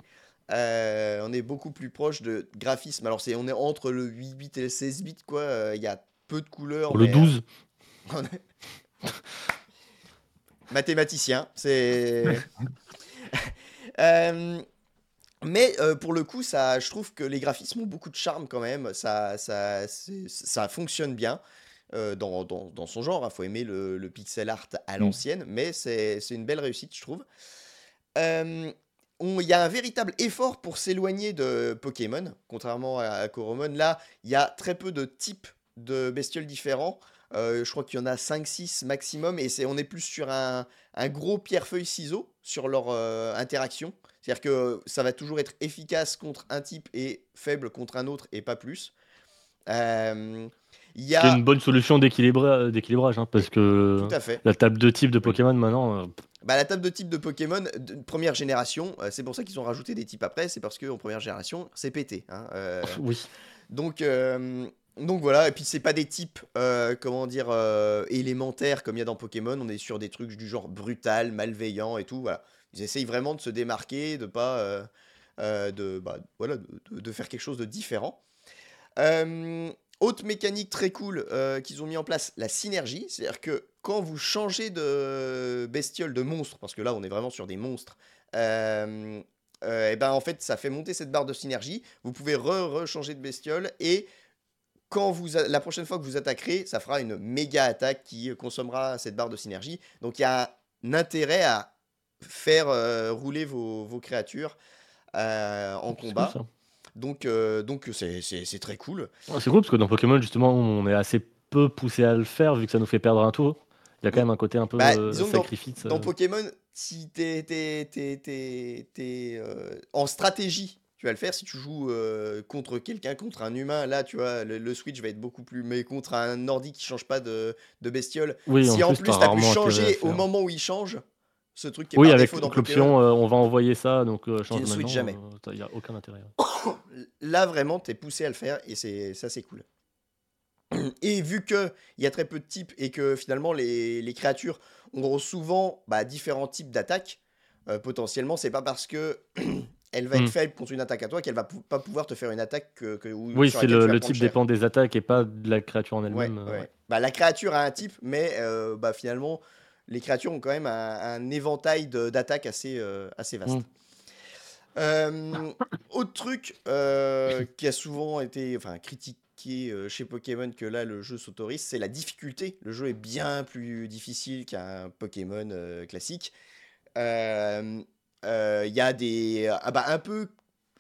Euh, on est beaucoup plus proche de graphisme. Alors c'est on est entre le 8 bits et le 16 bits quoi. Il y a peu de couleurs. Le mais, 12, on est- Mathématicien, c'est. Mais euh, pour le coup, ça, je trouve que les graphismes ont beaucoup de charme quand même. Ça, ça, ça fonctionne bien euh, dans, dans- dans son genre. Il faut aimer le, le pixel art à Mm. l'ancienne, mais c'est une belle réussite, je trouve. Euh, Il y a un véritable effort pour s'éloigner de Pokémon, contrairement à, à Coromon. Là, il y a très peu de types de bestioles différents. Euh, je crois qu'il y en a 5-6 maximum, et on est plus sur un, un gros pierre-feuille-ciseau sur leur euh, interaction. C'est-à-dire que ça va toujours être efficace contre un type et faible contre un autre, et pas plus. Euh, Il y c'est a... une bonne solution d'équilibra- d'équilibrage, hein, parce que Tout à fait. la table de type de Pokémon maintenant, euh, Bah, la table de type de Pokémon de première génération, euh, c'est pour ça qu'ils ont rajouté des types après, c'est parce qu'en première génération, c'est pété. hein, euh, oui. donc, euh, donc voilà, et puis c'est pas des types, euh, comment dire, euh, élémentaires comme il y a dans Pokémon, on est sur des trucs du genre brutal, malveillant et tout, voilà. Ils essayent vraiment de se démarquer, de pas... euh, euh, de, bah, voilà, de faire quelque chose de différent. Autre mécanique très cool euh, qu'ils ont mis en place, la synergie, c'est-à-dire que quand vous changez de bestiole, de monstre, parce que là on est vraiment sur des monstres, euh, euh, et ben en fait ça fait monter cette barre de synergie. Vous pouvez re-changer de bestiole et quand vous la prochaine fois que vous attaquerez, ça fera une méga attaque qui consommera cette barre de synergie. Donc il y a un intérêt à faire rouler vos, vos créatures en combat. cool. Donc, euh, donc c'est- c'est c'est très cool. Ouais, C'est cool parce que dans Pokémon, justement, on est assez peu poussé à le faire vu que ça nous fait perdre un tour. Il y a quand même un côté un peu Bah, euh, dans- sacrifice. Dans euh. Pokémon, si t'es t'es- t'es- t'es- t'es, euh, en stratégie, tu vas le faire. Si tu joues contre quelqu'un, contre un humain, là, tu vois, le, le switch va être beaucoup plus. Mais contre un nordique qui change pas de, de bestiole, Oui, si en plus, plus t'as t'as pu changer le au faire. moment où il change, ce truc qui est Oui, par avec défaut dans l'option, euh, on va envoyer ça, donc euh, change ne jamais. Il n'y a aucun intérêt. là vraiment t'es poussé à le faire et c'est ça c'est cool. Et vu que il y a très peu de types et que finalement les, les créatures ont souvent bah, différents types d'attaques, euh, potentiellement c'est pas parce que elle va être Hmm. faible contre une attaque à toi qu'elle va pas pouvoir te faire une attaque que, que- ou- Oui, c'est le, tu le type cher. dépend des attaques et pas de la créature en elle-même. euh, ouais. ouais. Bah, la créature a un type, mais euh, bah, finalement, les créatures ont quand même un, un éventail d'attaques assez, euh, assez vaste. Mm. Euh, autre truc euh, qui a souvent été enfin, critiqué euh, chez Pokémon que là le jeu s'autorise, c'est la difficulté. Le jeu est bien plus difficile qu'un Pokémon classique. Il y a des. Ah bah, un peu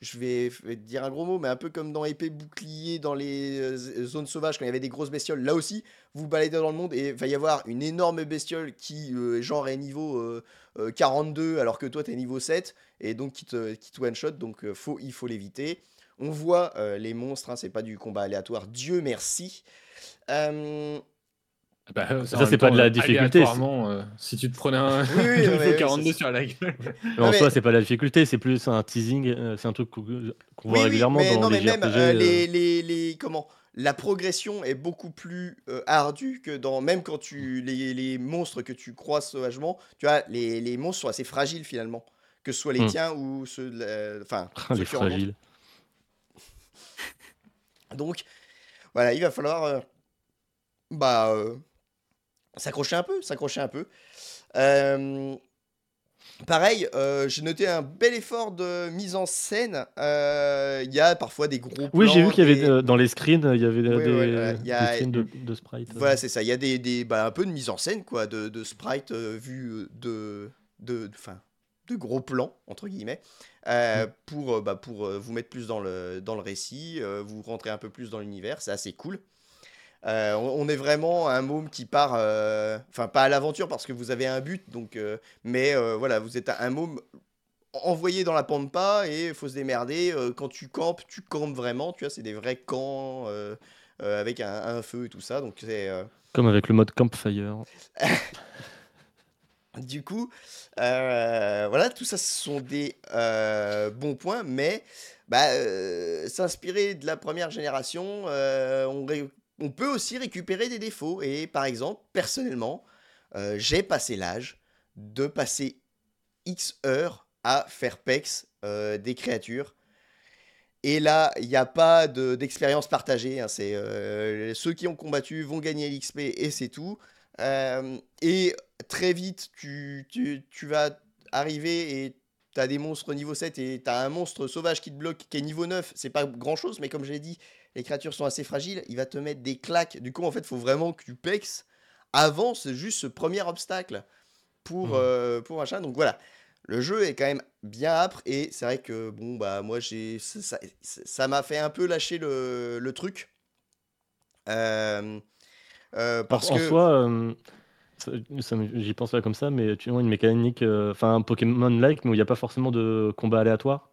je vais dire un gros mot, mais un peu comme dans Épée Bouclier, dans les euh, zones sauvages, quand il y avait des grosses bestioles, là aussi, vous baladez dans le monde et il va y avoir une énorme bestiole qui, euh, genre, est niveau euh, euh, 42, alors que toi, tu es niveau 7, et donc qui te, qui te one-shot, donc faut, il faut l'éviter. On voit les monstres, hein, c'est pas du combat aléatoire, Dieu merci. Bah, Ça, en c'est pas de la euh, difficulté, euh, si tu te prenais un Oui, oui, niveau non, mais oui, 42 ça, sur la gueule. Mais en mais- soi, c'est pas la difficulté, c'est plus un teasing, euh, c'est un truc qu'on voit Oui, régulièrement mais dans non, les mais même JRPG. euh, euh, les, les, les- comment la progression est beaucoup plus euh, ardue que dans même quand tu les, les monstres que tu croises sauvagement, tu vois les, les monstres sont assez fragiles finalement, que ce soit les Hmm. tiens ou ceux de enfin les fragiles. Donc voilà, il va falloir euh, bah euh, s'accrocher un peu, s'accrocher un peu. Euh, Pareil, euh, j'ai noté un bel effort de mise en scène. Euh, Il y a parfois des gros plans. Oui, j'ai vu qu'il y avait des- dans les screens, il y avait des, ouais, ouais, il y a- des screens de, de sprites. Voilà, c'est ça. Il y a des, des bah, un peu de mise en scène, quoi, de, de sprite vu de, de, enfin, de gros plans entre guillemets, euh, pour, bah, pour vous mettre plus dans le, dans le récit, vous rentrer un peu plus dans l'univers. C'est assez cool. Euh, on, est vraiment un môme qui part, euh, enfin pas à l'aventure parce que vous avez un but, donc, euh, mais voilà, vous êtes un môme envoyé dans la pampa et faut se démerder. Quand tu campes, tu campes vraiment, tu vois, c'est des vrais camps avec un, un feu et tout ça, donc c'est Comme avec le mode Campfire. du coup, voilà, tout ça ce sont des bons points, mais bah, euh, s'inspirer de la première génération, euh, on, ré- on peut aussi récupérer des défauts. Et par exemple, personnellement, euh, j'ai passé l'âge de passer X heures à faire PEX euh, des créatures. Et là, il n'y a pas de- d'expérience partagée. hein, c'est euh, ceux qui ont combattu vont gagner l'XP et c'est tout. Et très vite, tu vas arriver et tu as des monstres niveau 7 et tu as un monstre sauvage qui te bloque qui est niveau 9. C'est pas grand chose, mais comme je l'ai dit, les créatures sont assez fragiles. Il va te mettre des claques. Du coup, en fait, il faut vraiment que tu pexes avant c'est juste ce premier obstacle pour, Mhm. euh, pour machin. Donc voilà. Le jeu est quand même bien âpre et c'est vrai que bon bah moi j'ai ça m'a fait un peu lâcher le, le truc Euh, euh, parce en que soi, euh, j'y pense pas comme ça, mais tu vois une mécanique, enfin un Pokémon-like, mais où il n'y a pas forcément de combat aléatoire,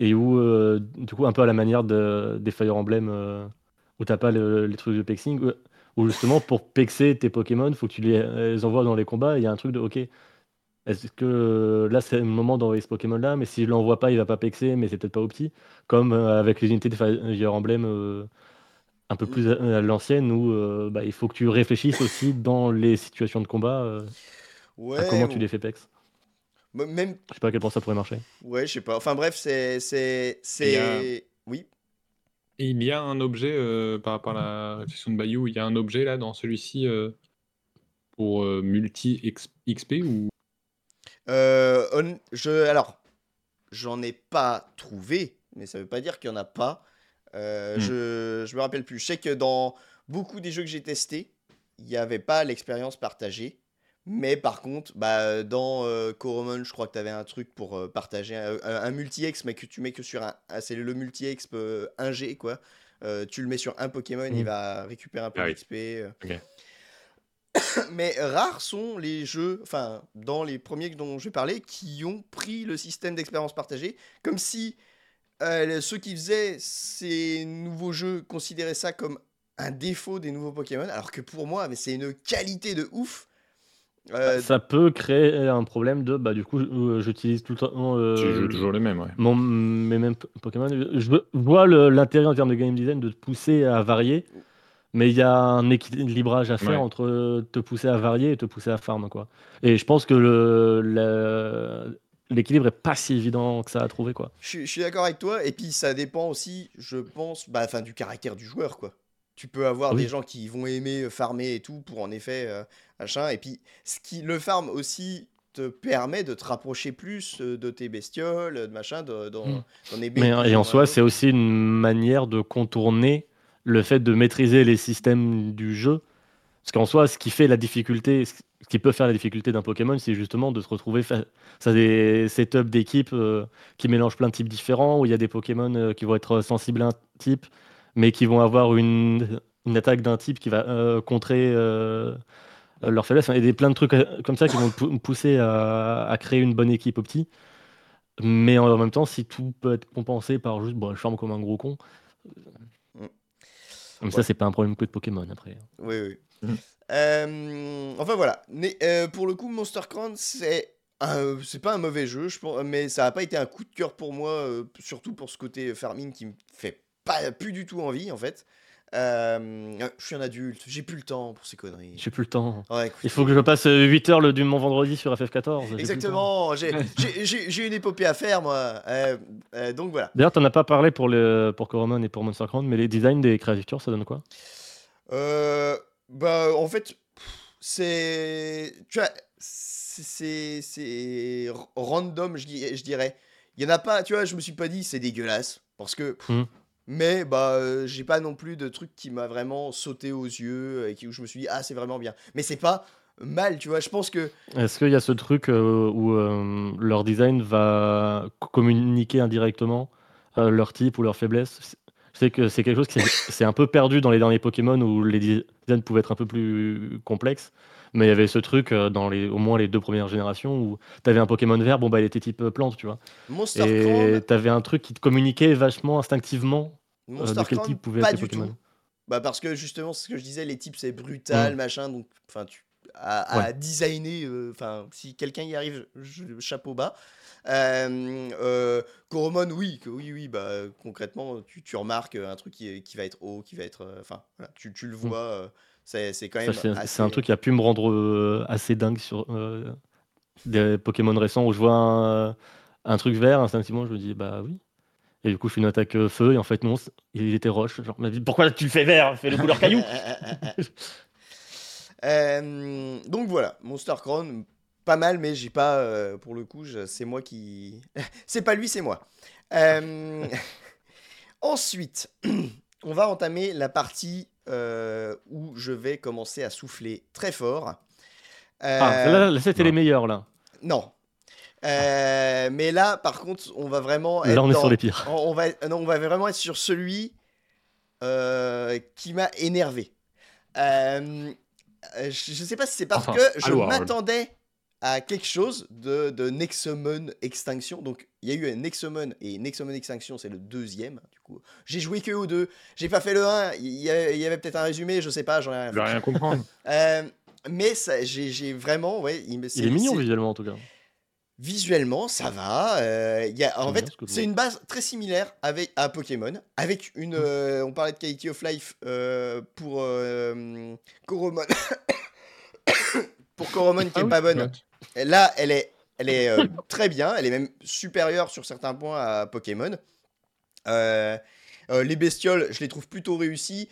et où, euh, du coup, un peu à la manière de- des Fire Emblem, euh, où t'as pas le- les trucs de pexing, où, où justement pour pexer tes Pokémon, faut que tu les, les envoies dans les combats, il y a un truc de, ok, est-ce que euh, là c'est le moment d'envoyer ce Pokémon-là, mais si je l'envoie pas, il va pas pexer, mais c'est peut-être pas opti, comme euh, avec les unités de Fire Emblem. euh, un peu plus à, à l'ancienne où euh, bah, il faut que tu réfléchisses aussi dans les situations de combat euh, ouais, à comment tu les fais pex. Même Je sais pas à quel point ça pourrait marcher. ouais, je sais pas. Enfin bref, c'est c'est a- c'est oui. Et il y a un objet euh, par rapport à la réflexion de Bayou, il y a un objet là dans celui-ci euh, pour euh, multi XP ou? Euh, on- je alors j'en ai pas trouvé, mais ça veut pas dire qu'il y en a pas. Euh, Hmm. je, je me rappelle plus. Je sais que dans beaucoup des jeux que j'ai testés, il n'y avait pas l'expérience partagée. Mais par contre, bah, dans euh, Coromon, je crois que tu avais un truc pour euh, partager un, un- un multi-ex, mais que tu mets que sur un. ah, c'est le multi-ex 1G, quoi. Euh, tu le mets sur un Pokémon, il Mm. va récupérer un peu Ah oui. d'XP. euh. Mais rares sont les jeux, enfin, dans les premiers dont je vais parler, qui ont pris le système d'expérience partagée, comme si euh, ceux qui faisaient ces nouveaux jeux considéraient ça comme un défaut des nouveaux Pokémon, alors que pour moi, c'est une qualité de ouf. Euh, Ça peut créer un problème de bah du coup euh, j'utilise tout le temps euh, Tu joues toujours les mêmes, ouais. mon, mes mêmes Pokémon. Je vois l'intérêt en termes de game design de te pousser à varier, mais il y a un équilibrage à faire Ouais. entre te pousser à varier et te pousser à farm quoi. Et je pense que le le- l'équilibre est pas si évident que ça à trouver quoi. Je, suis- je suis d'accord avec toi, et puis ça dépend aussi, je pense, bah, enfin, du caractère du joueur, quoi. Tu peux avoir Oui. des gens qui vont aimer euh, farmer et tout pour en effet euh, machin, et puis ce qui le farm aussi te permet de te rapprocher plus euh, de tes bestioles, de machin, de, dans, Mm. dans les Mais et en soi, c'est aussi une manière de contourner le fait de maîtriser les systèmes du jeu. Parce qu'en soi, ce qui fait la difficulté, ce qui peut faire la difficulté d'un Pokémon, c'est justement de se retrouver face à des setups d'équipes euh, qui mélangent plein de types différents, où il y a des Pokémon euh, qui vont être sensibles à un type, mais qui vont avoir une, une attaque d'un type qui va euh, contrer euh, leur faiblesse. Il y a des, plein de trucs euh, comme ça qui vont pou- pousser à, à créer une bonne équipe opti. Mais en même temps, si tout peut être compensé par juste bon, je forme comme un gros con, Mm. comme Ouais. ça, c'est pas un problème que de Pokémon après. Oui, oui. Mhm. Euh, enfin voilà. Mais, euh, pour le coup, Monster Crown, c'est c'est pas un mauvais jeu, je pense, mais ça a pas été un coup de cœur pour moi, euh, surtout pour ce côté farming qui me fait pas plus du tout envie en fait. Euh, je suis un adulte, j'ai plus le temps pour ces conneries. J'ai plus le temps. Ouais, écoute, Il faut que je passe 8 heures le du mon vendredi sur FF14. j'ai plus le temps. Exactement, j'ai- une épopée à faire moi. Euh, euh, donc voilà. D'ailleurs, t'en as pas parlé pour, le, pour Coromon et pour Monster Crown, mais les designs des créatures, ça donne quoi? Bah, en fait, c'est. Tu vois, c'est- random, je, dirais. Il y en a pas, tu vois, je me suis pas dit c'est dégueulasse. Parce que. pff, Hmm. Mais, bah, euh, j'ai pas non plus de truc qui m'a vraiment sauté aux yeux et qui, où je me suis dit, ah, c'est vraiment bien. Mais c'est pas mal, tu vois. Je pense que. Est-ce qu'il y a ce truc euh, où euh, leur design va co- communiquer indirectement euh, leur type ou leur faiblesse? Je sais que c'est quelque chose qui c'est un peu perdu dans les derniers Pokémon où les designs pouvaient être un peu plus complexes. Mais il y avait ce truc euh, dans les, au moins les deux premières générations où tu avais un Pokémon vert, bon bah il était type euh, plante, tu vois. Monster Et Crown. tu avais un truc qui te communiquait vachement instinctivement euh, Monster de quel type pouvaient pas être du Pokémon. tout. Bah parce que justement, ce que je disais, les types c'est brutal, machin, donc enfin tu à, designer, euh, enfin si quelqu'un y arrive, je- chapeau bas. Euh, euh, Coromon, oui, que- oui, oui, bah concrètement, tu, tu remarques un truc qui, qui va être haut, qui va être, enfin, voilà, tu, tu le vois, euh, c'est quand même. c'est assez- un truc qui a pu me rendre euh, assez dingue sur euh, des Pokémon récents où je vois un, un truc vert, instinctivement je me dis bah oui. Et du coup je fais une attaque euh, feu et en fait non, il était roche. Genre, mais pourquoi tu le fais vert? Fais le couleur caillou Euh, donc voilà, Monster Crown, pas mal, mais j'ai pas, euh, pour le coup, c'est moi qui. c'est pas lui, c'est moi. Euh, Ensuite, on va entamer la partie euh, où je vais commencer à souffler très fort. Euh, Ah, là, là, c'était les meilleurs là. Non. Euh, mais là, par contre, on va vraiment. Là être on est dans- sur les pires. on on va, non, on va vraiment être sur celui euh, qui m'a énervé. Euh, euh, je je sais pas si c'est parce Enfin, que je m'attendais à quelque chose de, de Nexomon Extinction. Donc, il y a eu un Nexomon et Nexomon Extinction, c'est le deuxième. Du coup, j'ai joué que aux deux. J'ai pas fait le 1. Il y avait, peut-être un résumé, je sais pas, j'en ai rien Je rien comprendre. euh, mais j'ai, vraiment, ouais, il, me- Il c'est- est mignon visuellement en tout cas. Visuellement, ça va. euh, il y a, en fait, c'est une base très similaire avec, à Pokémon, avec une. Mm. euh, on parlait de quality of life euh, pour Coromon. pour Coromon qui Ah est oui, pas bonne. Là, elle est, elle est euh, très bien. Elle est même supérieure sur certains points à Pokémon. Euh, euh, les bestioles, je les trouve plutôt réussies.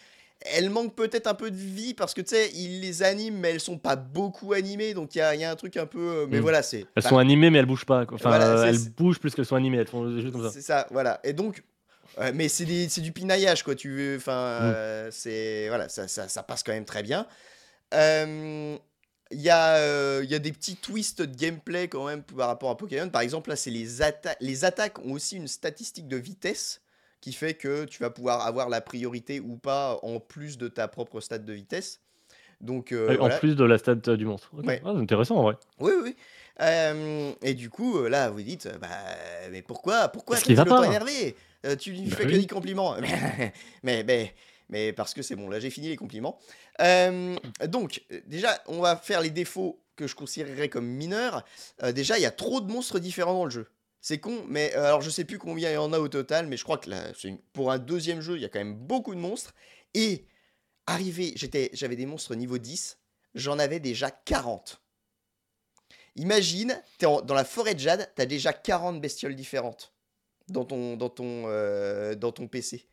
Elles manquent peut-être un peu de vie parce que tu sais, ils les animent, mais elles sont pas beaucoup animées. Donc il y y a un truc un peu. mais Mm. voilà, c'est. Elles sont animées mais elles bougent pas. quoi. Enfin, Voilà, elles bougent plus qu'elles sont animées. Elles font juste comme ça. C'est ça, voilà. Et donc, euh, mais c'est du pinaillage, quoi. Tu veux, enfin, Mm. c'est voilà, ça, ça, ça passe quand même très bien. Euh, il y, a, euh, y a des petits twists de gameplay quand même par rapport à Pokémon. Par exemple, là, c'est les, atta- les attaques ont aussi une statistique de vitesse qui fait que tu vas pouvoir avoir la priorité ou pas en plus de ta propre stat de vitesse. Donc, euh, voilà. En plus de la stat euh, du monstre. Ok. Ouais. Ah, c'est intéressant en vrai. Oui, oui. Euh, et du coup, euh, là, vous dites, euh, bah, mais pourquoi, pourquoi autant pas énervé Euh, Tu lui Bah fais que des compliments. mais, mais, mais parce que c'est bon, là, j'ai fini les compliments. Euh, donc, déjà, on va faire les défauts que je considérerais comme mineurs. Euh, déjà, il y a trop de monstres différents dans le jeu. C'est con, mais euh, alors je sais plus combien il y en a au total, mais je crois que pour un deuxième jeu, il y a quand même beaucoup de monstres. Et arrivé, j'avais des monstres niveau 10, j'en avais déjà 40. Imagine, dans la forêt de Jade, t'as déjà 40 bestioles différentes ton, ton, dans ton PC.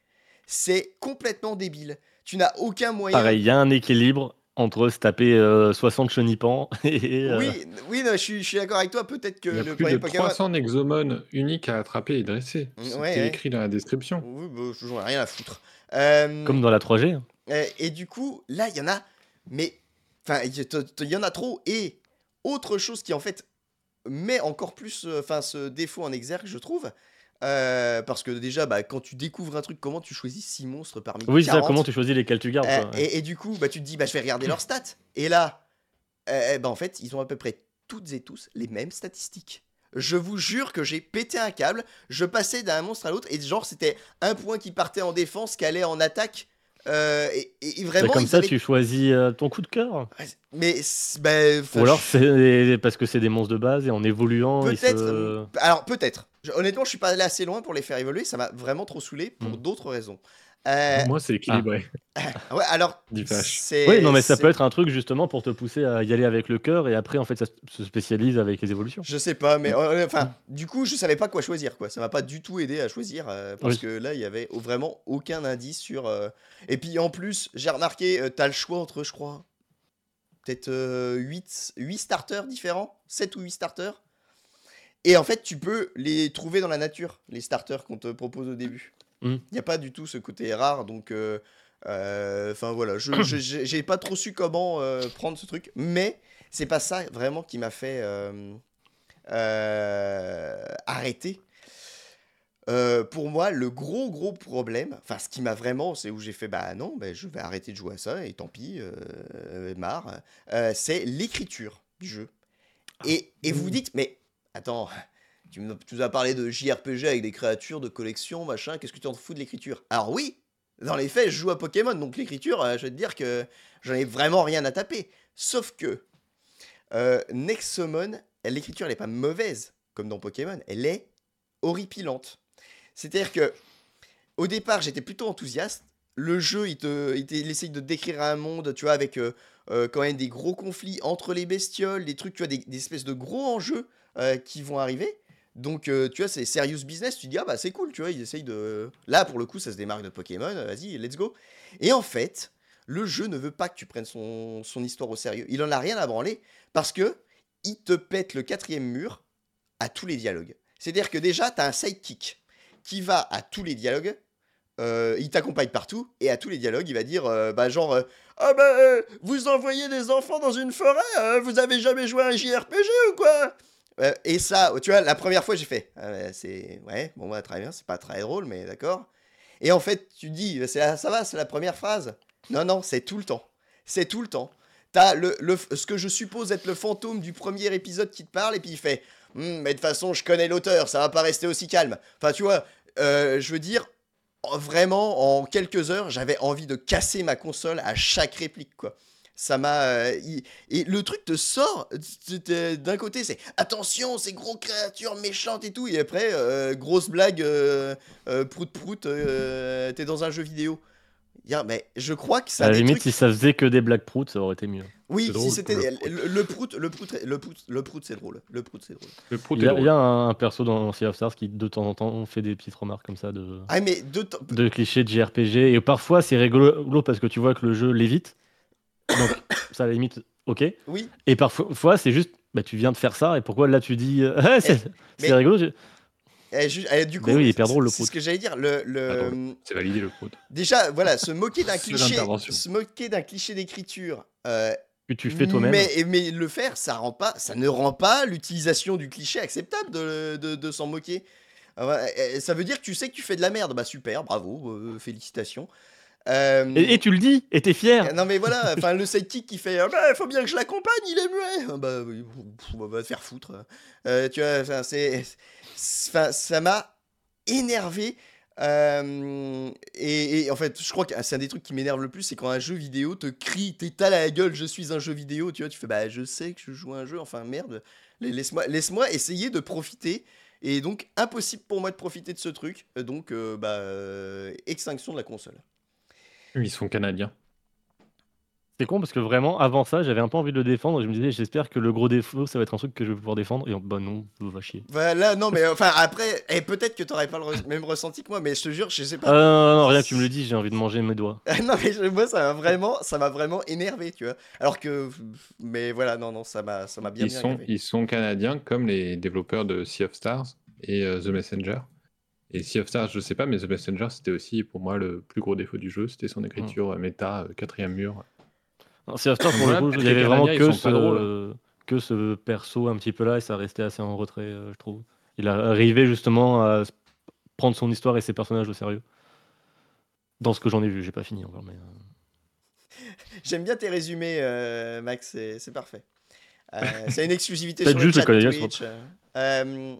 C'est complètement débile. Tu n'as aucun moyen. Pareil, il y a un équilibre entre se taper euh, 60 chenipans et. euh, Oui, oui non, je suis, je suis d'accord avec toi. Peut-être que Il y a le plus de Pokémon. 300 Nexomon uniques à attraper et dresser. Mm, C'était ouais, ouais. écrit dans la description. Oui, bah, j'en ai rien à foutre. Euh, Comme dans la 3G. hein. Euh, et du coup, là, il y en a, mais enfin, il y, en a trop. Et autre chose qui en fait met encore plus, euh, enfin, ce défaut en exergue, je trouve, euh, parce que déjà, bah, quand tu découvres un truc, comment tu choisis 6 monstres parmi Oui, c'est ça, 40? comment tu choisis lesquels tu gardes. Euh, quoi, ouais. et, et du coup, bah, tu te dis, bah, je vais regarder leurs stats. Et là, euh, bah, en fait, ils ont à peu près toutes et tous les mêmes statistiques. Je vous jure que j'ai pété un câble. Je passais d'un monstre à l'autre et genre c'était un point qui partait en défense, qui allait en attaque. Euh, et, vraiment, comme ils ça, avaient- tu choisis euh, ton coup de cœur. Mais bah, Ou alors c'est parce que c'est des monstres de base et en évoluant, peut-être. se... Alors peut-être. Je- honnêtement, je suis pas allé assez loin pour les faire évoluer. Ça m'a vraiment trop saoulé pour Mm. d'autres raisons. Euh, Moi, c'est équilibré. ouais, alors. Oui, non, mais ça peut être un truc justement pour te pousser à y aller avec le cœur et après, en fait, ça se spécialise avec les évolutions. Je sais pas, mais euh, enfin, du coup, je savais pas quoi choisir, quoi. Ça m'a pas du tout aidé à choisir, euh, parce Oui. que là, il y avait vraiment aucun indice sur. euh, Et puis en plus, j'ai remarqué, euh, t'as le choix entre, je crois, peut-être 8, 8 starters différents, 7 ou 8 starters. Et en fait, tu peux les trouver dans la nature, les starters qu'on te propose au début. Il Mm. n'y a pas du tout ce côté rare, donc. euh, euh, Enfin voilà, je j'ai j'ai pas trop su comment euh, prendre ce truc, mais c'est pas ça vraiment qui m'a fait arrêter. Euh, pour moi, le gros gros problème, enfin ce qui m'a vraiment, c'est où j'ai fait bah non, bah, je vais arrêter de jouer à ça et tant pis, euh, marre, euh, c'est l'écriture du jeu. Et, et vous vous dites, mais attends, tu nous as parlé de JRPG avec des créatures, de collection, machin, qu'est-ce que tu en fous de l'écriture? Alors oui, dans les faits, je joue à Pokémon, donc l'écriture, euh, je vais te dire que j'en ai vraiment rien à taper. Sauf que euh, Nexomon, l'écriture, elle est pas mauvaise, comme dans Pokémon, elle est horripilante. C'est-à-dire que, au départ, j'étais plutôt enthousiaste. Le jeu, il, essaye de décrire un monde, tu vois, avec euh, euh, quand même des gros conflits entre les bestioles, des trucs, tu vois, des espèces de gros enjeux euh, qui vont arriver. Donc, euh, tu vois, c'est serious business. Tu dis, ah bah c'est cool, tu vois, ils essayent de. Là, pour le coup, ça se démarque de Pokémon, vas-y, let's go. Et en fait, le jeu ne veut pas que tu prennes son, histoire au sérieux. Il en a rien à branler parce que il te pète le quatrième mur à tous les dialogues. C'est-à-dire que déjà, tu as un sidekick qui va à tous les dialogues. euh, il t'accompagne partout et à tous les dialogues, il va dire bah genre ah bah vous envoyez des enfants dans une forêt, vous avez jamais joué à un JRPG ou quoi? Euh, Et ça, tu vois, la première fois j'ai fait Ah c'est ouais bon bah très bien, c'est pas très drôle mais d'accord. Et en fait, tu dis la- ça va, c'est la première phrase. Non non, c'est tout le temps, c'est tout le temps. T'as le, le, ce que je suppose être le fantôme du premier épisode qui te parle et puis il fait Hum, mais de toute façon je connais l'auteur, ça va pas rester aussi calme. Enfin tu vois, euh, je veux dire, en- vraiment, en quelques heures, j'avais envie de casser ma console à chaque réplique, quoi. Ça m'a. euh, Et le truc te sort. D'un côté, c'est attention, ces gros créatures méchantes et tout. Et après, euh, grosse blague, euh, euh, prout prout, euh, t'es dans un jeu vidéo. Dire, mais je crois que ça. à la limite, trucs- si ça faisait que des blagues proutes, ça aurait été mieux. Oui, si c'était. le Le, le prout, le prout, le prout, le prout, prout, c'est drôle. Le prout, c'est drôle. Le prout Il y, a, drôle. il y a un, un perso dans Sea of Stars qui, de temps en temps, fait des petites remarques comme ça de, Ah, mais de temps- de clichés de JRPG. Et parfois, c'est rigolo parce que tu vois que le jeu l'évite. Donc, ça, à la limite, ok. Oui, Et parfois, c'est juste, bah, tu viens de faire ça, et pourquoi là tu dis, euh, c'est mais- c'est rigolo. je- Eh, ju- eh, du coup, Mais oui, il drôle, le c'est ce que j'allais dire. Le, le, drôle. C'est validé le prout. Déjà, voilà, se moquer d'un cliché, se moquer d'un cliché d'écriture euh, Que tu fais toi-même. Mais, mais le faire, ça, rend pas, ça ne rend pas l'utilisation du cliché acceptable de, de- de s'en moquer. Ah eh, Ça veut dire que tu sais que tu fais de la merde. Bah super, bravo, euh, félicitations. Euh, Et, et tu le dis, et t'es fier. Non mais voilà, enfin le sidekick qui fait ah bah, faut bien que je l'accompagne, il est muet. Ah Bah bah, va te faire foutre. Euh, tu vois, c'est, ça m'a énervé. Euh, et, et en fait, je crois que c'est un des trucs qui m'énerve le plus, c'est quand un jeu vidéo te crie, t'étale à la gueule, je suis un jeu vidéo, tu vois, tu fais bah je sais que je joue à un jeu, enfin merde, laisse-moi, laisse-moi essayer de profiter. Et donc impossible pour moi de profiter de ce truc, donc euh, bah extinction de la console. Ils sont canadiens. C'est con parce que vraiment, avant ça, j'avais un peu envie de le défendre. et Je me disais, j'espère que le gros défaut, ça va être un truc que je vais pouvoir défendre. Et bah non, va chier. Voilà, non, mais enfin, après, et peut-être que t'aurais pas le re- même ressenti que moi, mais je te jure, je sais Ah pas. non, non, non, rien que tu me le dis, j'ai envie de manger mes doigts. non, mais je- moi, ça m'a vraiment, ça m'a vraiment énervé, tu vois. Alors que, mais voilà, non, non, ça m'a, ça m'a bien, Ils bien sont, énervé. ils sont canadiens comme les développeurs de Sea of Stars et euh, The Messenger. Et Sea of Stars, je sais pas, mais The Messenger, c'était aussi pour moi le plus gros défaut du jeu. C'était son écriture euh, méta, euh, quatrième mur. Non, C'est After, pour le coup, il y avait vraiment que ce, que ce perso un petit peu là et ça restait assez en retrait, euh, je trouve. Il a arrivé justement à prendre son histoire et ses personnages au sérieux. Dans ce que j'en ai vu, j'ai pas fini encore. Mais, euh, J'aime bien tes résumés, euh, Max, c'est, parfait. Euh, c'est une exclusivité sur le chat Twitch. Euh.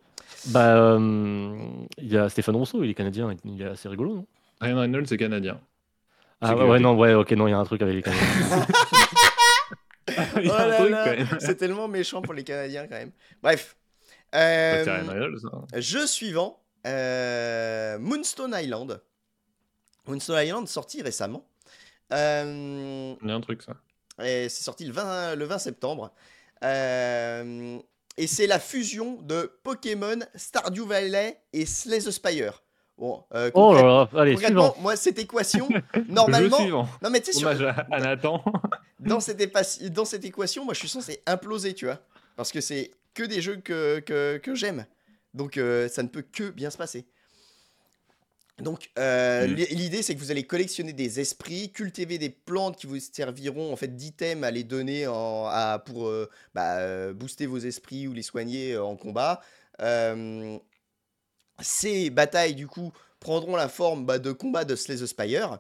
Bah, euh, il y a Stéphane Rousseau, il est canadien, il est assez rigolo, non? Ryan Reynolds, c'est canadien. Ah ouais, ouais, non, ouais, ok, non, il y a un truc avec les Canadiens. Oh c'est tellement méchant pour les Canadiens quand même. Bref. Euh, C'est Ryan Reynolds. hein. Jeu suivant, euh, Moonstone Island. Moonstone Island sorti récemment. Euh, Il y a un truc, ça. et c'est sorti le 20, le 20 septembre. Euh, et c'est la fusion de Pokémon, Stardew Valley et Slay the Spire. Bon, euh, oh là là, allez, suivant. moi, cette équation, Le normalement. Non, mais tu sais, sur- à, à Nathan. dans cette, épa- dans cette équation, moi je suis censé imploser, tu vois. Parce que c'est que des jeux que, que, que j'aime. Donc euh, ça ne peut que bien se passer. Donc euh, Mm. l'i- l'idée c'est que vous allez collectionner des esprits, cultiver des plantes qui vous serviront en fait d'items à les donner en, à, pour euh, bah, euh, booster vos esprits ou les soigner euh, en combat. Ces batailles du coup prendront la forme bah, de combat de Slay the Spire.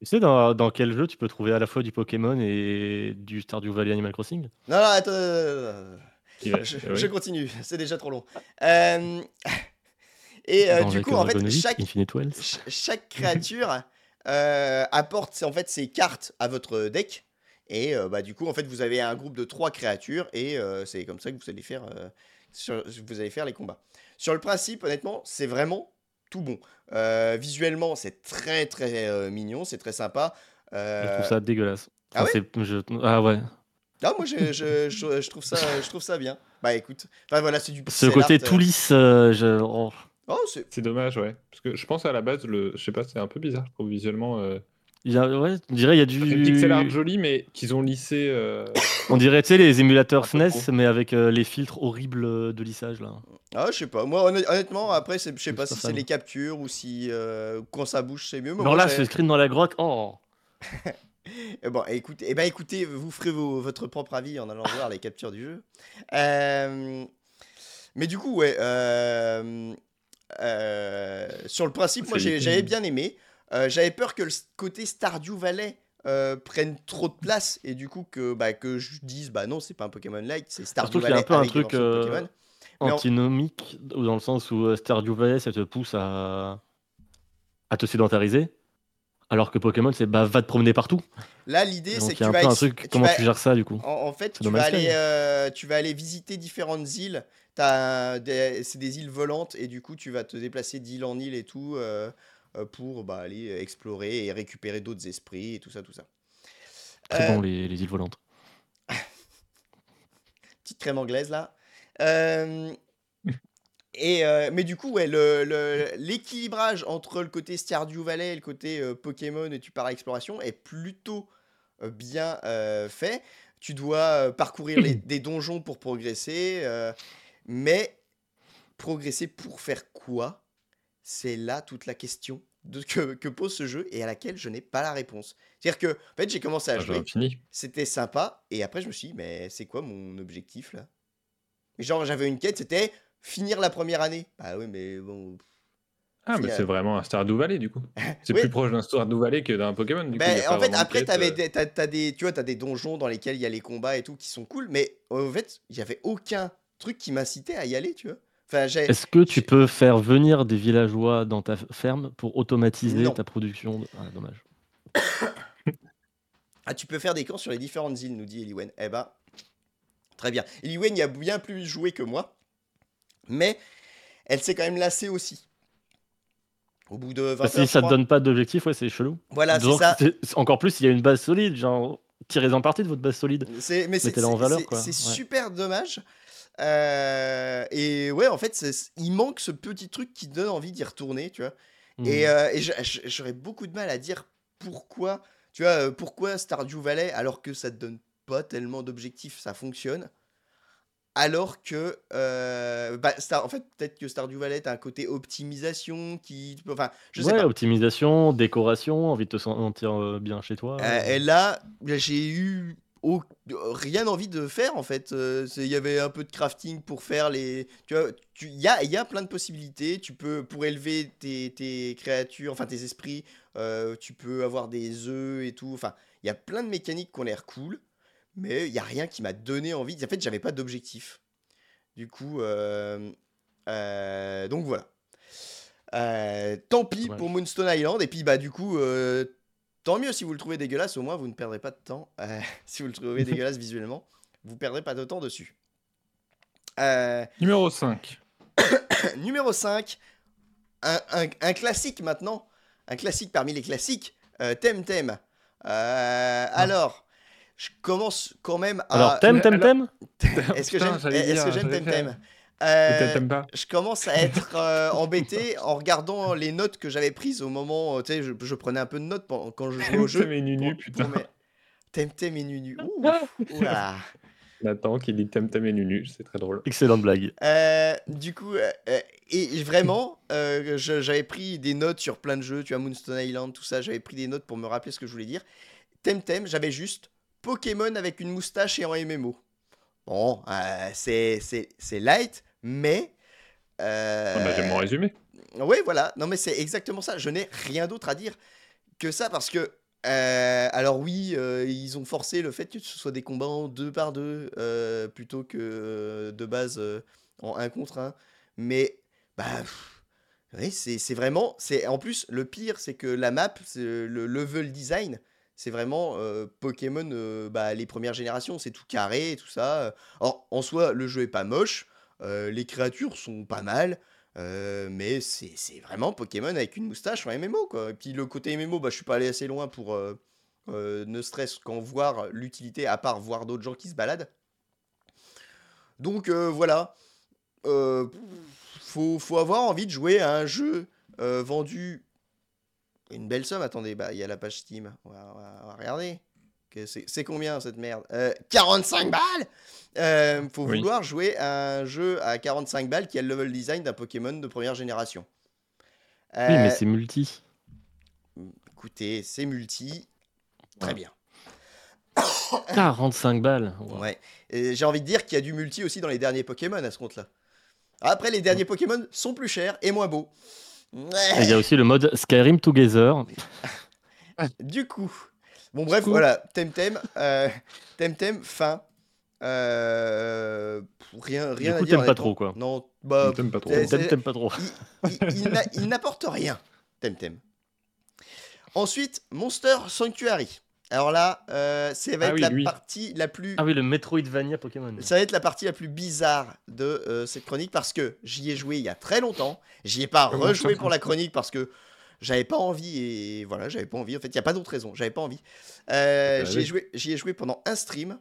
Tu sais dans, dans quel jeu tu peux trouver à la fois du Pokémon et du Stardew Valley Animal Crossing? Non, non, attends, Je, oui. je continue, c'est déjà trop long. Euh, et euh, du coup, en fait, chaque, créature euh, apporte en fait ses cartes à votre deck. Et euh, bah, du coup, en fait, vous avez un groupe de trois créatures et c'est comme ça que vous allez faire, sur- vous allez faire les combats. Sur le principe, honnêtement, c'est vraiment tout bon. Euh, visuellement, c'est très très euh, mignon, c'est très sympa. Je trouve ça dégueulasse. ah c'est- je- ah ouais. ah, moi, je, je, je- trouve ça, je trouve ça bien. Bah écoute, enfin voilà, c'est du Ce côté art, tout lisse, je- oh. Oh, c'est dommage, ouais. Parce que je pense à la base, le... je sais pas, c'est un peu bizarre, je trouve, visuellement. euh, Il y a, ouais, on dirait il y a C'est du. pixel art joli, mais qu'ils ont lissé. euh, On dirait, tu sais, les émulateurs SNES, mais avec euh, les filtres horribles de lissage là. Ah, je sais pas. Moi, honn- honnêtement, après, c'est- je sais pas si c'est les captures ou si euh, quand ça bouge, c'est mieux. Mais Alors moi, là, ce screen dans la grotte, oh. Eh bon, écoutez, eh ben, écoutez, vous ferez vos- votre propre avis en allant voir les captures du jeu. Euh, Mais du coup, ouais. euh, Sur le principe, moi, j'avais bien aimé. Euh, J'avais peur que le côté Stardew Valley euh, prenne trop de place et du coup que, bah, que je dise, bah non, c'est pas un Pokémon like, c'est Stardew Surtout qu'il y a Valley un peu un truc, euh, en- Antinomique, dans le sens où euh, Stardew Valley, ça te pousse à, à te sédentariser. Alors que Pokémon, c'est bah, va te promener partout. Là, l'idée, c'est que y a tu un vas peu un truc, tu comment vas- tu gères ça du coup En, en fait, tu vas, aller, euh, tu vas aller visiter différentes îles. Des- C'est des îles volantes et du coup, tu vas te déplacer d'île en île et tout euh, euh, pour bah, aller explorer et récupérer d'autres esprits et tout ça, tout ça. Très Euh, bon les, les îles volantes. petite crème anglaise là. Euh, et euh, mais du coup, ouais, le- le- l'équilibrage entre le côté Stardew Valley et le côté euh, Pokémon et tu pars à l'exploration est plutôt euh, bien fait. Tu dois parcourir les- des donjons pour progresser, mais progresser pour faire quoi? C'est là toute la question. de, que, que pose ce jeu et à laquelle je n'ai pas la réponse. C'est-à-dire que, en fait, j'ai commencé à Ah, jouer, c'était sympa, et après, je me suis dit, mais c'est quoi mon objectif là? Genre, j'avais une quête, c'était finir la première année. Bah oui, mais bon. Ah, mais c'est vraiment un Stardew Valley du coup. C'est Oui. plus proche d'un Stardew Valley que d'un Pokémon. Du coup, Ben, en fait, après, t'avais euh. des, t'as, t'as des, tu vois, t'as des donjons dans lesquels il y a les combats et tout qui sont cool, mais en fait, il y avait aucun truc qui m'incitait à y aller, tu vois. Enfin, j'ai, Est-ce que tu j'ai- peux faire venir des villageois dans ta ferme pour automatiser Non. ta production de- Ah, dommage. Ah, tu peux faire des camps sur les différentes îles, nous dit Eliwen. Eh ben, très bien. Eliwen y a bien plus joué que moi, mais elle s'est quand même lassée aussi. Au bout de 20 Bah, si heures, ça je te donne pas d'objectif, ouais, c'est chelou. Voilà, c'est ça. Encore plus, il y a une base solide, genre, tirez-en partie de votre base solide. C'est, mais c'est, Ouais. super dommage. Euh, et ouais, en fait, il manque ce petit truc qui donne envie d'y retourner, tu vois. Et, euh, et je- j'aurais beaucoup de mal à dire pourquoi, tu vois, euh, pourquoi Stardew Valley, alors que ça te donne pas tellement d'objectifs, ça fonctionne. Alors que, euh, bah, Star- en fait, peut-être que Stardew Valley, t'as un côté optimisation qui, enfin, je sais ouais, pas. optimisation, décoration, envie de te sentir euh, bien chez toi. Euh, et là, j'ai eu au- rien envie de faire en fait. Euh, Il y avait un peu de crafting pour faire les. Tu vois, il y a, y a plein de possibilités. Tu peux, pour élever tes, tes créatures, enfin tes esprits, euh, tu peux avoir des œufs et tout. Enfin, il y a plein de mécaniques qui ont l'air cool, mais il y a rien qui m'a donné envie. En fait, j'avais pas d'objectif. Du coup, euh, euh, donc voilà. Euh, tant pis Dommage. pour Moonstone Island. Et puis, bah, du coup, tant mieux si vous le trouvez dégueulasse. Au moins, vous ne perdrez pas de temps. Si vous le trouvez dégueulasse visuellement, vous perdrez pas de temps dessus. Numéro 5. numéro 5, un, un- un classique maintenant. Un classique parmi les classiques. Euh, Temtem. Euh, Alors, je commence quand même à. Alors, t'aimes, t'aimes, t'aimes Est-ce que j'aime est-ce que j'aime Euh, T'aimes pas je commence à être euh, embêté en regardant les notes que j'avais prises au moment, euh, tu sais, je, je prenais un peu de notes pendant- quand je jouais au jeu. Temtem et Nunu, pour- putain. pour mes- Temtem et Nunu. Ouh, oula. Nathan qui dit Temtem et Nunu, c'est très drôle. Excellente blague. Euh, du coup, euh, euh, et vraiment, euh, j'avais pris des notes sur plein de jeux, tu vois, Moonstone Island, tout ça, j'avais pris des notes pour me rappeler ce que je voulais dire. Temtem, j'avais juste Pokémon avec une moustache et en MMO. Bon, euh, c'est c'est- c'est light, mais... euh, Ah bah, J'aime mon résumé. Oui, voilà. Non, mais c'est exactement ça. Je n'ai rien d'autre à dire que ça parce que. euh, alors, oui, euh, ils ont forcé le fait que ce soit des combats en deux par deux euh, plutôt que de base en un contre un. Mais, bah. pff, oui, c'est c'est vraiment. c'est En plus, le pire, c'est que la map, le level design. C'est vraiment euh, Pokémon, euh, bah, les premières générations, c'est tout carré et tout ça. Alors, en soi, le jeu est pas moche, euh, les créatures sont pas mal, mais c'est vraiment Pokémon avec une moustache en MMO, quoi. Et puis le côté MMO, bah, je suis pas allé assez loin pour ne stress qu'en voir l'utilité, à part voir d'autres gens qui se baladent. Donc voilà. Faut, avoir envie de jouer à un jeu vendu une belle somme. Attendez, bah il y a la page Steam. On va, on va- on va regarder. C'est combien cette merde? Euh, 45 balles Euh, Faut Oui. vouloir jouer à un jeu à 45 balles qui a le level design d'un Pokémon de première génération. Oui, mais Euh, c'est multi. Écoutez, c'est multi. Très Ouais. bien. 45 balles. Wow. Ouais. J'ai envie de dire qu'il y a du multi aussi dans les derniers Pokémon à ce compte-là. Après, les derniers Pokémon sont plus chers et moins beaux. Il y a aussi le mode Skyrim Together. Du coup. Bon, bref, coup. voilà. Temtem. Euh, Temtem, fin. Euh, rien rien Du à coup, dire. t'aimes pas trop, quoi. Non, bah. T'aimes pas trop. T'aimes, pas trop. il, il n'apporte rien, Temtem. Ensuite, Monster Sanctuary. Alors là, euh, ça va Ah être oui, la lui. partie la plus Ah oui, le Metroidvania Pokémon. Ça va être la partie la plus bizarre de euh, cette chronique parce que j'y ai joué il y a très longtemps. J'y ai pas Comment rejoué pour la chronique parce que j'avais pas envie et voilà, j'avais pas envie. En fait, il y a pas d'autre raison. J'avais pas envie. Euh, Ah j'y ai oui. joué, j'y ai joué pendant un stream.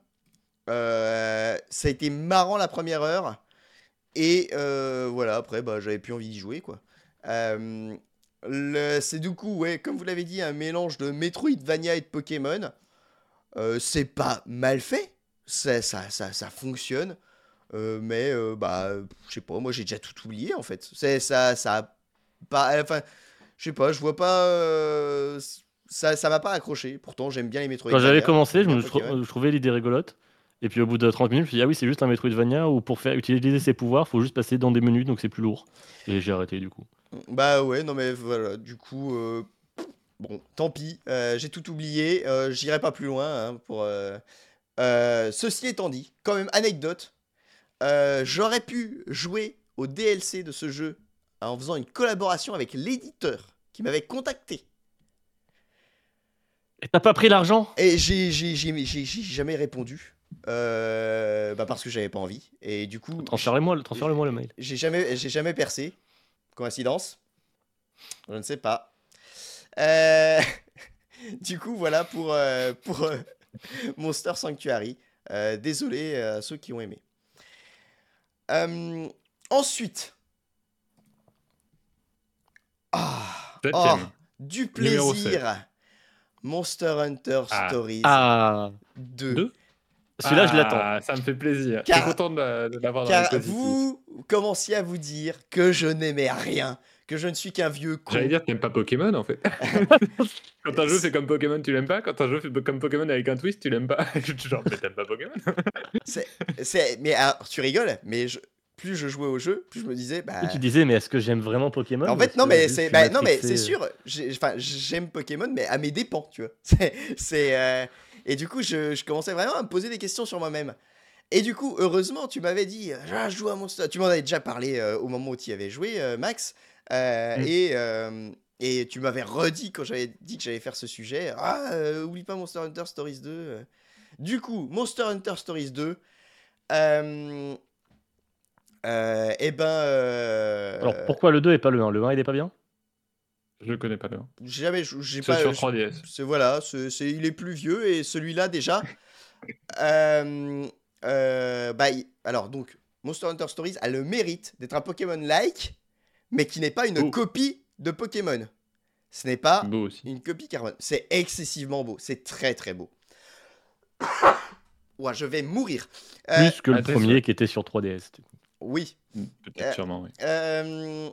Euh, ça a été marrant la première heure et euh, voilà. Après, bah, j'avais plus envie d'y jouer quoi. Le- c'est du coup, ouais, comme vous l'avez dit, un mélange de Metroidvania et de Pokémon. Euh, c'est pas mal fait, ça, ça, ça, ça fonctionne, Euh, mais euh, bah, je sais pas, moi j'ai déjà tout oublié en fait. C'est ça, ça pas, enfin, Je sais pas, je vois pas. ça ça m'a pas accroché. Pourtant, j'aime bien les Metroid. Quand j'avais commencé, je, me, je trou- je trouvais l'idée rigolote. Et puis au bout de 30 minutes, je me suis dit, ah oui, c'est juste un Metroidvania où pour faire utiliser ses pouvoirs, faut juste passer dans des menus, donc c'est plus lourd. Et j'ai arrêté du coup. Bah ouais, non mais voilà, du coup, euh, bon, tant pis, euh, j'ai tout oublié, euh, j'irai pas plus loin hein, pour... ceci étant dit, quand même, anecdote, j'aurais pu jouer au DLC de ce jeu en faisant une collaboration avec l'éditeur qui m'avait contacté. Et t'as pas pris l'argent? Et j'ai jamais répondu, bah parce que j'avais pas envie. Et du coup, Transférez-moi le mail. J'ai jamais, j'ai jamais percé. Coïncidence Je ne sais pas. Euh, du coup, voilà pour, euh, pour euh, Monster Sanctuary. Euh, désolé à ceux qui ont aimé. Euh, ensuite. Ah, oh, du plaisir. Monster Hunter Ah. Stories Ah 2. Deux Celui-là, je Ah, l'attends. Ça me fait plaisir. Car- Je suis content de de l'avoir dans le Car vous commenciez à vous dire que je n'aimais rien, que je ne suis qu'un vieux con. J'allais dire que t'aimes pas Pokémon en fait. Quand un jeu fait comme Pokémon, tu l'aimes pas. Quand un jeu fait comme Pokémon avec un twist, tu l'aimes pas. Genre, mais t'aimes pas Pokémon C'est, mais alors, tu rigoles, mais je- plus je jouais au jeu, plus je me disais, bah. Et tu disais, mais est-ce que j'aime vraiment Pokémon En fait, est-ce non, mais c'est, je bah, suis non, mais matrixé c'est sûr. j'ai- j'aime Pokémon, mais à mes dépens, tu vois. C'est, c'est, euh, et du coup, je, je commençais vraiment à me poser des questions sur moi-même. Et du coup, heureusement, tu m'avais dit, ah, je joue à Monster. Tu m'en avais déjà parlé euh, au moment où tu y avais joué, euh, Max. Euh, Mm. Et et tu m'avais redit quand j'avais dit que j'allais faire ce sujet, ah, euh, oublie pas Monster Hunter Stories 2. euh. Du coup, Monster Hunter Stories 2. Euh, euh, eh ben. Alors pourquoi le 2 et pas le 1 Le 1 il est pas bien? Je le connais pas le. J'ai jamais, j'ai C'est pas. sur je- 3DS. C'est voilà, c'est, il est plus vieux et celui-là déjà. euh, euh, bah, alors donc, Monster Hunter Stories a le mérite d'être un Pokémon-like, mais qui n'est pas une Oh. copie de Pokémon. Ce n'est pas Beau aussi. une copie carbone. C'est excessivement beau, c'est très très beau. Ouah, je vais mourir. Euh, Plus que le ah, premier qui était sur 3DS du coup. oui. Peut-être Euh, sûrement, oui. Euh,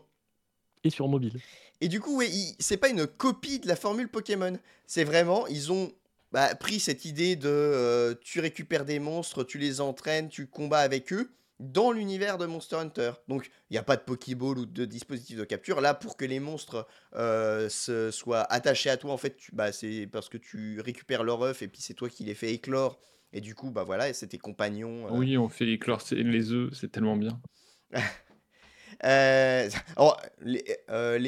et sur mobile. Et du coup, ouais, c'est pas une copie de la formule Pokémon. C'est vraiment, ils ont bah, pris cette idée de euh, tu récupères des monstres, tu les entraînes, tu combats avec eux dans l'univers de Monster Hunter. Donc, il n'y a pas de Pokéball ou de dispositif de capture. Là, pour que les monstres euh, se, soient attachés à toi, en fait, tu- bah, c'est parce que tu récupères leur œuf et puis c'est toi qui les fais éclore. Et du coup, bah voilà, c'est tes compagnons. euh, Oui, on fait éclore les œufs, c'est tellement bien. Euh, alors, les, euh,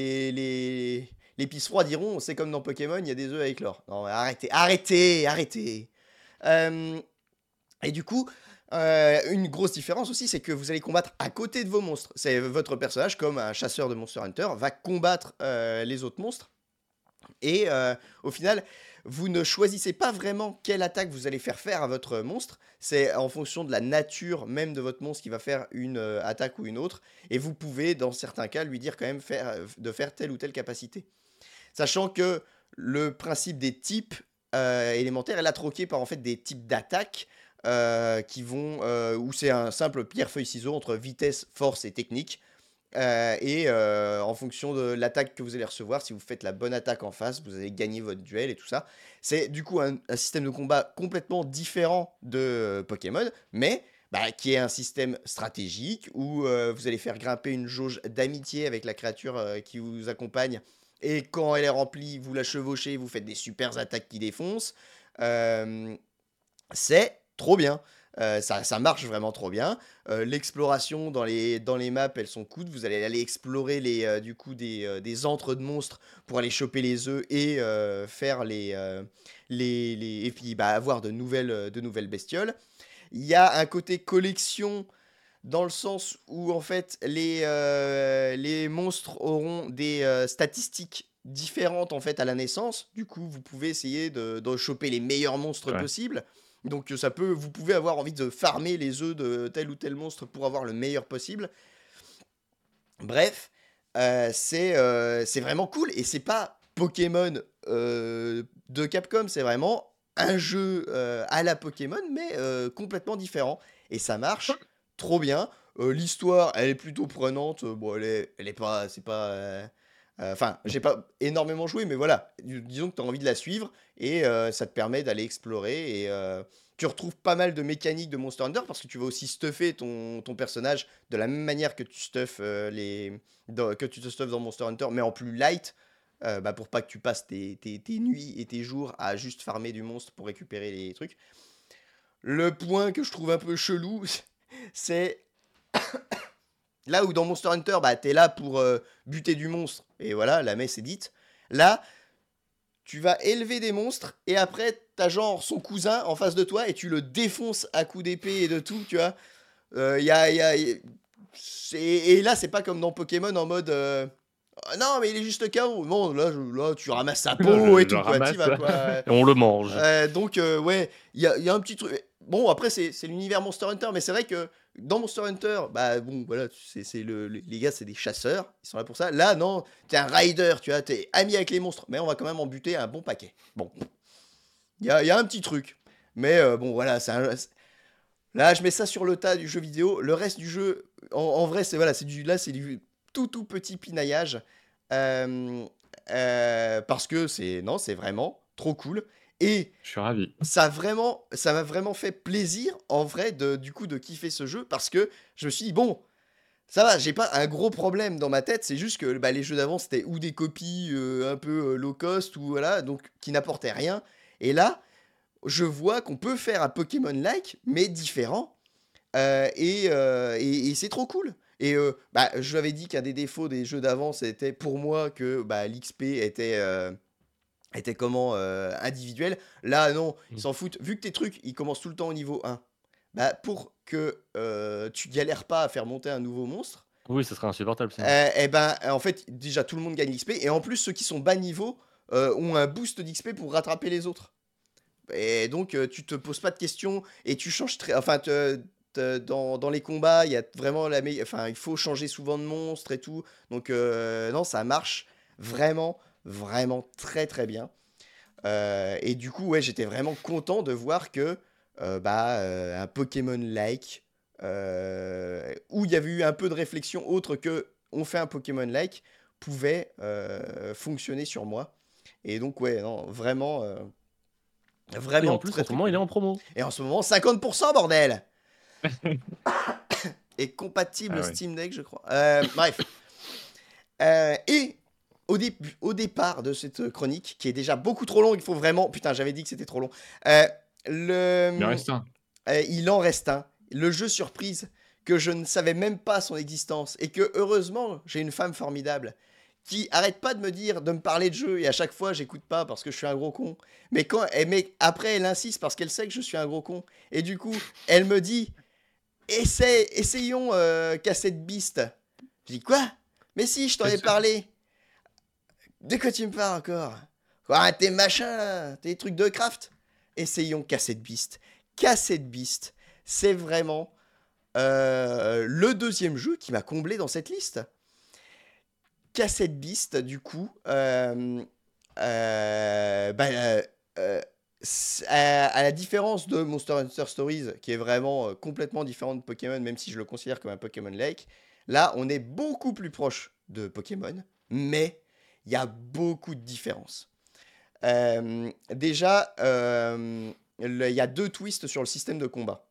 diront, c'est comme dans Pokémon, il y a des œufs avec l'or. Non, arrêtez, arrêtez, arrêtez. Euh, et du coup, euh, une grosse différence aussi, c'est que vous allez combattre à côté de vos monstres. C'est votre personnage, comme un chasseur de Monster Hunter, va combattre les autres monstres. Et au final, vous ne choisissez pas vraiment quelle attaque vous allez faire faire à votre monstre. C'est en fonction de la nature même de votre monstre qui va faire une euh, attaque ou une autre. Et vous pouvez, dans certains cas, lui dire quand même euh, de faire telle ou telle capacité. Sachant que le principe des types euh, élémentaires est là troqué par en fait des types d'attaques qui vont où c'est un simple pierre feuille ciseau entre vitesse, force et technique. Euh, et euh, en fonction de l'attaque que vous allez recevoir, si vous faites la bonne attaque en face, vous allez gagner votre duel et tout ça. C'est du coup un, système de combat complètement différent de euh, Pokémon, mais bah, qui est un système stratégique où vous allez faire grimper une jauge d'amitié avec la créature qui vous accompagne. Et quand elle est remplie, vous la chevauchez, vous faites des super attaques qui défoncent. C'est trop bien. Euh, ça, ça marche vraiment trop bien. Euh, L'exploration dans les, dans les maps, elles sont cool. Vous allez aller explorer les, euh, du coup, des, des antres de monstres pour aller choper les œufs et faire les, les, les- et puis bah, avoir de nouvelles, de nouvelles bestioles. Il y a un côté collection dans le sens où en fait les, les monstres auront des statistiques différentes en fait à la naissance. Du coup, vous pouvez essayer de, de choper les meilleurs monstres Ouais. possibles. Donc ça peut, vous pouvez avoir envie de farmer les œufs de tel ou tel monstre pour avoir le meilleur possible. Bref, euh, c'est euh, vraiment cool et c'est pas Pokémon euh, de Capcom, c'est vraiment un jeu euh, à la Pokémon mais euh, complètement différent et ça marche trop bien. Euh, L'histoire, elle est plutôt prenante. Euh, Bon, elle est, elle est pas, c'est pas euh, Euh, Enfin, j'ai pas énormément joué, mais voilà. Dis- Disons que tu as envie de la suivre et euh, ça te permet d'aller explorer. Et euh, tu retrouves pas mal de mécaniques de Monster Hunter parce que tu vas aussi stuffer ton, ton personnage de la même manière que tu stuffes euh, les dans- que tu te stuffes dans Monster Hunter, mais en plus light. euh, bah, pour pas que tu passes tes, tes- tes nuits et tes jours à juste farmer du monstre pour récupérer les trucs. Le point que je trouve un peu chelou, c'est là où dans Monster Hunter, bah, t'es là pour euh, buter du monstre, et voilà, la messe est dite. Là, tu vas élever des monstres, et après, t'as genre son cousin en face de toi, et tu le défonces à coups d'épée et de tout, tu vois. Euh, y a, y a- y- c'est- Et là, c'est pas comme dans Pokémon en mode. euh, non, mais il est juste KO. Non, là, je- là tu ramasses sa peau et tout, quoi. vas. Et on le mange. Euh, donc, euh, ouais, il y a, il y a un petit truc. Bon, après, c'est l'univers Monster Hunter, mais c'est vrai que dans Monster Hunter, bah bon, voilà, c'est c'est le, le- les gars, c'est des chasseurs, ils sont là pour ça. Là, non, t'es un rider, tu vois, t'es ami avec les monstres, mais on va quand même en buter un bon paquet. Bon, il y a, y a un petit truc, mais euh, bon, voilà, Là, je mets ça sur le tas du jeu vidéo. Le reste du jeu, en, en vrai, c'est voilà, c'est du là, c'est du tout tout petit pinaillage. Euh, euh, parce que c'est non, c'est vraiment trop cool. Et Je suis ravi. ça vraiment, ça m'a vraiment fait plaisir en vrai de du coup de kiffer ce jeu parce que je me suis dit bon, ça va, j'ai pas un gros problème dans ma tête. C'est juste que bah, les jeux d'avant c'était ou des copies euh, un peu euh, low cost ou voilà donc qui n'apportaient rien. Et là, je vois qu'on peut faire un Pokémon-like mais différent Euh, et, et- et c'est trop cool. Et bah, je l'avais dit qu'un des défauts des jeux d'avant, c'était pour moi que bah, l'XP était, était comment euh, individuel. Là, non, ils Mm. s'en foutent. Vu que tes trucs, ils commencent tout le temps au niveau 1, bah, pour que euh, tu galères pas à faire monter un nouveau monstre, Oui, ce serait insupportable. sinon. euh, eh ben, en fait, déjà, tout le monde gagne l'XP. Et en plus, ceux qui sont bas niveau euh, ont un boost d'XP pour rattraper les autres. Et donc, euh, tu te poses pas de questions et tu changes très. Enfin, te- te- dans, dans les combats, il y a vraiment la meilleure. Enfin, il faut changer souvent de monstre et tout. Donc, non, ça marche vraiment, vraiment très, très bien. Euh, et du coup, ouais, j'étais vraiment content de voir que euh, bah, euh, un Pokémon-like, où il y avait eu un peu de réflexion autre que on fait un Pokémon-like, pouvait fonctionner sur moi. Et donc, ouais, non, vraiment. euh, Et vraiment. en plus, très, en ce moment, il est en promo. Et en ce moment, 50%, bordel Et compatible Ah ouais. Steam Deck, je crois. Bref. Et au, au départ de cette chronique, qui est déjà beaucoup trop longue, il faut vraiment... Putain, j'avais dit que c'était trop long. Euh, le... Il en reste un. Euh, il en reste un. Le jeu surprise que je ne savais même pas son existence et que heureusement j'ai une femme formidable qui arrête pas de me dire de me parler de jeu et à chaque fois j'écoute pas parce que je suis un gros con. Mais quand eh, mais après elle insiste parce qu'elle sait que je suis un gros con et du coup elle me dit essaie essayons euh, Cassette Beast. Je dis quoi? Mais si je t'en ai parlé. De quoi tu me parles encore? Quoi tes machins tes trucs de craft? Essayons Cassette Beast. Cassette Beast, c'est vraiment euh, le deuxième jeu qui m'a comblé dans cette liste. Cassette Beast, du coup, euh, euh, bah, à, à la différence de Monster Hunter Stories, qui est vraiment complètement différent de Pokémon, même si je le considère comme un Pokémon Lake, là, on est beaucoup plus proche de Pokémon, mais il y a beaucoup de différences. Euh, déjà, euh, il y a deux twists sur le système de combat.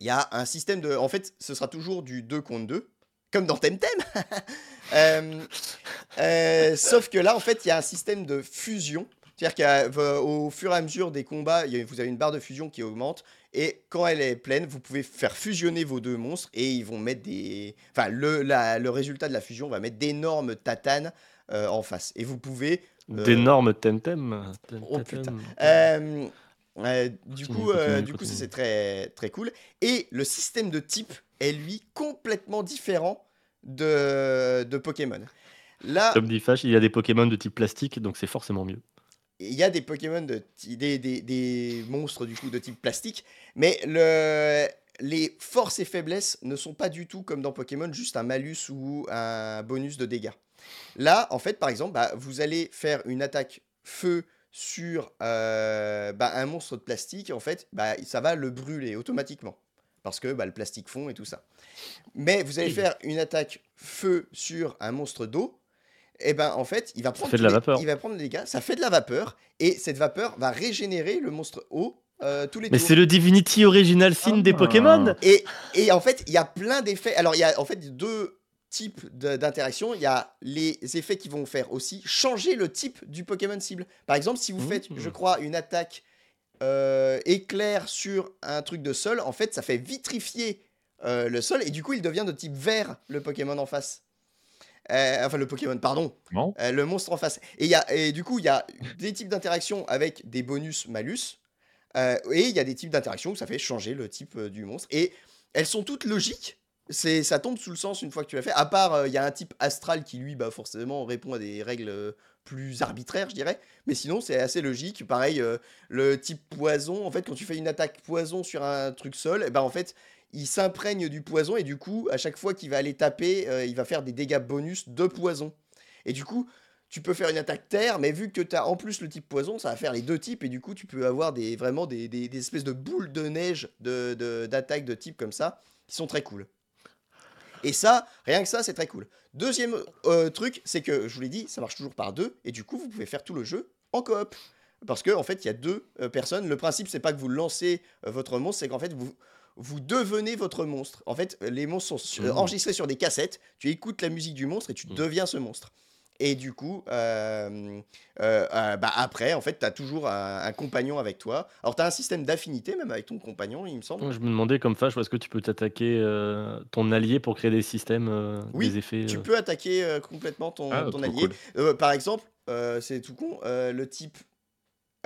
Il y a un système de... En fait, ce sera toujours du 2 contre 2, comme dans Temtem. Euh, sauf que là, en fait, il y a un système de fusion. C'est-à-dire qu'au fur et à mesure des combats, vous avez une barre de fusion qui augmente. Et quand elle est pleine, vous pouvez faire fusionner vos deux monstres. Et ils vont mettre des... Enfin, le, résultat de la fusion va mettre d'énormes tatanes en face. Et vous pouvez Euh, D'énormes temtem. Oh, putain. Euh, euh, du Continue, coup, euh, du coup, ça c'est très très cool. Et le système de type est lui complètement différent de, de Pokémon. Là, Comme dit Fash, il y a des Pokémon de type plastique, donc c'est forcément mieux. il y a des Pokémon de des, des, des monstres du coup de type plastique, mais le les forces et faiblesses ne sont pas du tout comme dans Pokémon, juste un malus ou un bonus de dégâts. Là, en fait, par exemple, bah, vous allez faire une attaque feu sur euh, bah, un monstre de plastique, en fait, bah, ça va le brûler automatiquement. Parce que bah, le plastique fond et tout ça. Mais vous allez faire une attaque feu sur un monstre d'eau. et ben en fait, il va prendre fait de la les- vapeur. Il va prendre les dégâts, ça fait de la vapeur et cette vapeur va régénérer le monstre eau euh, tous les Mais c'est le Divinity Original Sin des Ah. Pokémon Et, et en fait, il y a plein d'effets. Alors, il y a en fait deux types d'interactions. Il y a les effets qui vont faire aussi changer le type du Pokémon cible. Par exemple, si vous Mmh. faites, je crois, une attaque euh, éclair sur un truc de sol, en fait, ça fait vitrifier euh, le sol et du coup, il devient de type vert, le Pokémon en face. Euh, enfin, le Pokémon, pardon. Le monstre en face. Et, y a, et du coup, il y a des types d'interactions avec des bonus-malus. et il y a des types d'interactions où ça fait changer le type du monstre. Et elles sont toutes logiques. C'est, ça tombe sous le sens une fois que tu l'as fait. À part, euh, il y a un type astral qui, lui, bah, forcément, répond à des règles euh, plus arbitraires, je dirais. Mais sinon, c'est assez logique. Pareil, euh, le type poison, en fait, quand tu fais une attaque poison sur un truc sol, et ben, en fait, il s'imprègne du poison. Et du coup, à chaque fois qu'il va aller taper, il va faire des dégâts bonus de poison. Et du coup, tu peux faire une attaque terre, mais vu que tu as en plus le type poison, ça va faire les deux types, et du coup, tu peux avoir des, vraiment des, espèces de boules de neige de, de- de, type comme ça, qui sont très cool. Et ça, rien que ça, c'est très cool. Deuxième euh, truc, c'est que, je vous l'ai dit, ça marche toujours par deux, et du coup, vous pouvez faire tout le jeu en coop. Parce que en fait, il y a deux euh, personnes. Le principe, c'est pas que vous lancez euh, votre monstre, c'est qu'en fait, vous, vous devenez votre monstre. En fait, les monstres sont enregistrés sur des cassettes. Tu écoutes la musique du monstre et tu Mhm. deviens ce monstre. Et du coup, euh, euh, euh, bah après, en fait, tu as toujours un, un compagnon avec toi. Alors, tu as un système d'affinité même avec ton compagnon, il me semble. Je me demandais comme Fash, est-ce que tu peux t'attaquer euh, ton allié pour créer des systèmes, euh, Oui, des effets Tu euh, peux attaquer euh, complètement ton, Ah, ton allié. cool. Euh, par exemple, euh, c'est tout con, euh, le type.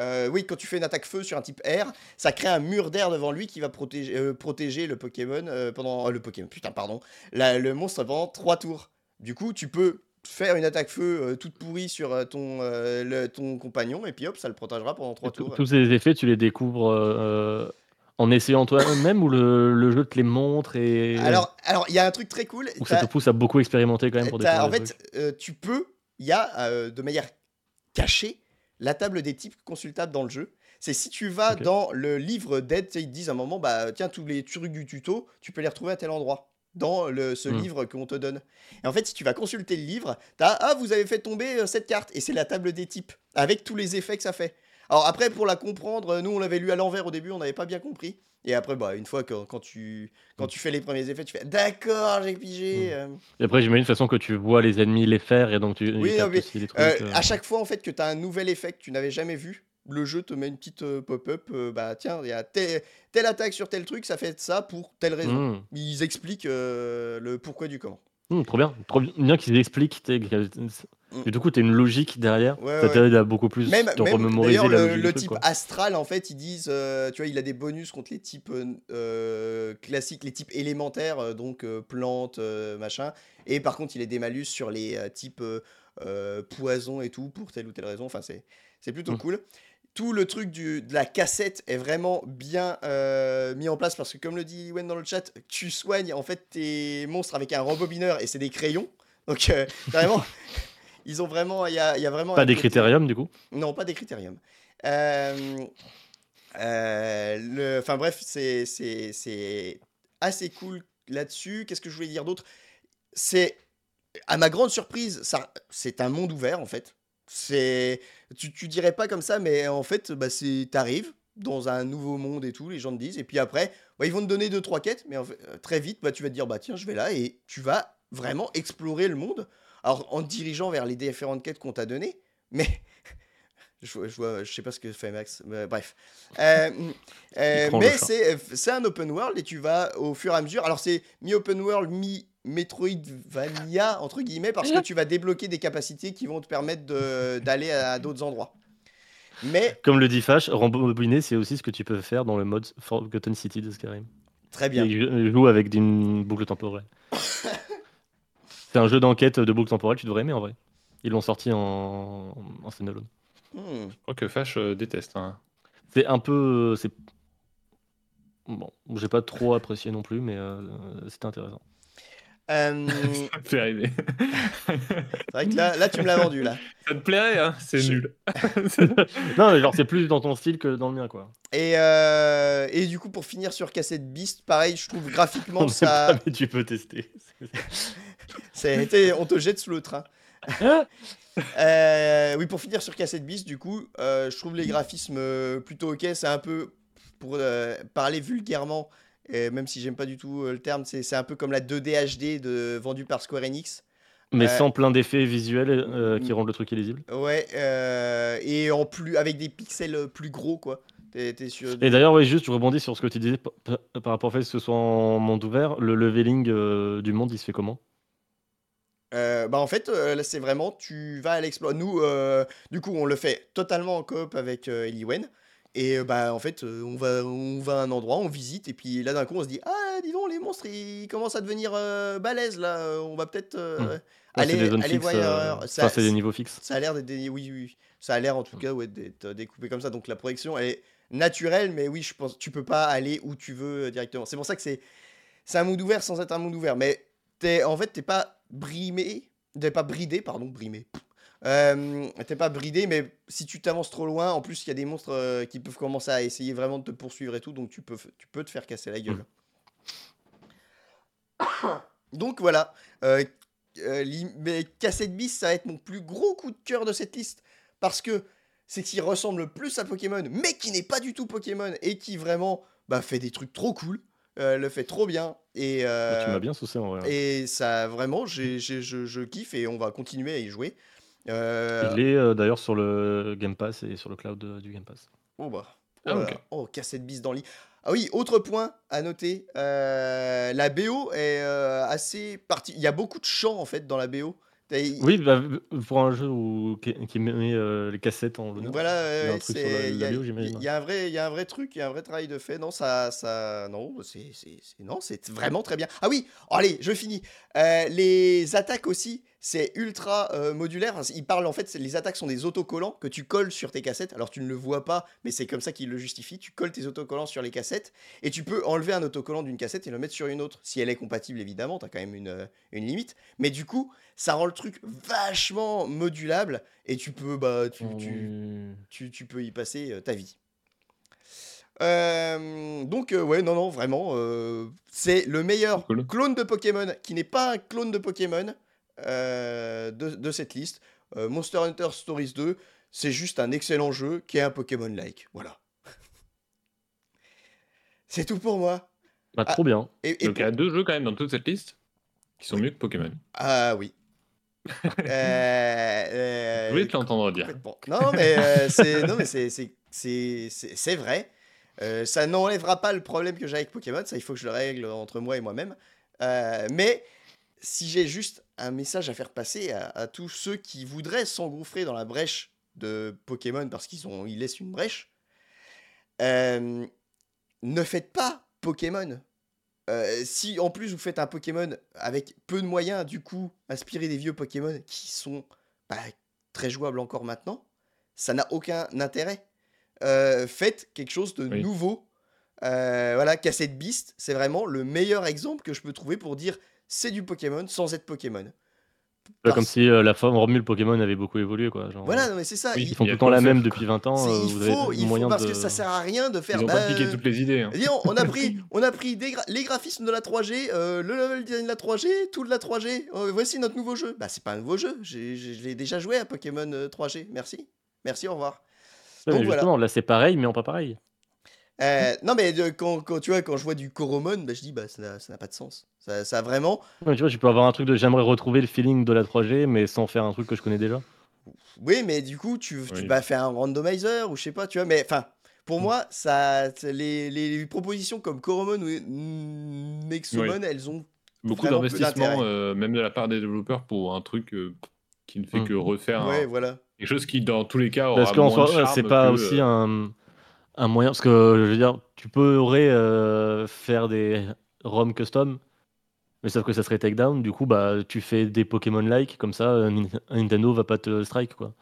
euh, oui, quand tu fais une attaque feu sur un type air, ça crée un mur d'air devant lui qui va protéger, euh, protéger le Pokémon euh, pendant. euh, le Pokémon, putain, pardon. la- le monstre pendant 3 tours. Du coup, tu peux faire une attaque feu euh, toute pourrie sur euh, ton, euh, le- ton compagnon et puis hop, ça le protégera pendant 3 et tous- tours. Tous ces effets, tu les découvres en essayant toi-même ou le, le jeu te les montre et Alors, alors, il y a un truc très cool. ou ça te pousse à beaucoup expérimenter quand même pour découvrir en fait, trucs tu peux, il y a de manière cachée la table des types consultable dans le jeu. C'est si tu vas dans le livre d'aide, ils te disent à un moment, bah tiens, tous les trucs du tuto, tu peux les retrouver à tel endroit dans le, ce Hmm. livre qu'on te donne. Et en fait, si tu vas consulter le livre, t'as ah vous avez fait tomber euh, cette carte et c'est la table des types avec tous les effets que ça fait. Alors après pour la comprendre, euh, nous on l'avait lu à l'envers au début, on n'avait pas bien compris. Et après bah une fois que quand tu quand Hmm. tu fais les premiers effets, tu fais d'accord, j'ai pigé. Hmm. euh. Et après, j'imagine de toute façon que tu vois les ennemis les faire et donc tu Oui, non, mais, aussi les trucs. Euh, euh. à chaque fois en fait que tu as un nouvel effet que tu n'avais jamais vu, le jeu te met une petite euh, pop-up, euh, bah tiens, il y a tel- telle attaque sur tel truc, ça fait ça pour telle raison. Mmh. Ils expliquent euh, le pourquoi du comment. Mmh, trop bien, trop bien qu'ils expliquent. Et du coup, tu as une logique derrière. Ouais, ça ouais. t'aide à beaucoup plus Même, te même remémoriser d'ailleurs, la le, truc, type quoi. astral, en fait, ils disent, euh, tu vois, il a des bonus contre les types euh, classiques, les types élémentaires, donc euh, plantes, machin. Et par contre, il a des malus sur les types poison et tout, pour telle ou telle raison. Enfin, c'est plutôt cool. Tout le truc du, de la cassette est vraiment bien euh, mis en place parce que, comme le dit Wen dans le chat, tu soignes en fait tes monstres avec un rembobineur et c'est des crayons. Donc, euh, vraiment, ils ont vraiment, il y a, il y a vraiment Pas des critériums, du coup. non, pas des critériums. Euh, Enfin bref, c'est- assez cool là-dessus. Qu'est-ce que je voulais dire d'autre? C'est, à ma grande surprise, ça, c'est un monde ouvert en fait. C'est, tu, tu dirais pas comme ça, mais en fait, bah, c'est, t'arrives dans un nouveau monde et tout, les gens te disent, et puis après, bah, ils vont te donner deux trois quêtes, mais euh, très vite, bah, tu vas te dire, bah tiens, je vais là, et tu vas vraiment explorer le monde. Alors en te dirigeant vers les différentes quêtes qu'on t'a données, mais je, je, vois- je sais pas ce que fait Max, mais bref. Euh, euh, mais chat. c'est un open world et tu vas au fur et à mesure. Alors c'est mi-open world, mi-Metroidvania, entre guillemets, parce que tu vas débloquer des capacités qui vont te permettre d'aller à d'autres endroits. Mais Comme le dit Fash, rembobiner, c'est aussi ce que tu peux faire dans le mode Forgotten City de Skyrim. très bien. Il joue avec une boucle temporelle. c'est un jeu d'enquête de boucle temporelle, tu devrais aimer en vrai. Ils l'ont sorti en, en standalone. Hmm. Je crois que Fash euh, déteste. Hein. C'est un peu. C'est... Bon, j'ai pas trop apprécié non plus, mais euh, c'était intéressant. Euh, Ça me fait rêver. c'est vrai que là, là, tu me l'as vendu là. Ça te plairait, hein C'est Je- nul. non, mais genre, c'est plus dans ton style que dans le mien, quoi. Et, euh, et du coup, pour finir sur Cassette Beast, pareil, je trouve graphiquement On ça. pas, mais tu peux tester. C'est- on te jette sous le train. Euh, oui, pour finir sur Cassette Beast, du coup, euh, je trouve les graphismes euh, plutôt ok. C'est un peu, pour euh, parler vulgairement, et même si j'aime pas du tout le terme, c'est un peu comme la 2D HD de, vendue par Square Enix. Mais sans plein d'effets visuels qui rendent le truc illisible. Ouais, et en plus, avec des pixels plus gros, quoi. T'es t'es sûr Et d'ailleurs, juste, je rebondis sur ce que tu disais par, par- rapport au fait que ce soit en monde ouvert. Le leveling du monde, il se fait comment? Euh, bah en fait, euh, là c'est vraiment, tu vas à l'exploit. Nous, euh, du coup, on le fait totalement en coop avec euh, Eliwen. Et bah en fait, on, va, on va à un endroit, on visite, et puis là d'un coup on se dit Ah, dis donc, les monstres ils commencent à devenir balèzes là, on va peut-être Hmm. Aller, des zones aller fixes. voir Ça, c'est des niveaux fixes. ça a l'air d'être des. Oui, oui. Ça a l'air en tout cas ouais, d'être découpé comme ça. Donc la projection elle est naturelle, mais oui, je pense tu peux pas aller où tu veux directement. C'est pour ça que c'est c'est un monde ouvert sans être un monde ouvert. Mais t'es en fait t'es pas brimé, t'es pas bridé, pardon, brimé. Euh, t'es pas bridé, mais si tu t'avances trop loin, en plus il y a des monstres euh, qui peuvent commencer à essayer vraiment de te poursuivre et tout, donc tu peux, tu peux te faire casser la gueule. Donc voilà, euh, mais Cassette Beast, ça va être mon plus gros coup de cœur de cette liste. Parce que c'est qu'il ressemble le plus à Pokémon, mais qui n'est pas du tout Pokémon et qui vraiment bah, fait des trucs trop cool, euh, le fait trop bien. Et, euh, Tu m'as bien saucé en vrai. et ça, vraiment, j'ai- j'ai- je, je kiffe et on va continuer à y jouer. Euh, Il est d'ailleurs sur le Game Pass et sur le cloud du Game Pass. Oh bah. Oh, Ah, là ok. là. Oh, cassette bis dans le lit. Ah oui, autre point à noter. la BO est assez partie. Il y a beaucoup de chants en fait dans la BO. Oui, bah, pour un jeu où, qui, met euh, les cassettes en. Voilà, Il y il y, a- BO, j'imagine. il y a un vrai, il y a un vrai truc, il y a un vrai travail de fait. Non, ça, ça, non, c'est, c'est, c'est- non, c'est vraiment très bien. Ah oui, allez, je finis. Euh, les attaques aussi, c'est ultra euh, modulaire. Enfin, il parle en fait, les attaques sont des autocollants que tu colles sur tes cassettes. Alors tu ne le vois pas, mais c'est comme ça qu'il le justifie. Tu colles tes autocollants sur les cassettes et tu peux enlever un autocollant d'une cassette et le mettre sur une autre. Si elle est compatible, évidemment, tu as quand même une, euh, une limite. Mais du coup, ça rend le truc vachement modulable et tu peux, bah, tu, tu, Hum, tu, tu peux y passer euh, ta vie. Euh, donc euh, ouais non non vraiment euh, c'est le meilleur Cool. clone de Pokémon qui n'est pas un clone de Pokémon euh, de, de cette liste Euh, Monster Hunter Stories 2 c'est juste un excellent jeu qui est un Pokémon like voilà c'est tout pour moi Bah, trop bien. et, et Donc il y a deux jeux quand même dans toute cette liste qui sont mieux que Pokémon. ah oui Euh, euh, Je voulais te l'entendre dire. Non, mais c'est vrai. Euh, ça n'enlèvera pas le problème que j'ai avec Pokémon. Ça, il faut que je le règle entre moi et moi-même. Euh, mais si j'ai juste un message à faire passer à, à tous ceux qui voudraient s'engouffrer dans la brèche de Pokémon parce qu'ils ont ils laissent une brèche, euh, ne faites pas Pokémon. Euh, si en plus vous faites un Pokémon avec peu de moyens, du coup, inspiré des vieux Pokémon qui sont bah, très jouables encore maintenant, ça n'a aucun intérêt. Euh, faites quelque chose de Oui. nouveau. Voilà, Cassette Beast, c'est vraiment le meilleur exemple que je peux trouver pour dire c'est du Pokémon sans être Pokémon. Parce- comme si euh, la formule Pokémon avait beaucoup évolué. Quoi. Genre, Voilà, non, mais c'est ça. Oui, Ils font tout le temps la même depuis 20 ans. euh, il faut, il faut moyen parce de... que ça sert à rien de faire. Ils ont bah, pas piqué toutes les idées. hein. On a pris, on a pris des gra- les graphismes de la 3G, euh, le level design de la 3G, tout de la 3G. euh, voici notre nouveau jeu. Bah, c'est pas un nouveau jeu. Je l'ai déjà joué à Pokémon euh, 3G. Merci. Merci, au revoir. Ouais, Donc voilà. justement, là c'est pareil, mais en pas pareil. Euh, non, mais euh, quand, quand, tu vois, quand je vois du Coromon, bah, je dis, bah, ça n'a, ça n'a pas de sens. Ça, ça a vraiment. Ouais, tu vois, tu peux avoir un truc de j'aimerais retrouver le feeling de la 3G, mais sans faire un truc que je connais déjà. Oui, mais du coup, tu, tu Oui. faire un randomizer ou je sais pas, tu vois. Mais enfin, pour moi, ça, c'est les, les propositions comme Coromon ou mm, Nexomon, elles ont. Beaucoup d'investissement, euh, même de la part des développeurs, pour un truc euh, qui ne fait Mm. que refaire un- Ouais, voilà. quelque chose qui, dans tous les cas, aura Parce qu'en soi, c'est pas que, aussi euh, un, un moyen. Parce que je veux dire, tu pourrais euh, faire des ROM custom, mais sauf que ça serait takedown. Du coup, bah, tu fais des Pokémon-like, comme ça, euh, Nin- Nintendo va pas te strike, quoi.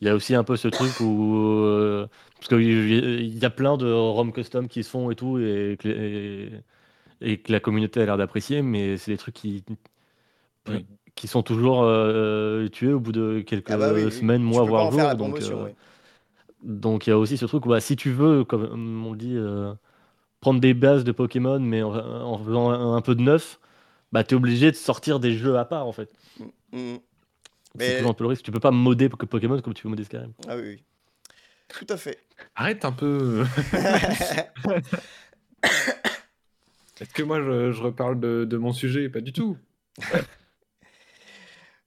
Il y a aussi un peu ce truc où. euh, parce qu'il y, y a plein de ROM custom qui se font et tout, et que, et, et que la communauté a l'air d'apprécier, mais c'est des trucs qui. Qui sont toujours euh, tués au bout de quelques Ah bah oui, semaines, mois, voire jours. Donc. Donc il y a aussi ce truc où bah, si tu veux, comme on le dit, euh, prendre des bases de Pokémon, mais en, en faisant un, un peu de neuf, bah, tu es obligé de sortir des jeux à part en fait. Mm. Mais- C'est toujours un peu le risque. Tu peux pas modder Po- Pokémon comme tu peux modder Skyrim. Ah oui, oui. Tout à fait. Arrête un peu. Est-ce que moi je, je reparle de, de mon sujet? Pas du tout.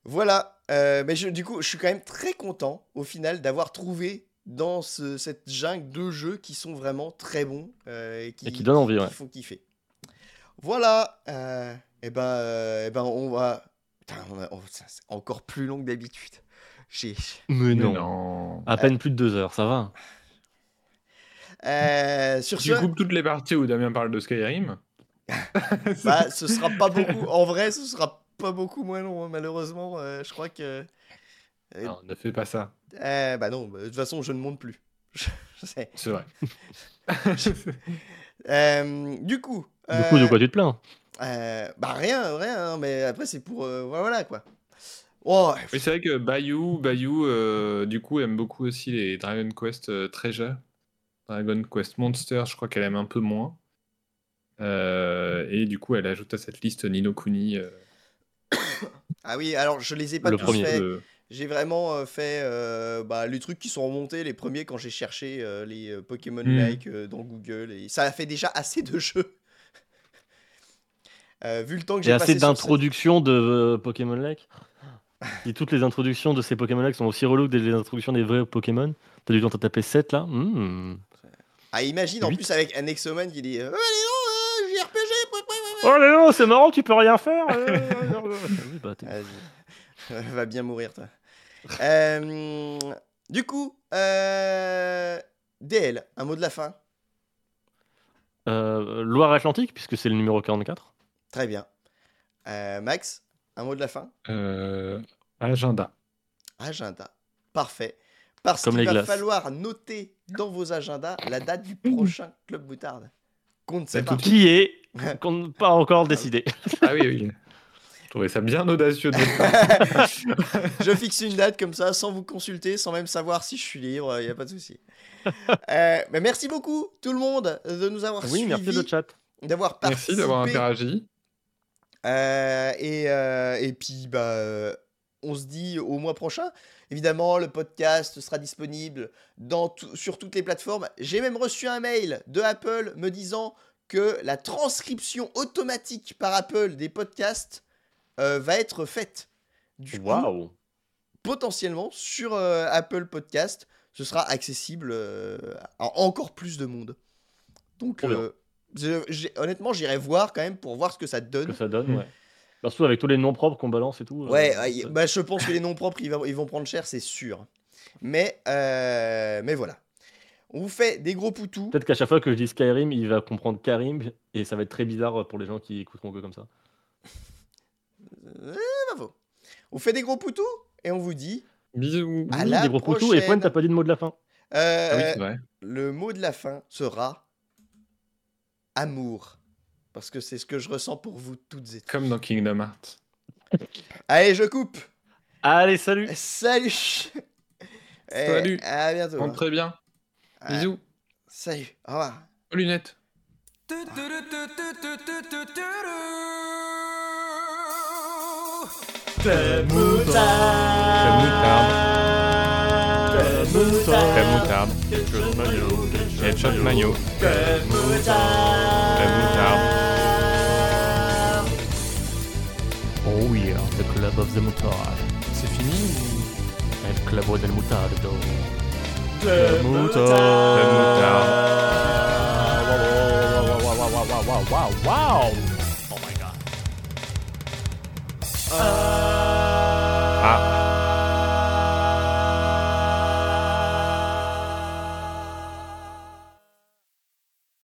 Voilà. Euh, mais je- du coup, je suis quand même très content au final d'avoir trouvé dans ce- cette jungle deux jeux qui sont vraiment très bons euh, et, qui, Et qui donnent envie, qui ouais. font kiffer. Voilà. euh, et ben, euh, eh ben, on va. Putain, on a- on- ça, c'est encore plus long que d'habitude. J'ai. Mais Mais non. non. À peine plus de deux heures, ça va. Euh, sur Tu ce, coupes toutes les parties où Damien parle de Skyrim. bah, ce sera pas beaucoup. En vrai, ce sera pas beaucoup moins long, hein, malheureusement. euh, je crois que. euh, Non, ne fais pas ça. Euh, bah non, de toute façon, je ne monte plus. C'est vrai. Euh, du coup. Du coup, de euh, quoi tu te plains? Euh, bah rien, rien, hein, mais après c'est pour... euh, voilà quoi. Oh, Oui, c'est vrai que Bayou, Bayou euh, du coup, aime beaucoup aussi les Dragon Quest euh, Treasure. Dragon Quest Monster, je crois qu'elle aime un peu moins. Euh, et du coup, elle ajoute à cette liste Nino Kuni. euh, ah oui, alors je les ai pas Le tous premier, faits. de- J'ai vraiment euh, fait euh, bah, les trucs qui sont remontés, les premiers quand j'ai cherché euh, les Pokémon Hmm. like euh, dans Google. Et ça a fait déjà assez de jeux. Vu le temps que j'ai passé assez d'introductions de Pokémon Lake. Si toutes les introductions de ces Pokémon Lake sont aussi reloues que les introductions des vrais Pokémon, t'as dû t'en taper 7 là Hmm. Ah, imagine en plus avec un Exoman qui dit Allez, non, JRPG, Oh là là, c'est marrant, tu peux rien faire bah. Va bien mourir, toi. Euh, du coup, euh, DL, un mot de la fin. Euh, Loire-Atlantique, puisque c'est le numéro 44. Très bien. Euh, Max, un mot de la fin. euh, agenda. Agenda. Parfait. Parce qu'il va glaces. falloir noter dans vos agendas la date du prochain Club Moutarde. Qu'on ne sait pas. Qui est qu'on n'a pas encore décidé. Ah oui, oui. Trouvais ça bien audacieux de. Je fixe une date comme ça, sans vous consulter, sans même savoir si je suis libre, il n'y a pas de souci. Euh, mais merci beaucoup, tout le monde, de nous avoir Oui, suivis, merci le chat. d'avoir participé. Merci d'avoir interagi. Euh, et, euh, et puis, bah, on se dit au mois prochain. Évidemment, le podcast sera disponible dans sur toutes les plateformes. J'ai même reçu un mail de Apple me disant que la transcription automatique par Apple des podcasts euh, va être faite. Du coup, Waouh potentiellement sur euh, Apple Podcast, ce sera accessible euh, à encore plus de monde. Donc, euh, je- honnêtement, j'irai voir quand même pour voir ce que ça donne. que ça donne, ouais. Bah, Surtout avec tous les noms propres qu'on balance et tout. Ouais, ouais, bah, je pense que les noms propres, ils vont, ils vont prendre cher, c'est sûr. Mais, euh, mais voilà. On vous fait des gros poutous. Peut-être qu'à chaque fois que je dis Skyrim, il va comprendre Karim et ça va être très bizarre pour les gens qui écouteront que comme ça. Euh, bravo. On vous fait des gros poutous et on vous dit Bisous. À Oui, la des gros poutous et prochaine. Point, t'as pas dit de mot de la fin. euh, Ah oui, c'est vrai. le mot de la fin sera amour. Parce que c'est ce que je ressens pour vous toutes et tous. Comme dans Kingdom Hearts. Allez, je coupe. Allez, salut Salut. Et Salut. À bientôt. Rentre hein. très bien. Ah, Bisous. Salut. Au revoir. Aux lunettes. Moutarde. Crème moutarde. Headshot maillot. Headshot maillot. Crème moutarde. Oh yeah, the club of the moutarde. C'est fini? El club del moutardo. Crème moutarde. Crème moutarde. Oh my god. Ah.